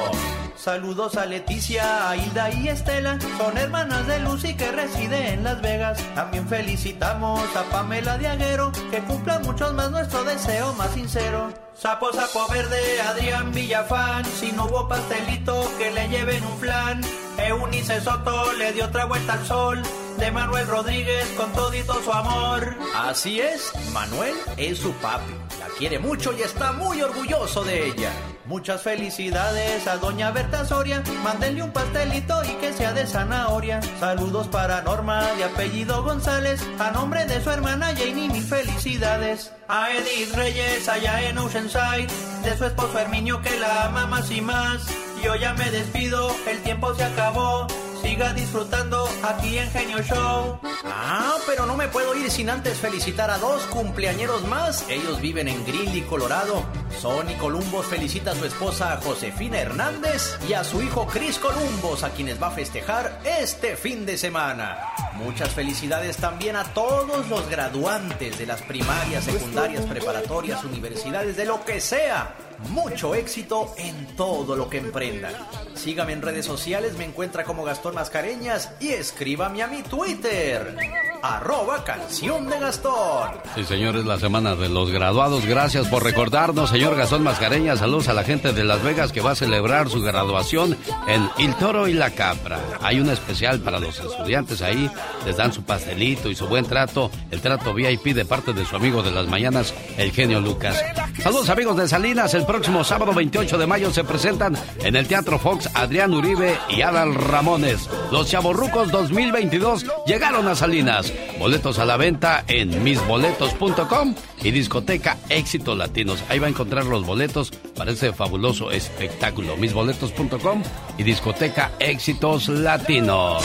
Saludos a Leticia, a Hilda y Estela. Son hermanas de Lucy que reside en Las Vegas. También felicitamos a Pamela Diaguero. Que cumpla muchos más nuestro deseo más sincero. Sapo, sapo verde, Adrián Villafán. Si no hubo pastelito, que le lleven un flan. Eunice Soto le dio otra vuelta al sol. De Manuel Rodríguez con todito su amor. Así es, Manuel es su papi. La quiere mucho y está muy orgulloso de ella. Muchas felicidades a doña Berta Soria. Mándenle un pastelito y que sea de zanahoria. Saludos para Norma de apellido González. A nombre de su hermana Janie, mil felicidades. A Edith Reyes allá en Oceanside. De su esposo Herminio que la ama más y más. Yo ya me despido, el tiempo se acabó. Siga disfrutando aquí en Genio Show. Ah, pero no me puedo ir sin antes felicitar a dos cumpleañeros más. Ellos viven en Greeley, Colorado. Sonny Columbus felicita a su esposa Josefina Hernández y a su hijo Chris Columbus, a quienes va a festejar este fin de semana. Muchas felicidades también a todos los graduantes de las primarias, secundarias, preparatorias, universidades, de lo que sea mucho éxito en todo lo que emprendan. Sígame en redes sociales, me encuentra como Gastón Mascareñas y escríbame a mi Twitter, arroba canción de Gastón. Sí, señores, la semana de los graduados. Gracias por recordarnos, señor Gastón Mascareñas. Saludos a la gente de Las Vegas que va a celebrar su graduación en El Toro y la Capra. Hay un especial para los estudiantes ahí. Les dan su pastelito y su buen trato. El trato VIP de parte de su amigo de las mañanas, el genio Lucas. Saludos amigos de Salinas. El próximo sábado 28 de mayo se presentan en el Teatro Fox Adrián Uribe y Adal Ramones. Los Chavorrucos 2022 llegaron a Salinas. Boletos a la venta en misboletos.com y discoteca Éxito Latinos. Ahí va a encontrar los boletos para ese fabuloso espectáculo. Misboletos.com y discoteca Éxitos Latinos.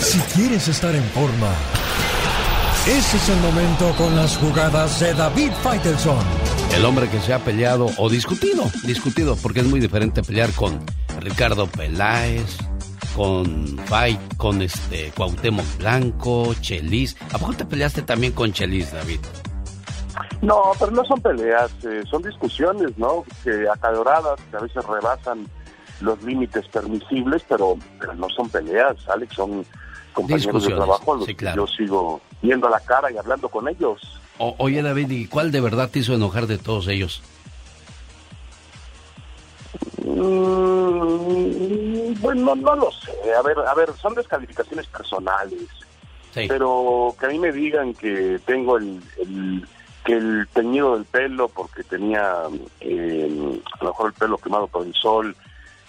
Si quieres estar en forma, ese es el momento con las jugadas de David Faitelson. El hombre que se ha peleado o discutido, discutido, porque es muy diferente pelear con Ricardo Peláez, con Fight, con este Cuauhtémoc Blanco, Chelis. ¿A poco te peleaste también con Chelis, David? No, pero no son peleas, eh, son discusiones, ¿no? Que acaloradas, que a veces rebasan los límites permisibles, pero, pero no son peleas, Alex, son compañeros de trabajo a los sí, que claro. yo sigo viendo a la cara y hablando con ellos. O- oye, David, ¿y cuál de verdad te hizo enojar de todos ellos? Mm, bueno, no lo sé. A ver, a ver, son descalificaciones personales. Pero que a mí me digan que tengo el, el- que el teñido del pelo porque tenía eh, a lo mejor el pelo quemado por el sol,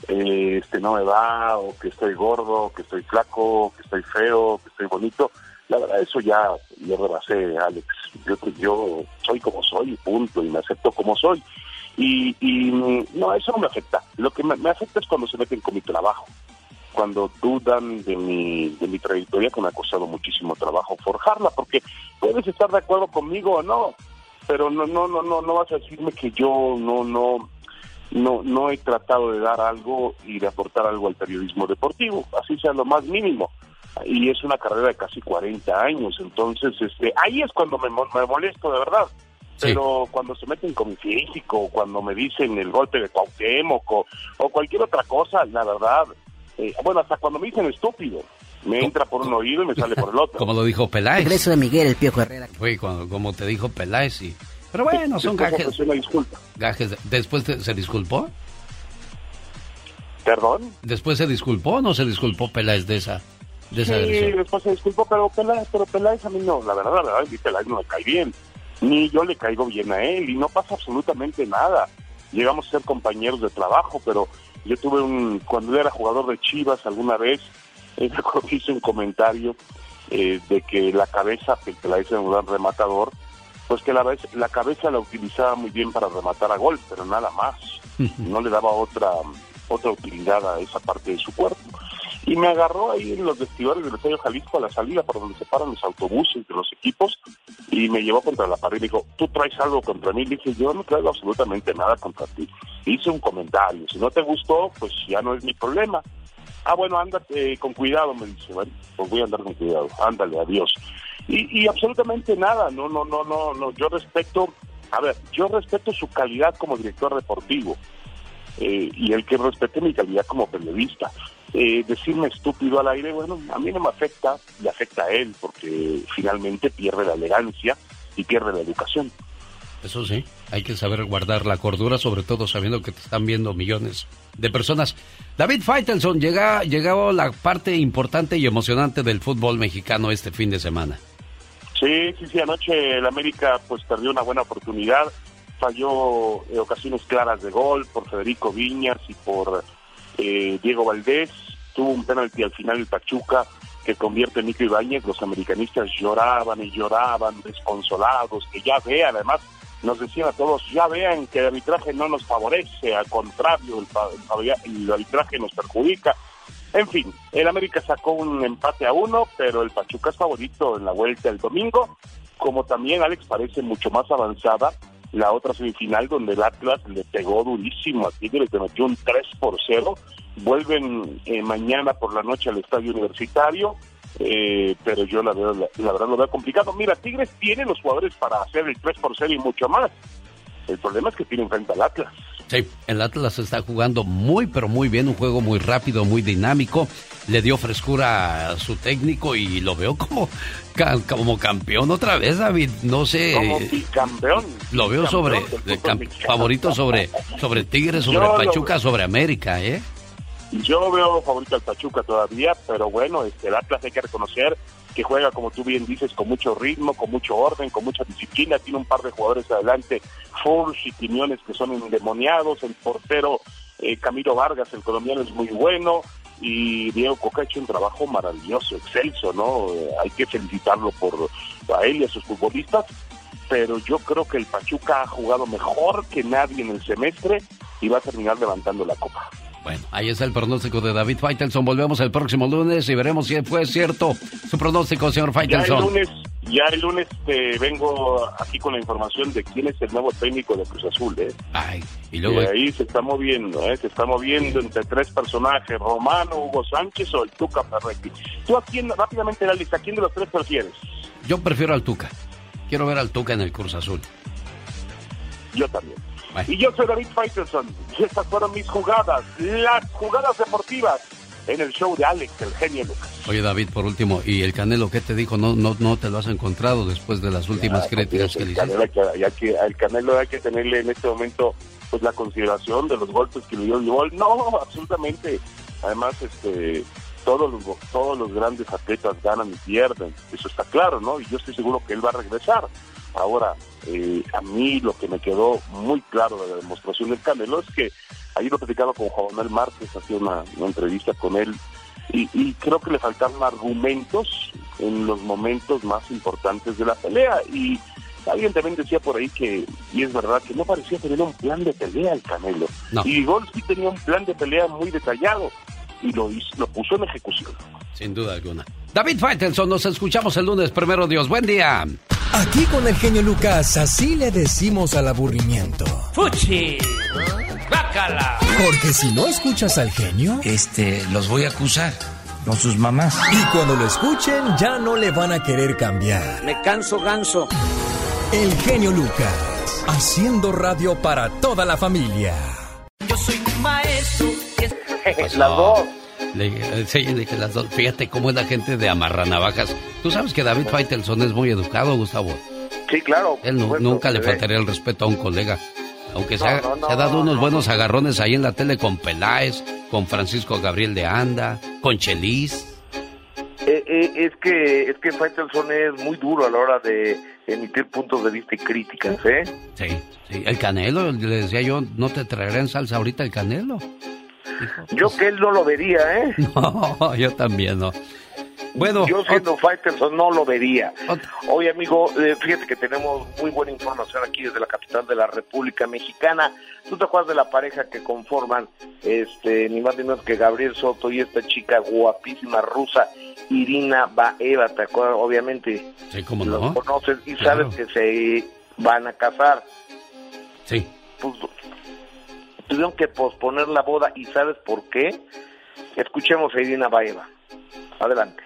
eh, este no me va, o que estoy gordo, que estoy flaco, que estoy feo, que estoy bonito. La verdad, eso ya yo rebasé, Alex. Yo, yo soy como soy, punto, y me acepto como soy. Y, y mm, no, eso no me afecta. Lo que me, me afecta es cuando se meten con mi trabajo, cuando dudan de mi, de mi trayectoria, que me ha costado muchísimo trabajo forjarla, porque puedes estar de acuerdo conmigo o no, pero no, no, no, no, no vas a decirme que yo no, no, no, no he tratado de dar algo y de aportar algo al periodismo deportivo, así sea lo más mínimo. Y es una carrera de casi 40 años, entonces este, ahí es cuando me, mo- me molesto de verdad. Pero cuando se meten con mi físico, cuando me dicen el golpe de Cuauhtémoc o, o cualquier otra cosa, la verdad, eh, bueno, hasta cuando me dicen estúpido, me entra por un oído y me sale por el otro. Como lo dijo Peláez. Regreso de Miguel, el Piojo Herrera. Fue cuando- como te dijo Peláez, y... Pero bueno, son Después gajes. ofreció una disculpa. gajes. de- ¿Después te- se disculpó? ¿Perdón? ¿Después se disculpó o no se disculpó Peláez de esa, de esa sí, después se disculpó, pero Peláez, pero Peláez a mí no, la verdad, la verdad, Peláez no me cae bien. Ni yo le caigo bien a él y no pasa absolutamente nada. Llegamos a ser compañeros de trabajo, pero yo tuve un, cuando yo era jugador de Chivas alguna vez, que hice un comentario eh, de que la cabeza, que Peláez era un gran rematador, pues que la, vez, la cabeza la utilizaba muy bien para rematar a gol, pero nada más. No le daba otra otra utilidad a esa parte de su cuerpo. Y me agarró ahí en los vestidores del Estadio Jalisco a la salida por donde se paran los autobuses de los equipos y me llevó contra la pared y dijo, ¿tú traes algo contra mí? Le dije, yo no traigo absolutamente nada contra ti. Hice un comentario, si no te gustó, pues ya no es mi problema. Ah, bueno, ándate con cuidado, me dice, bueno, pues voy a andar con cuidado, ándale, adiós. Y, y absolutamente nada, no, no, no, no, no, yo respeto, a ver, yo respeto su calidad como director deportivo eh, y el que respete mi calidad como periodista. Eh, decirme estúpido al aire, bueno, a mí no me afecta, le afecta a él, porque finalmente pierde la elegancia y pierde la educación. Eso sí, hay que saber guardar la cordura, sobre todo sabiendo que te están viendo millones de personas. David Faitelson, llega, llegó la parte importante y emocionante del fútbol mexicano este fin de semana. Sí, sí, sí, anoche el América pues perdió una buena oportunidad, falló eh, ocasiones claras de gol por Federico Viñas y por eh, Diego Valdés, tuvo un penalti al final el Pachuca que convierte en Nico Ibáñez, los americanistas lloraban y lloraban, desconsolados, que ya vean, además nos decían a todos, ya vean que el arbitraje no nos favorece, al contrario, el, arbitraje nos perjudica. En fin, el América sacó un empate a uno, pero el Pachuca es favorito en la vuelta el domingo, como también Alex parece mucho más avanzada la otra semifinal donde el Atlas le pegó durísimo a Tigres, le metió un 3 por 0. Vuelven eh, mañana por la noche al estadio universitario, eh, pero yo la, veo, la, la verdad lo veo complicado. Mira, Tigres tiene los jugadores para hacer el 3 por 0 y mucho más. El problema es que tiene frente al Atlas. Sí, el Atlas está jugando muy, pero muy bien, un juego muy rápido, muy dinámico. Le dio frescura a su técnico y lo veo como, como campeón otra vez, David. No sé. Como bicampeón. Lo veo sobre favorito sobre sobre Tigres, sobre Yo Pachuca, sobre América, ¿eh? Yo veo favorito al Pachuca todavía, pero bueno, este, el Atlas hay que reconocer que juega, como tú bien dices, con mucho ritmo, con mucho orden, con mucha disciplina. Tiene un par de jugadores adelante, Furch y Quiñones, que son endemoniados. El portero eh, Camilo Vargas, el colombiano, es muy bueno. Y Diego Coca ha hecho un trabajo maravilloso, excelso, ¿no? Eh, hay que felicitarlo por a él y a sus futbolistas. Pero yo creo que el Pachuca ha jugado mejor que nadie en el semestre y va a terminar levantando la copa. Bueno, ahí está el pronóstico de David Faitelson. Volvemos el próximo lunes y veremos si fue cierto su pronóstico, señor Ya el Faitelson. lunes, Ya el lunes te vengo aquí con la información de quién es el nuevo técnico de Cruz Azul, ¿eh? Ay, y Y luego... ahí se está moviendo, ¿eh? Se está moviendo entre tres personajes, Romano, Hugo Sánchez o el Tuca Ferretti. Tú a quién, rápidamente la lista, ¿a quién de los tres prefieres? Yo prefiero al Tuca. Quiero ver al Tuca en el Cruz Azul. Yo también. Y yo soy David Faitelson. Y estas fueron mis jugadas, las jugadas deportivas en el show de Alex, el genio Lucas. Oye, David, por último, ¿y el Canelo qué te dijo? ¿No, no, no te lo has encontrado después de las últimas críticas que le hiciste? Al Canelo hay que tenerle en este momento pues la consideración de los golpes que le dio el gol. No, absolutamente. Además, este todos los todos los grandes atletas ganan y pierden, eso está claro, ¿no? Y yo estoy seguro que él va a regresar. Ahora, eh, a mí lo que me quedó muy claro de la demostración del Canelo es que ayer lo platicaba con Juan Márquez, hacía una, una entrevista con él y, y creo que le faltaron argumentos en los momentos más importantes de la pelea y alguien también decía por ahí que, y es verdad, que no parecía tener un plan de pelea el Canelo. Y Gol sí tenía un plan de pelea muy detallado y lo, hizo- lo puso en ejecución. Sin duda alguna. David Faitelson, nos escuchamos el lunes, primero Dios. Buen día. Aquí con el genio Lucas, así le decimos al aburrimiento. ¡Fuchi! ¡Bácala! Porque si no escuchas al genio, Este, los voy a acusar con sus mamás. y cuando lo escuchen ya no le van a querer cambiar. Me canso ganso. El genio Lucas, haciendo radio para toda la familia. Yo soy tu maestro. Las dos. Le, eh, sí, le dije las dos. Fíjate cómo es la gente de amarranavajas. Tú sabes que David Faitelson es muy educado, Gustavo. Sí, claro. Él supuesto, nunca le faltaría el respeto a un colega. Aunque se, No, ha, no, no, se ha dado no, unos no. buenos agarrones ahí en la tele con Peláez, con Francisco Gabriel de Anda, con Chelis. Eh, eh, es que es que Faitelson es muy duro a la hora de emitir puntos de vista y críticas, ¿eh? Sí, sí. El Canelo, le decía yo, no te traeré en salsa ahorita el Canelo. Yo que él no lo vería, ¿eh? No, yo también no. Bueno, yo siendo Faitelson no lo vería. Oye, amigo, eh, fíjate que tenemos muy buena información aquí desde la capital de la República Mexicana. ¿Tú te acuerdas de la pareja que conforman, este, ni más ni menos que Gabriel Soto y esta chica guapísima rusa, Irina Baeva? ¿Te acuerdas? Obviamente Sí, cómo los no. conoces y Claro. sabes que se van a casar. Sí. Pues, tuvieron que posponer la boda y ¿sabes por qué? Escuchemos a Irina Baeva. Adelante.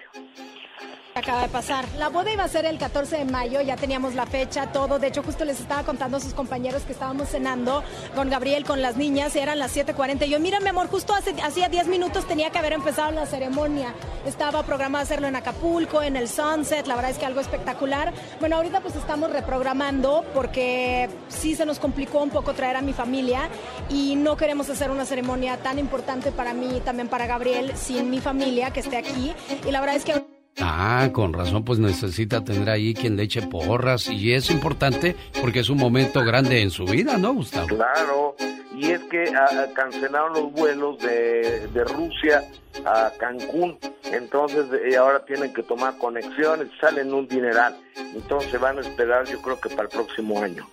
Acaba de pasar. La boda iba a ser el 14 de mayo, ya teníamos la fecha, todo. De hecho, justo les estaba contando a sus compañeros que estábamos cenando con Gabriel, con las niñas, eran las 7:40. Y Yo, mira, mi amor, justo hace, hacía 10 minutos tenía que haber empezado la ceremonia. Estaba programado hacerlo en Acapulco, en el Sunset, la verdad es que algo espectacular. Bueno, ahorita pues estamos reprogramando porque sí se nos complicó un poco traer a mi familia y no queremos hacer una ceremonia tan importante para mí y también para Gabriel sin mi familia que esté aquí. Y la verdad es que Ah, con razón, pues necesita tener ahí quien le eche porras. Y es importante porque es un momento grande en su vida, ¿no, Gustavo? Claro, y es que ah, cancelaron los vuelos de, de Rusia a Cancún, entonces eh, ahora tienen que tomar conexiones, salen un dineral, entonces van a esperar yo creo que para el próximo año.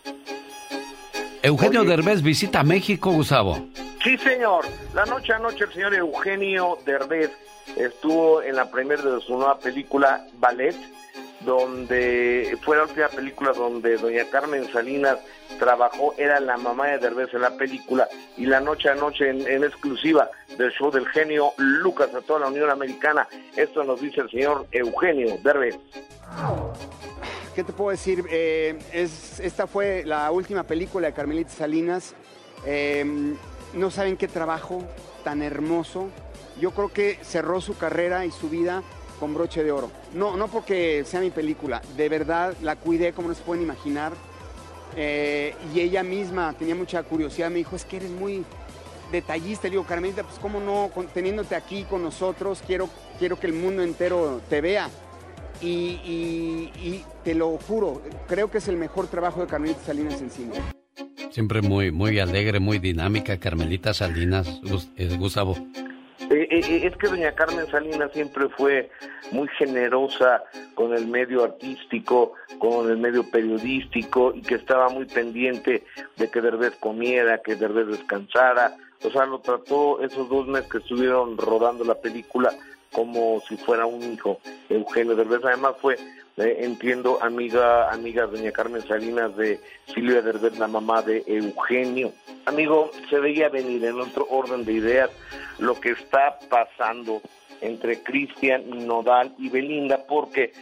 Eugenio Derbez visita México, Gustavo. Sí, señor. La noche a noche el señor Eugenio Derbez estuvo en la premier de su nueva película Ballet, donde fue la última película donde doña Carmen Salinas trabajó, era la mamá de Derbez en la película, y la noche a noche en, exclusiva del show del genio Lucas a toda la Unión Americana. Esto nos dice el señor Eugenio Derbez. ¿Qué te puedo decir? Eh, es, esta fue la última película de Carmelita Salinas. Eh, no saben qué trabajo tan hermoso. Yo creo que cerró su carrera y su vida con broche de oro. No, no porque sea mi película, de verdad la cuidé como no se pueden imaginar. Eh, y ella misma tenía mucha curiosidad, me dijo, es que eres muy detallista. Le digo, Carmelita, pues cómo no, teniéndote aquí con nosotros, quiero, quiero que el mundo entero te vea. Y, te lo juro, creo que es el mejor trabajo de Carmelita Salinas en cine. Siempre muy, muy alegre, muy dinámica, Carmelita Salinas, eh, Gustavo. Eh, eh, eh, es que doña Carmen Salinas siempre fue muy generosa con el medio artístico, con el medio periodístico y que estaba muy pendiente de que Derbez comiera, que Derbez descansara. O sea, lo trató esos dos meses que estuvieron rodando la película como si fuera un hijo. Eugenio Derbez además fue eh, entiendo, amiga, amiga doña Carmen Salinas de Silvia Derber, la mamá de Eugenio. Amigo, se veía venir en otro orden de ideas lo que está pasando entre Cristian Nodal y Belinda, porque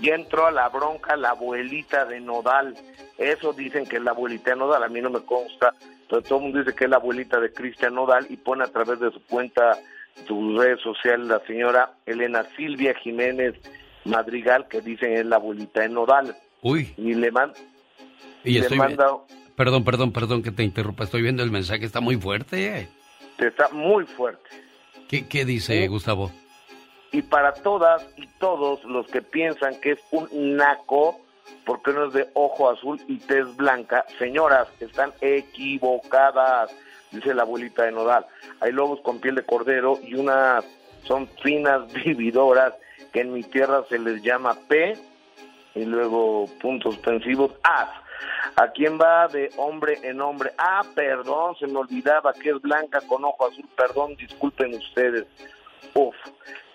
ya entró a la bronca la abuelita de Nodal. Eso dicen que es la abuelita de Nodal, a mí no me consta, pero todo el mundo dice que es la abuelita de Cristian Nodal y pone a través de su cuenta, sus redes sociales, la señora Elena Silvia Jiménez Madrigal, que dicen es la abuelita de Nodal. Uy. Y le, man, y le manda... Perdón, perdón, perdón que te interrumpa. Estoy viendo el mensaje, está muy fuerte. Está muy fuerte. ¿Qué, qué dice Gustavo? Y para todas y todos los que piensan que es un naco, porque no es de ojo azul y tez blanca, señoras, están equivocadas, dice la abuelita de Nodal. Hay lobos con piel de cordero y unas son finas vividoras que en mi tierra se les llama P y luego puntos suspensivos A. ¿A quién va de hombre en hombre? Ah, perdón, se me olvidaba que es blanca con ojo azul. Perdón, disculpen ustedes. Uf,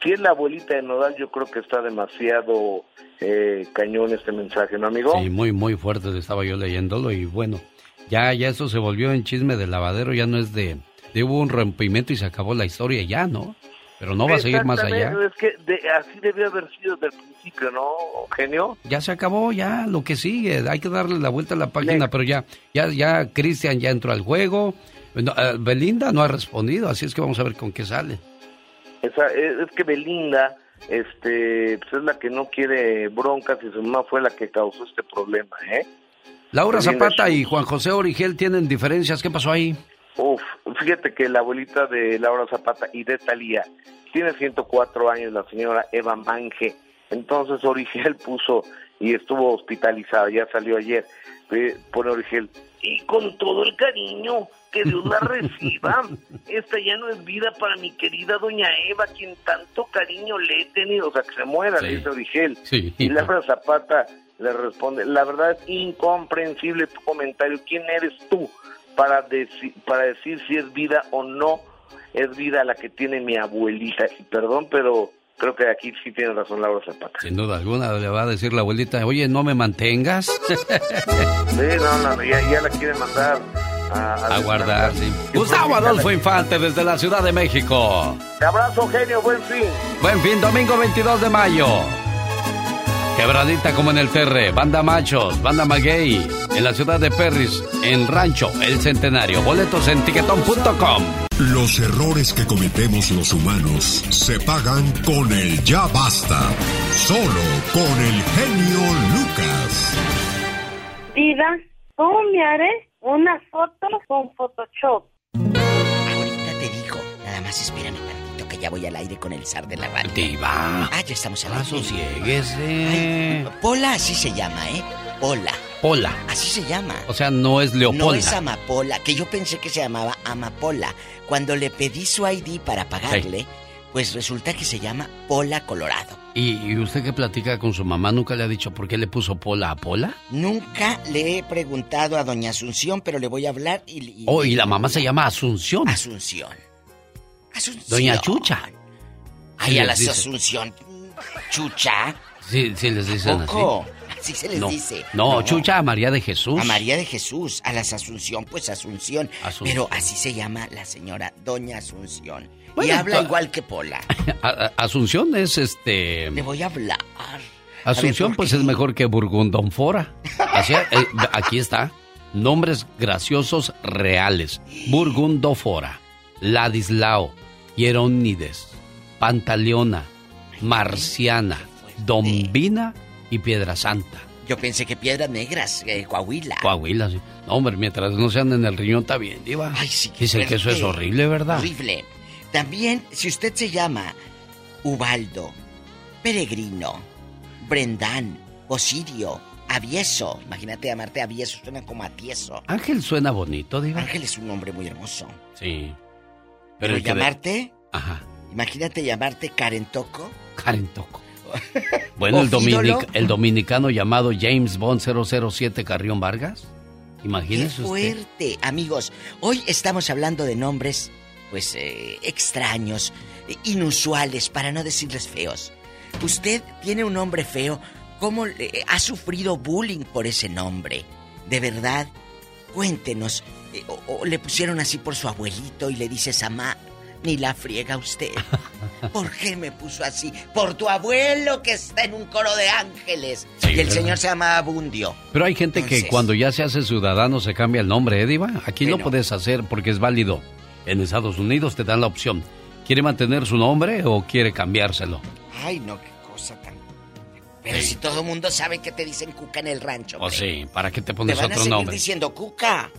si es la abuelita de Nodal, yo creo que está demasiado eh, cañón este mensaje, ¿no, amigo? Sí, muy, muy fuerte. Estaba yo leyéndolo y bueno, ya, ya eso se volvió en chisme de lavadero. Ya no es de, de hubo un rompimiento y se acabó la historia ya, ¿no? Pero no va a seguir más allá. Es que así debió haber sido desde el principio, ¿no, genio? Ya se acabó, ya lo que sigue. Hay que darle la vuelta a la página, pero ya, ya, ya Cristian ya entró al juego. Eh, Belinda no ha respondido, así es que vamos a ver con qué sale. Esa, es, que Belinda este, pues es la que no quiere broncas y su mamá fue la que causó este problema, ¿eh? Laura Zapata y Juan José Origel tienen diferencias. ¿Qué pasó ahí? Uf, fíjate que la abuelita de Laura Zapata y de Talía tiene 104 años, la señora Eva Manje. Entonces Origel puso y estuvo hospitalizada, ya salió ayer. Pone Origel, y con todo el cariño, que Dios la reciba. Esta ya no es vida para mi querida doña Eva, quien tanto cariño le he tenido. O sea, que se muera, le dice Origel. Y Laura Zapata le responde, la verdad es incomprensible tu comentario. ¿Quién eres tú para, para decir si es vida o no es vida la que tiene mi abuelita. Y perdón, pero creo que aquí sí tiene razón Laura Zapata. Sin duda alguna le va a decir la abuelita, oye, ¿no me mantengas? sí, no, no, ya, la quiere mandar a, a, guardar, sí. Gustavo Adolfo Infante desde la Ciudad de México. Te abrazo, genio, buen fin. Buen fin, domingo 22 de mayo. Quebradita como en el Terre, Banda Machos, Banda Maguey, en la ciudad de Perris, en Rancho El Centenario. Boletos en tiquetón.com. Los errores que cometemos los humanos se pagan con el ya basta. Solo con el genio Lucas. Diva, ¿cómo me haré una foto con Photoshop? Ahorita te digo, nada más espérame ya voy al aire con el zar de la radio. Diva. Ah, ya estamos al aire. Asosiéguese. Pola así se llama, ¿eh? Pola. Pola. Así se llama. O sea, no es Leopolda. No es Amapola, que yo pensé que se llamaba Amapola. Cuando le pedí su ID para pagarle, pues resulta que se llama Pola Colorado. ¿Y, usted que platica con su mamá nunca le ha dicho por qué le puso Pola a Pola? Nunca le he preguntado a doña Asunción, pero le voy a hablar y... oh, y la mamá se llama Asunción. Asunción. Doña Chucha. Ay, a la Asunción. Chucha. Sí, sí les dicen así. Así se les dice. No, Chucha a María de Jesús. A María de Jesús. A las Asunción, pues Asunción. Pero así se llama la señora Doña Asunción. y habla igual que Pola. Asunción es este. Le voy a hablar. Asunción, pues es mejor que Burgundonfora. Así, eh, aquí está. Nombres graciosos reales. Burgundofora. Ladislao. Hierónides, Pantaleona, Marciana, Dombina y Piedra Santa. Yo pensé que Piedras Negras, eh, Coahuila. Coahuila, sí. No, hombre, mientras no sean en el riñón está bien, diva. Ay, sí. Dicen que eso es horrible, ¿verdad? Horrible. También, si usted se llama Ubaldo, Peregrino, Brendán, Osirio, Avieso. Imagínate llamarte Avieso, suena como Atieso. Ángel suena bonito, diva. Ángel es un nombre muy hermoso. Sí. Pero, llamarte. Ajá. Imagínate llamarte Karen Toco. Karen Toco. bueno, el, el dominicano llamado James Bond 007 Carrión Vargas. Imagínese Qué fuerte, amigos. Hoy estamos hablando de nombres, pues, eh, extraños, inusuales, para no decirles feos. Usted tiene un nombre feo, ¿Cómo le- ha sufrido bullying por ese nombre? De verdad, cuéntenos. Eh, O, o le pusieron así por su abuelito y le dices, mamá, ni la friega usted. ¿Por qué me puso así? Por tu abuelo que está en un coro de ángeles. Sí, y el señor se llama Abundio. Pero hay gente que cuando ya se hace ciudadano se cambia el nombre, ¿eh, Diva? Aquí lo puedes hacer porque es válido. En Estados Unidos te dan la opción. ¿Quiere mantener su nombre o quiere cambiárselo? Ay, no, qué cosa tan... Pero si todo el mundo sabe que te dicen cuca en el rancho. O hombre. sí, ¿para qué te Te pones van a otro nombre? diciendo cuca.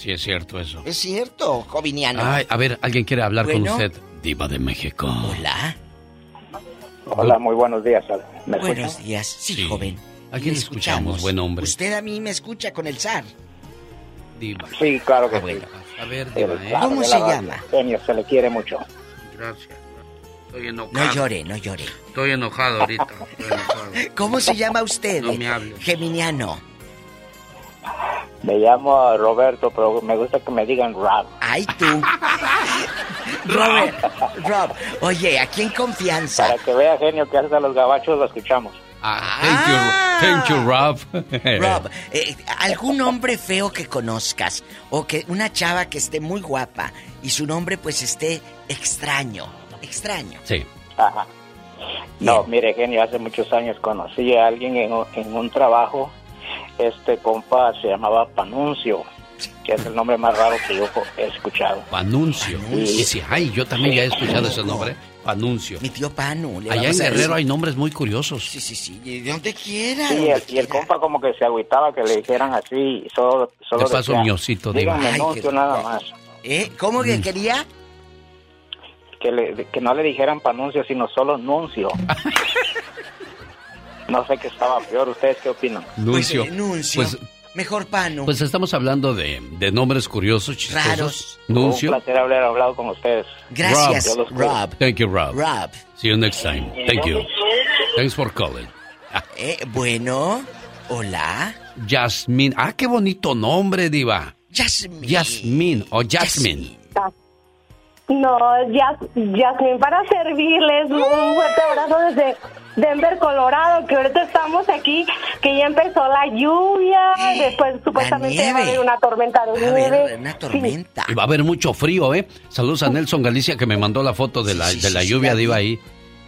Sí, es cierto eso. Es cierto, Joviniano. Ay, a ver, alguien quiere hablar Bueno. con usted. Diva de México. Hola. Hola, muy buenos días. ¿Me Buenos días. Sí, Sí. joven. ¿A quién Le escuchamos, buen hombre? Usted a mí me escucha con el zar. Diva. Sí, claro que Ah, sí. bueno. A ver, Diva, ¿eh? ¿Cómo se llama? Genio, se le quiere mucho. Gracias. Estoy enojado. No llore, no llore. Estoy enojado ahorita. Estoy enojado. ¿Cómo se llama usted? No me hable. Geminiano. Me llamo Roberto, pero me gusta que me digan Rob. Ay, tú. Robert, Rob, oye, aquí en confianza. Para que vea, genio, que hasta los gabachos lo escuchamos. Ah, thank you, thank you, Rob. Rob, eh, ¿algún hombre feo que conozcas? O que una chava que esté muy guapa y su nombre pues esté extraño. Extraño. Sí. Ajá. No, mire, genio, hace muchos años conocí a alguien en un trabajo. Este compa se llamaba Panuncio, que es el nombre más raro que yo he escuchado. Panuncio. Y sí, ay, yo también ya he escuchado ese nombre. Panuncio. Mi tío Panu. le Allá en Guerrero hay nombres muy curiosos. Sí, sí, sí. y de donde quiera. Sí, donde el- y el compa como que se agüitaba que le dijeran así, solo, solo Te paso un Diva. díganme Ay, Nuncio qué nada más. ¿Eh? ¿Cómo que Mm. quería? Que, le- que no le dijeran Panuncio, sino solo Nuncio. no sé qué estaba peor, ¿ustedes qué opinan? Nuncio. Pues, eh, Nuncio. Pues, Mejor Panu. pues estamos hablando de, de nombres curiosos, chistosos. Raros. Nuncio. Un placer haber hablado con ustedes. Gracias, cuide. Rob. Thank you, Rob. Rob. See you next time. Thank you. Thanks for calling. Eh, bueno, hola. Jasmine. Ah, qué bonito nombre, Diva. Jasmine. Jasmine o Jasmine. No, Jas- Jasmine, para servirles un fuerte abrazo desde Denver, Colorado, que ahorita estamos aquí, que ya empezó la lluvia, después supuestamente va a haber una tormenta de A ver, nieve. una tormenta. Y va a haber mucho frío, ¿eh? Saludos a Nelson Galicia que me mandó la foto de la, Sí, sí, de la sí, lluvia de iba ahí.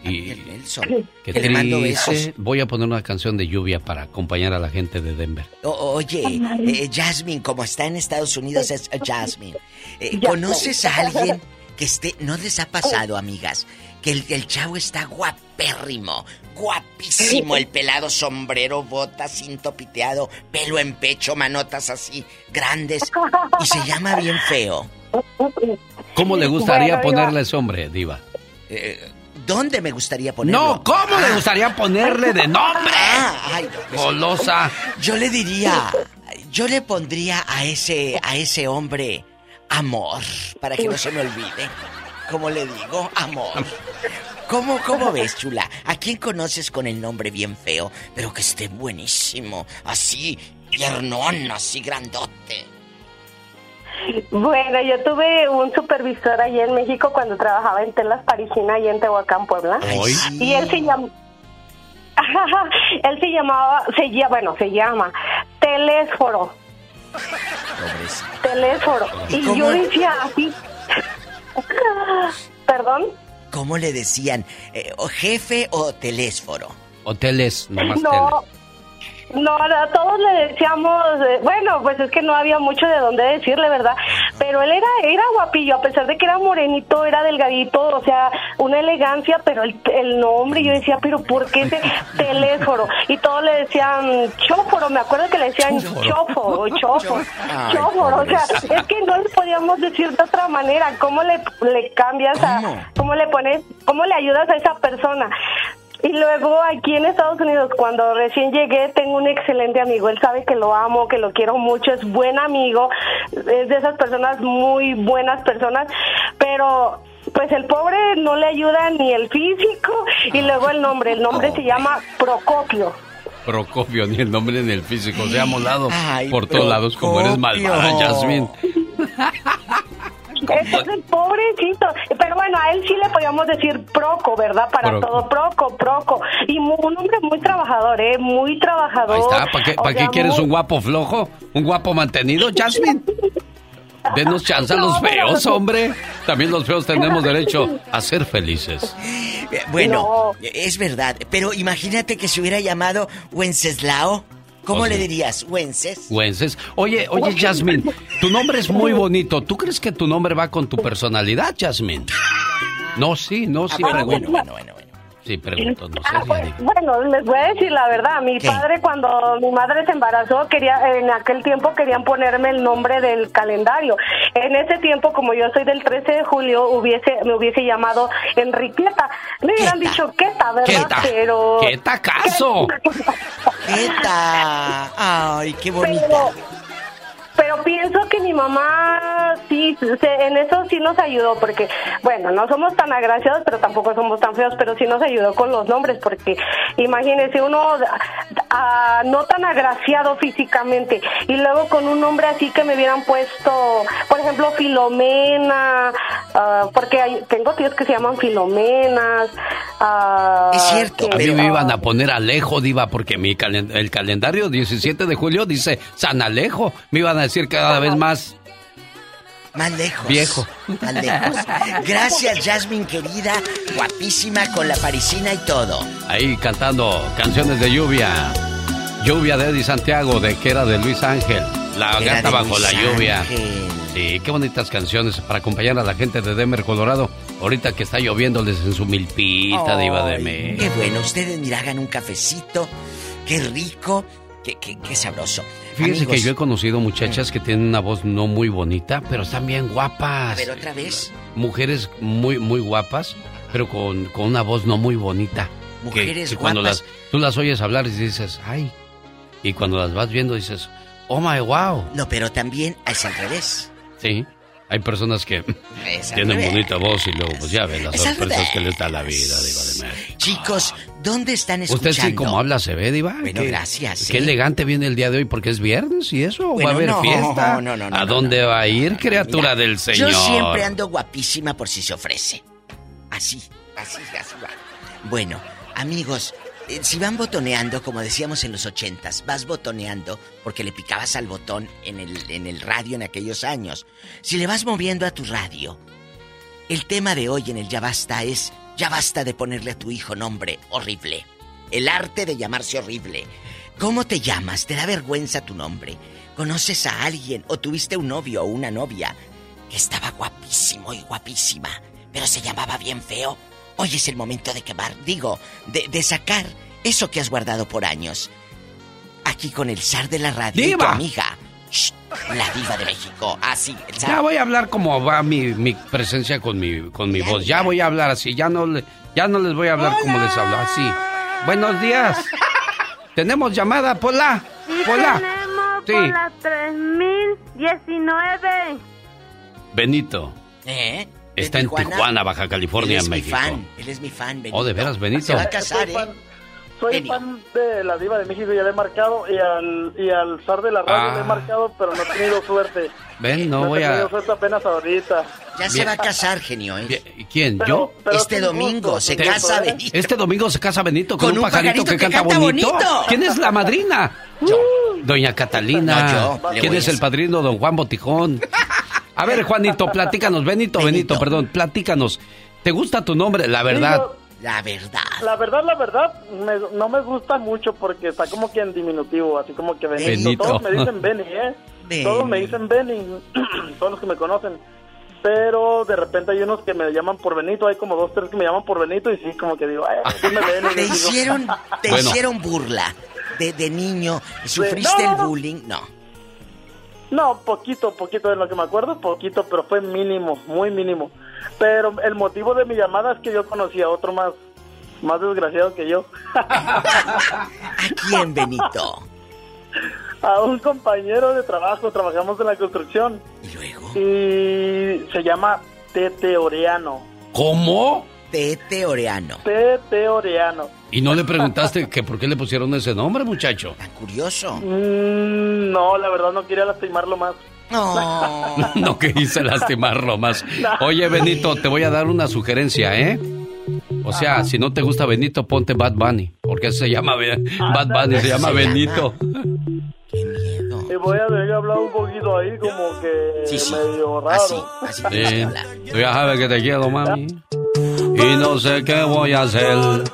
Y Nelson. qué Que le mando triste. besos. Voy a poner una canción de lluvia para acompañar a la gente de Denver. O- oye, eh, Jasmine, como está en Estados Unidos es Jasmine. Eh, ¿Conoces a alguien que esté, no les ha pasado, amigas, que el, el chavo está guapérrimo, guapísimo, el pelado sombrero, botas, cinto piteado, pelo en pecho, manotas así, grandes, y se llama bien feo? ¿Cómo le gustaría Bueno, Diva. ponerle ese hombre, Diva? Eh, ¿Dónde me gustaría ponerlo? No, ¿cómo le Ah. gustaría ponerle de nombre? Ah, ay, no, pues, Golosa. Yo le diría, yo le pondría a ese, a ese hombre amor, para que no se me olvide. ¿Cómo le digo? Amor. ¿Cómo, ¿Cómo ves, chula? ¿A quién conoces con el nombre bien feo, pero que esté buenísimo? Así, piernón, así grandote. Bueno, yo tuve un supervisor allí en México cuando trabajaba en Telas Parisina y en Tehuacán, Puebla. Hoy. Y él se llama... él se llamaba, se llama, bueno, se llama Telésforo. Telésforo. ¿Y yo decía así. Perdón. ¿Cómo le decían? Eh, ¿o ¿Jefe o telésforo? Hoteles, nomás No, no, no, todos le decíamos, eh, bueno, pues es que no había mucho de dónde decirle, ¿verdad? Pero él era, era guapillo, a pesar de que era morenito, era delgadito, o sea, una elegancia, pero el, el nombre, yo decía, pero ¿por qué ese telésforo? Y todos le decían chóforo, me acuerdo que le decían chóforo, Ay, chóforo, o sea, es que no le podíamos decir de otra manera, ¿cómo le, le cambias a, cómo le pones, cómo le ayudas a esa persona? Y luego aquí en Estados Unidos, cuando recién llegué, tengo un excelente amigo. Él sabe que lo amo, que lo quiero mucho, es buen amigo, es de esas personas muy buenas personas, pero pues el pobre no le ayuda ni el físico y luego el nombre. El nombre se llama Procopio. Procopio, ni el nombre ni el físico. Se ha molado Ay, por todos lados como eres malvada. Jasmine. Entonces, pobrecito. Pero bueno, a él sí le podíamos decir Proco, ¿verdad? Para Proco. todo, Proco, Proco. Y un hombre muy trabajador, ¿eh? Muy trabajador. Ahí está, ¿para qué, para qué quieres muy- un guapo flojo? ¿Un guapo mantenido, Jasmine? Denos chance a los feos, hombre. También los feos tenemos derecho a ser felices. Bueno, es verdad, pero imagínate que se hubiera llamado Wenceslao. ¿Cómo le dirías? ¿Wences? Güences. Oye, oye, Jasmine, tu nombre es muy bonito. ¿Tú crees que tu nombre va con tu personalidad, Jasmine? No, sí, no, sí, Ah, bueno, bueno, bueno. Sí, pregunto, no Ah, pues, bueno, les voy a decir la verdad. Mi ¿Qué? padre, cuando mi madre se embarazó, quería, en aquel tiempo querían ponerme el nombre del calendario. En ese tiempo, como yo soy del 13 de julio, hubiese, me hubiese llamado Enriqueta. Me hubieran dicho Queta, ¿verdad? Queta. Pero. ¡Queta caso! ¡Queta! ¡Ay, qué bonita! Pero, pero pienso que mi mamá sí, se- en eso sí nos ayudó, porque, bueno, no somos tan agraciados, pero tampoco somos tan feos, pero sí nos ayudó con los nombres, porque imagínese uno ah, no tan agraciado físicamente, y luego con un nombre así que me hubieran puesto, por ejemplo, Filomena, ah, porque hay- tengo tíos que se llaman Filomenas. ah, que- A mí me iban a poner Alejo, Diva, porque mi calen- el calendario 17 de julio dice San Alejo. Me iban a decir cada vez más Más lejos. viejo. Más lejos. Gracias, Jasmine, querida. Guapísima con la parisina y todo. Ahí cantando canciones de lluvia. Lluvia de Eddie Santiago, de que era de Luis Ángel. La Era gata de bajo Luis la lluvia. Ángel. Sí, qué bonitas canciones para acompañar a la gente de Denver, Colorado. Ahorita que está lloviéndoles en su milpita, Diva de Ay, me. Qué bueno, ustedes mira, hagan un cafecito. Qué rico. Qué, qué, qué sabroso. Fíjese Amigos, que yo he conocido muchachas que tienen una voz no muy bonita, pero están bien guapas. A ver, otra vez. Mujeres muy, muy guapas, pero con, con una voz no muy bonita. Que- Mujeres que cuando guapas. las, tú las oyes hablar y dices, ay. Y cuando las vas viendo dices, oh my wow. No, pero también es al revés. Sí. Hay personas que tienen bonita voz y luego, pues ya ven las Es al sorpresas que les da la vida, Diva de México. Chicos, ¿dónde están escuchando? Usted sí, como habla, se ve, Diva. Bueno, Qué- gracias, Qué ¿eh? elegante viene el día de hoy porque es viernes y eso. Bueno, va a haber no, fiesta. no, no, no, ¿A no, dónde va a ir, criatura Mira, del Señor? Yo siempre ando guapísima por si se ofrece. Así, así, así va. Bueno, amigos, si van botoneando, como decíamos en los ochentas, vas botoneando porque le picabas al botón en el, en el radio en aquellos años. Si le vas moviendo a tu radio, el tema de hoy en el Ya Basta es Ya basta de ponerle a tu hijo nombre horrible. El arte de llamarse horrible. ¿Cómo te llamas? ¿Te da vergüenza tu nombre? ¿Conoces a alguien o tuviste un novio o una novia que estaba guapísimo y guapísima, pero se llamaba bien feo? Hoy es el momento de quemar, digo, de, de sacar eso que has guardado por años. Aquí con el zar de la radio y tu ¡Diva! amiga, Shh, la diva de México. Así, el zar. Ya voy a hablar como va mi, mi presencia con mi, con mi voz. Ya voy a hablar así. Ya no, le, ya no les voy a hablar como les hablo. Así. Buenos días. Tenemos llamada, Pola. Pola. Sí. por la 3019. ¿Eh? Benito. ¿De Está en Tijuana, Baja California, Él es México. mi fan, él es mi fan, Benito. Oh, de veras, Benito. Se va a casar, Soy ¿eh? fan, soy Genio. fan de la diva de México, ya le he marcado, y al, y al zar de la radio Ah. le he marcado, pero no he tenido suerte. Ven, no he voy tenido a. suerte apenas ahorita. Ya se Bien. va a casar, genio, ¿eh? ¿Quién? Pero- ¿Yo? pero este domingo gusto, se gusto, casa. Benito. Este domingo se casa Benito con, Con un un pajarito, pajarito que, que canta, canta bonito. bonito. ¿Quién es la madrina? Yo. Doña Catalina. No, yo. ¿Quién es el padrino? Don Juan Botijón. A ver, Juanito, platícanos. Benito, Benito, Benito. perdón, platícanos. ¿Te gusta tu nombre? La verdad. Sí, yo- La verdad. La verdad, la verdad, me- no me gusta mucho porque está como que en diminutivo, así como que Benito. Benito. Todos me dicen Benny, ¿eh? Benny. Todos me dicen Benny, todos los que me conocen. Pero de repente hay unos que me llaman por Benito, hay como dos, tres que me llaman por Benito y sí, como que digo, ay, dime Benny. Te digo. hicieron, te Bueno. hicieron burla de, de niño. ¿Sufriste no, el no. bullying? No. No, poquito, poquito de lo que me acuerdo, poquito, pero fue mínimo, muy mínimo. Pero el motivo de mi llamada es que yo conocí a otro más, más desgraciado que yo. ¿A quién, Benito? a un compañero de trabajo, trabajamos en la construcción. ¿Y luego? Y se llama Tete Oreano. ¿Cómo? Tete Oreano. Tete Oreano. ¿Y no le preguntaste que por qué le pusieron ese nombre, muchacho? Tan curioso. Mm, no, la verdad no quería lastimarlo más. no quise lastimarlo más. Oye, Benito, te voy a dar una sugerencia, ¿eh? O sea, si no te gusta Benito, ponte Bad Bunny. Porque se llama Bad Bunny, se llama Benito. Y voy a tener que hablar un poquito ahí como que medio raro. Sí, tú ya sabes que te quiero, mami. Y no sé qué voy a hacer.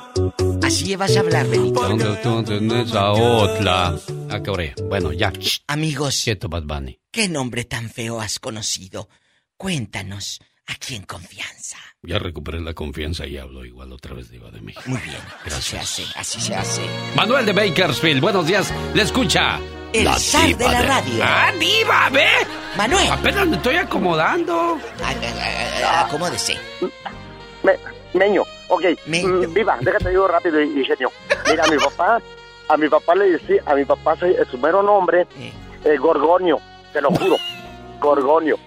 Así vas a hablar, Benito. Tú tienes a otra. Ah. Bueno, ya. Amigos. Quieto, Bad Bunny. ¿Qué nombre tan feo has conocido? Cuéntanos, aquí en confianza. Ya recuperé la confianza y hablo igual otra vez de Iba de México. Muy bien. Así se hace, así se hace. Manuel de Bakersfield, buenos días. Le escucha. El zar de la radio. ¡Ah, diva, ve! Manuel. Apenas me estoy acomodando. Acomódese. Me, meño, ok. Mm, Viva, déjate digo rápido, ingenio. Mira, a mi papá, a mi papá le decía, a mi papá su mero nombre, eh, Gorgonio, te lo juro. Gorgonio.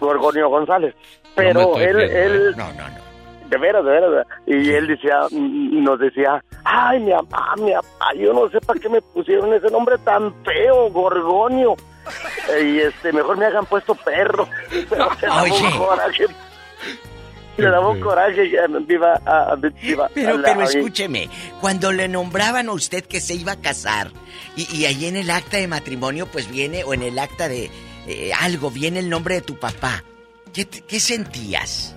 Gorgonio González. Pero él, él. No, no, no. De veras, de veras. Y él decía, mm, nos decía, ay, mi papá, mi papá, yo no sé para qué me pusieron ese nombre tan feo, Gorgonio. Eh, y este, mejor me hagan puesto perro. Pero Oye. Me daba un coraje, viva, ah, viva. Pero, pero a escúcheme, cuando le nombraban a usted que se iba a casar, y, y ahí en el acta de matrimonio, pues viene, o en el acta de eh, algo, viene el nombre de tu papá, ¿qué, qué sentías?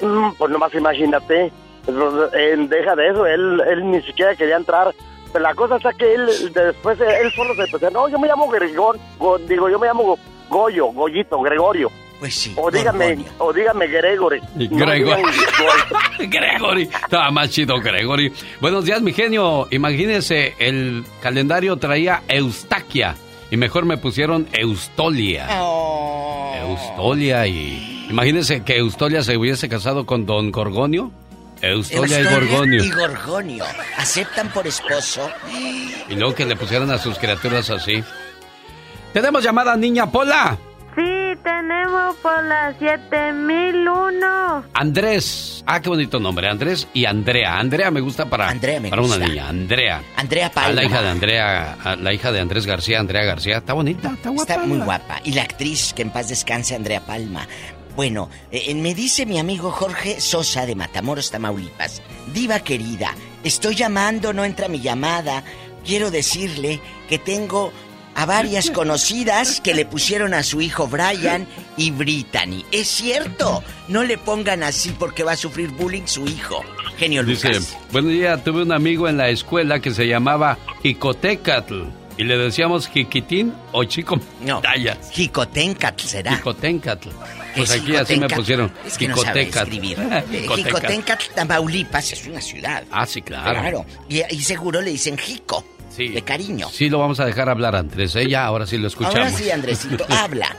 Mm, Pues nomás imagínate. Deja de eso, él, él ni siquiera quería entrar. Pero la cosa es que él después él solo se empezó, no, yo me llamo Gregor, Go- digo, yo me llamo Go- Goyo, Goyito, Gregorio. Pues sí. O dígame, o dígame Gregory. Gregory. Gregory. Estaba más chido Gregory. Buenos días, mi genio. Imagínese, el calendario traía Eustaquia. Y mejor me pusieron Eustolia. Eustolia y... Imagínese que Eustolia se hubiese casado con Don Gorgonio. Eustolia y Eustolia Gorgonio. Y Gorgonio. ¿Aceptan por esposo? Y luego que le pusieran a sus criaturas así. Tenemos llamada niña Pola. Sí, tenemos por las 7001. Andrés. Ah, qué bonito nombre. Andrés y Andrea. Andrea me gusta para, para una niña. Andrea. Andrea Palma. la hija de Andrea, la hija de Andrés García, Andrea García. Está bonita, está guapa. Está muy guapa. Y la actriz, que en paz descanse, Andrea Palma. Bueno, eh, me dice mi amigo Jorge Sosa de Matamoros, Tamaulipas. Diva querida, estoy llamando, no entra mi llamada. Quiero decirle que tengo a varias conocidas que le pusieron a su hijo Brian y Brittany. Es cierto, no le pongan así porque va a sufrir bullying su hijo. Genio Dice, Lucas. buen día, tuve un amigo en la escuela que se llamaba Jicotecatl. Y le decíamos Jiquitín o Chico No, Jicotencatl será. Jicotencatl. Pues Es aquí así me pusieron. Es que no sabe Jicotecatl. escribir. Jicotencatl, Tamaulipas, es una ciudad. Ah, sí, claro. Claro. Y, y seguro le dicen Jico. Sí. De cariño. Sí, lo vamos a dejar hablar Andrés. Ella ahora sí lo escuchamos. Ahora sí, Andresito, habla.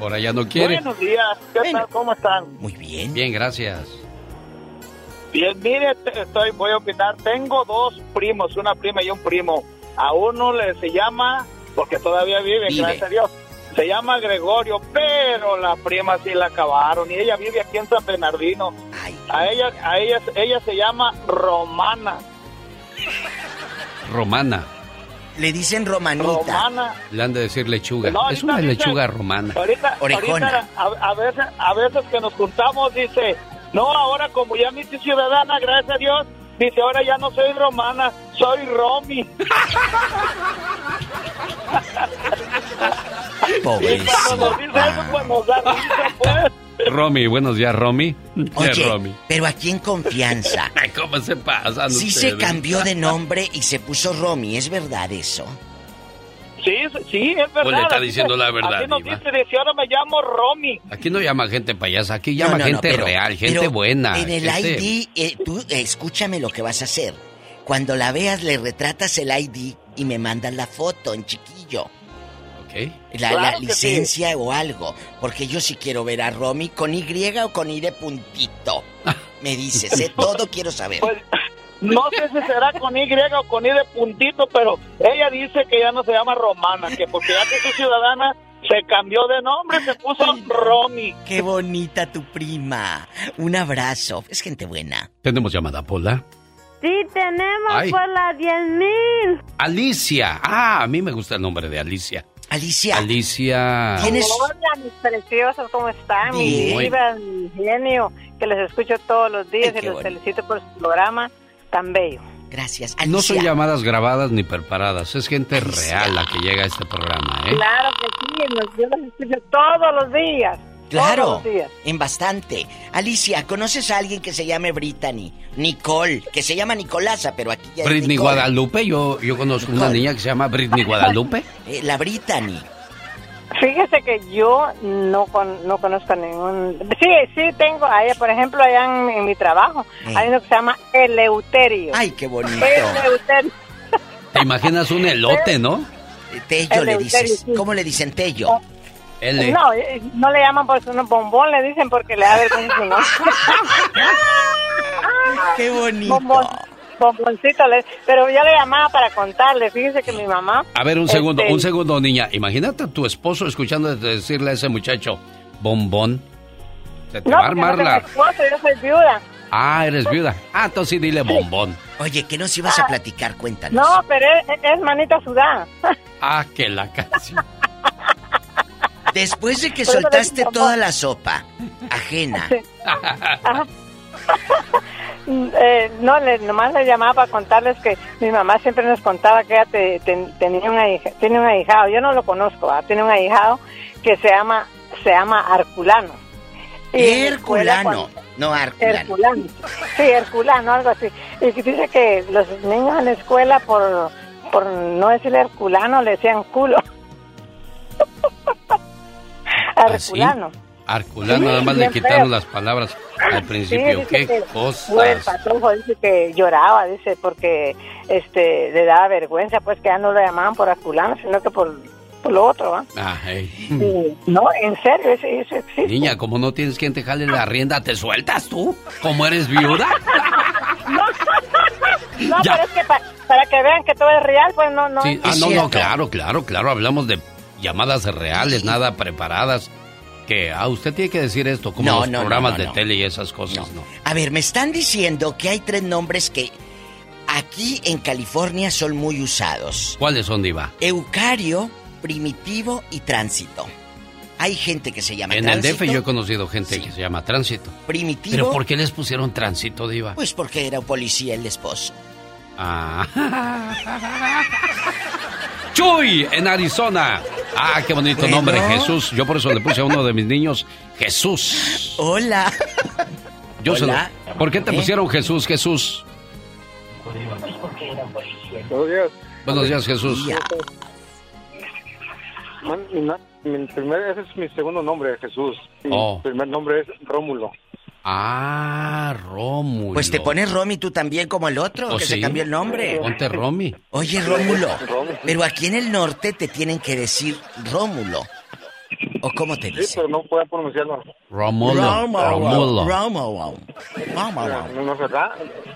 Ahora ya no quiere. Buenos días, ¿qué tal? ¿Cómo están? Muy bien. Bien, gracias. Bien, mire, estoy, voy a opinar. Tengo dos primos, una prima y un primo. A uno le se llama, porque todavía vive, Vive. gracias a Dios, se llama Gregorio, pero la prima sí la acabaron y ella vive aquí en San Bernardino. A ella, a ella, ella se llama Romana. Romana. Le dicen romanita. Romana. Le han de decir lechuga. No, es una dice- lechuga romana. Ahorita, Orejona. ahorita a, a veces, a veces que nos juntamos dice, no, ahora como ya me hice ciudadana, gracias a Dios, dice, ahora ya no soy romana, soy Romy. Y cuando nos dice eso, pues nos da risa, pues. Romy, buenos días, Romy. Oye, ¿Qué, Romy? pero aquí en confianza. ¿Cómo se pasan Sí se cambió de nombre y se puso Romy, ¿es verdad eso? Sí, sí, es verdad. Pues le está diciendo la verdad, Así nos Diva. dice, dice, ahora me llamo Romy. Aquí no llama gente payasa, aquí llama no, no, gente pero- real, gente pero buena. En el gente- ID, eh, tú eh, escúchame lo que vas a hacer. Cuando la veas, le retratas el ID y me mandas la foto en chiquillo. La, Claro la que licencia o algo. Porque yo sí quiero ver a Romy con Y o con I de puntito. Me dices, ¿eh? Todo quiero saber. Pues, No sé si será con Y o con I de puntito, pero ella dice que ya no se llama Romana, que porque ya que es ciudadana se cambió de nombre, se puso Romy. Qué bonita tu prima. Un abrazo. Es gente buena. Tenemos llamada, Pola. Sí, tenemos Ay. por las 10.000. Alicia. Ah, a mí me gusta el nombre de Alicia. Alicia. Alicia. Hola, mis preciosos, ¿cómo están? Mi diva, mi genio, que les escucho todos los días y los felicito por su programa tan bello. Gracias. No son llamadas grabadas ni preparadas, es gente real la que llega a este programa, ¿eh? Claro que sí, yo los escucho todos los días. Claro, en bastante. Alicia, ¿conoces a alguien que se llame Brittany? Nicole, que se llama Nicolasa, pero aquí ya Britney Guadalupe, yo, yo conozco una niña que se llama Britney Guadalupe. Eh, la Brittany. Fíjese que yo no no conozco a ningún... Sí, sí tengo, allá, por ejemplo, allá en, mi trabajo, eh. hay uno que se llama Eleuterio. Ay, qué bonito. Eleuterio. ¿Te imaginas un elote, no? Tello le dices. ¿Cómo le dicen Tello? Oh, no, eh, no le llaman por su bombón, le dicen porque le da vergüenza su nombre. ¡Qué bonito! bomboncito, pero yo le llamaba para contarle, fíjese que mi mamá... A ver, un segundo, este, un segundo, niña. Imagínate a tu esposo escuchando decirle a ese muchacho, bombón. Se te va a armar no la... Esposo, yo soy viuda. Ah, eres viuda. Ah, entonces sí dile bombón. Oye, ¿qué nos ibas a platicar? Cuéntanos. No, pero es, manita sudada. Ah, que la canción. Después de que soltaste toda la sopa ajena. Eh, no, le, nomás le llamaba para contarles que mi mamá siempre nos contaba que ella tenía, una tiene un ahijado. Yo no lo conozco, tiene un ahijado que se llama se llama Arculano. Herculano, no Arculano. Herculano. Sí, Herculano, algo así. Y dice que los niños en la escuela, por, por no decirle Herculano, le decían culo. Arculano. Arculano, nada más le quitaron las palabras al principio. Qué cosas. el patrón dice que lloraba, dice, porque este le daba vergüenza, pues que ya no lo llamaban por Arculano, sino que por, lo otro, ¿va? Ah, no, en serio, eso, existe. Niña, como no tienes quien te jale la rienda, ¿te sueltas tú? ¿Como eres viuda? no, pero es que para que vean que todo es real, pues no, no. ah, no, no, claro, claro, claro, hablamos de llamadas reales, nada preparadas. Que ah, usted tiene que decir esto, como los programas de tele y esas cosas, ¿no? A ver, me están diciendo que hay tres nombres que aquí en California son muy usados. ¿Cuáles son, Diva? Eucario, Primitivo y Tránsito. Hay gente que se llama en Tránsito. En el DF yo he conocido gente que se llama Tránsito. Primitivo. ¿Pero por qué les pusieron Tránsito, Diva? Pues porque era un policía el esposo. Ah. Chuy, en Arizona. Ah, qué bonito nombre, Jesús. Yo por eso le puse a uno de mis niños Jesús. Hola. Yo Hola. ¿Por qué te ¿Eh? pusieron Jesús, Jesús? Buenos días. Buenos días, Jesús. Mi, primer, ese es mi segundo nombre, Jesús. Mi oh. primer nombre es Rómulo. Ah, Rómulo. Pues te pones Romy tú también como el otro, ¿Oh, que se cambió el nombre. Ponte Romy. Oye, Rómulo, pero aquí en el norte te tienen que decir Rómulo. ¿O cómo te dicen? Sí, pero no puedo pronunciarlo. Rómulo. Rómulo. Rómulo.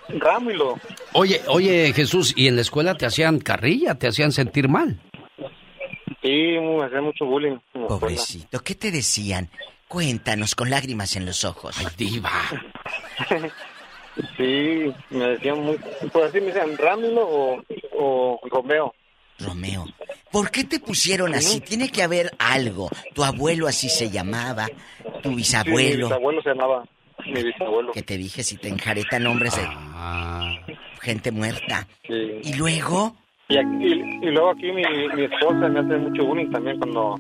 Rómulo. Oye, oye, Jesús, ¿y en la escuela te hacían carrilla? ¿Te hacían sentir mal? Sí, me hacían mucho bullying. Pobrecito, ¿qué te decían? Cuéntanos con lágrimas en los ojos. Ay, diva. sí, me decían muy... Por así me decían Rámulo o, o Romeo. Romeo. ¿Por qué te pusieron así? Tiene que haber algo. Tu abuelo así se llamaba, tu bisabuelo. mi bisabuelo se llamaba. Mi bisabuelo. Que te dije si te enjareta nombres de ah. gente muerta. Sí. Y luego. Y, y, luego aquí mi, mi, esposa me hace mucho bullying también cuando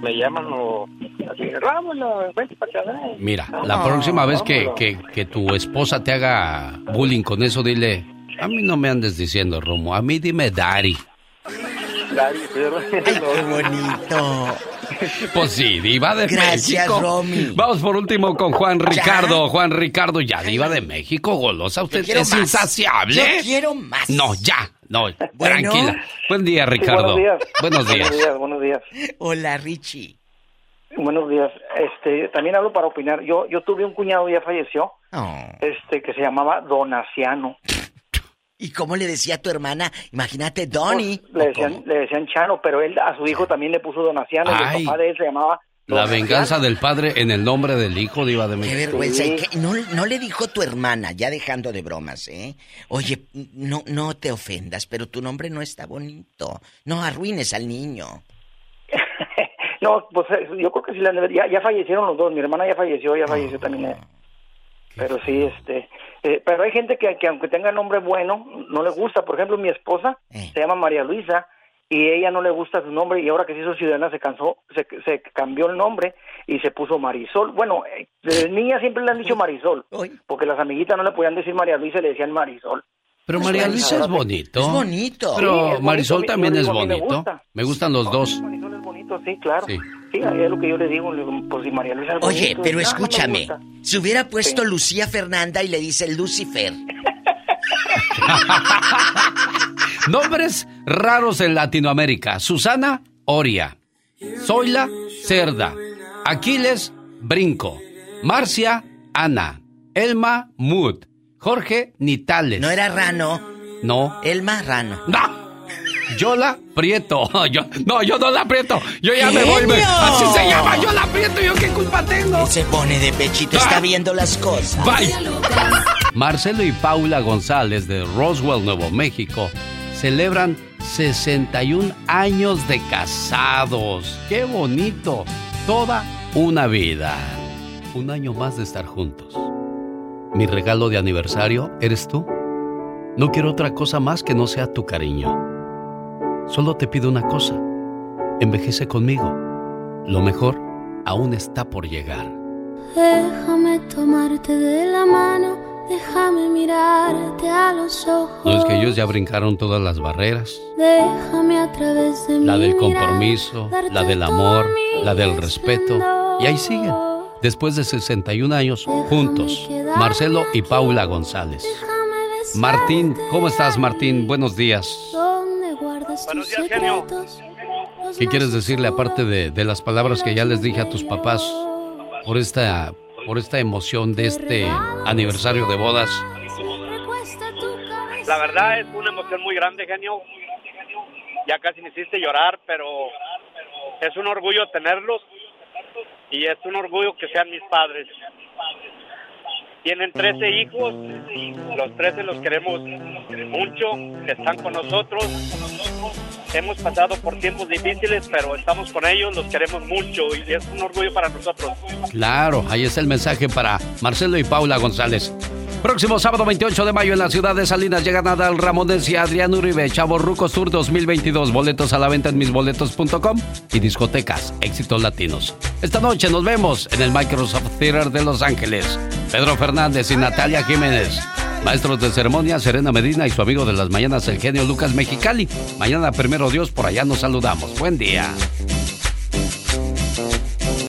me llaman o así, Rámulo, vente para acá. Mira, la próxima vez que, que, que, tu esposa te haga bullying con eso, dile, a mí no me andes diciendo Romo, a mí dime Dari. Dari, qué bonito. Pues sí, diva de Gracias, México. Romy. Vamos por último con Juan Ricardo. Juan Ricardo, ya diva de México, golosa. Usted es insaciable. Yo quiero más. No, ya. No, tranquila. Buen día, Ricardo. buenos días. Buenos días. Buenos días, Hola, Richie. Buenos días. Este, también hablo para opinar. Yo yo tuve un cuñado ya falleció. Oh. Este que se llamaba Donaciano. ¿Y cómo le decía a tu hermana? Imagínate, Donny. Pues, le, decían, le decían Chano, pero él a su hijo también le puso Donaciano. Y el papá de él se llamaba la venganza del padre en el nombre del hijo, Diva de México. Qué vergüenza. no, no, le dijo tu hermana, ya dejando de bromas, ¿eh? Oye, no, no te ofendas, pero tu nombre no está bonito. No arruines al niño. No, pues eh, yo creo que sí la ya, ya fallecieron los dos. Mi hermana ya falleció, ya falleció Ah. también. eh. Pero sí, este, eh, pero hay gente que, que aunque tenga nombre bueno, no le gusta. Por ejemplo, mi esposa Eh. se llama María Luisa y ella no le gusta su nombre y ahora que se hizo ciudadana se cansó, se, se cambió el nombre y se puso Marisol. Bueno, eh, desde niña siempre le han dicho Marisol, porque las amiguitas no le podían decir María Luisa y le decían Marisol. Pero María Luisa es bonito. Es bonito. Pero Sí, es bonito. Marisol también es me bonito. gusta. Me gustan los dos. Marisol es bonito, sí, claro. Sí. Sí, es lo que yo le digo, pues si María Luisa es Oye, bonito, pero dice, "Ah, no me escúchame. gusta". Si hubiera puesto Lucía Fernanda y le dice Lucifer. Nombres raros en Latinoamérica. Susana, Oria. Zoila, Cerda. Aquiles, Brinco. Marcia, Ana. Elma, Mood. Jorge, Nitales. ¿No era Rano? No. Elma Rano. ¡No! Yola Prieto. Yo, no, yo no la aprieto. Yo ya me voy. me- así se llama, yo la aprieto. ¿Yo qué culpa tengo? Se pone de pechito, está viendo las cosas. Bye. Marcelo y Paula González de Roswell, Nuevo México, celebran 61 años de casados. ¡Qué bonito! Toda una vida. Un año más de estar juntos. Mi regalo de aniversario eres tú. No quiero otra cosa más que no sea tu cariño. Solo te pido una cosa. Envejece conmigo. Lo mejor aún está por llegar. Déjame tomarte de la mano, déjame mirarte a los ojos. No es que ellos ya brincaron todas las barreras. Déjame a través de La del compromiso, la del amor, la del respeto. Y ahí siguen. Después de 61 años, juntos. Marcelo y Paula González. Martín, ¿cómo estás Martín? Buenos días. ¿Dónde guardas tus secretos? ¿Qué quieres decirle aparte de, de las palabras que ya les dije a tus papás por esta, por esta emoción de este aniversario de bodas? La verdad es una emoción muy grande, genio. Ya casi me hiciste llorar, pero es un orgullo tenerlos y es un orgullo que sean mis padres. Tienen 13 hijos, los 13 los queremos mucho, están con nosotros. Hemos pasado por tiempos difíciles, pero estamos con ellos, los queremos mucho y es un orgullo para nosotros. Claro, ahí está el mensaje para Marcelo y Paula González. Próximo sábado 28 de mayo en la ciudad de Salinas llegan Adal Ramones y Adrián Uribe, Chavo Rucos Tour 2022. Boletos a la venta en misboletos.com y discotecas Éxitos Latinos. Esta noche nos vemos en el Microsoft Theater de Los Ángeles. Pedro Fernández y Natalia Jiménez. Maestros de ceremonia, Serena Medina y su amigo de las mañanas, el genio Lucas Mexicali. Mañana, primero Dios, por allá nos saludamos. Buen día.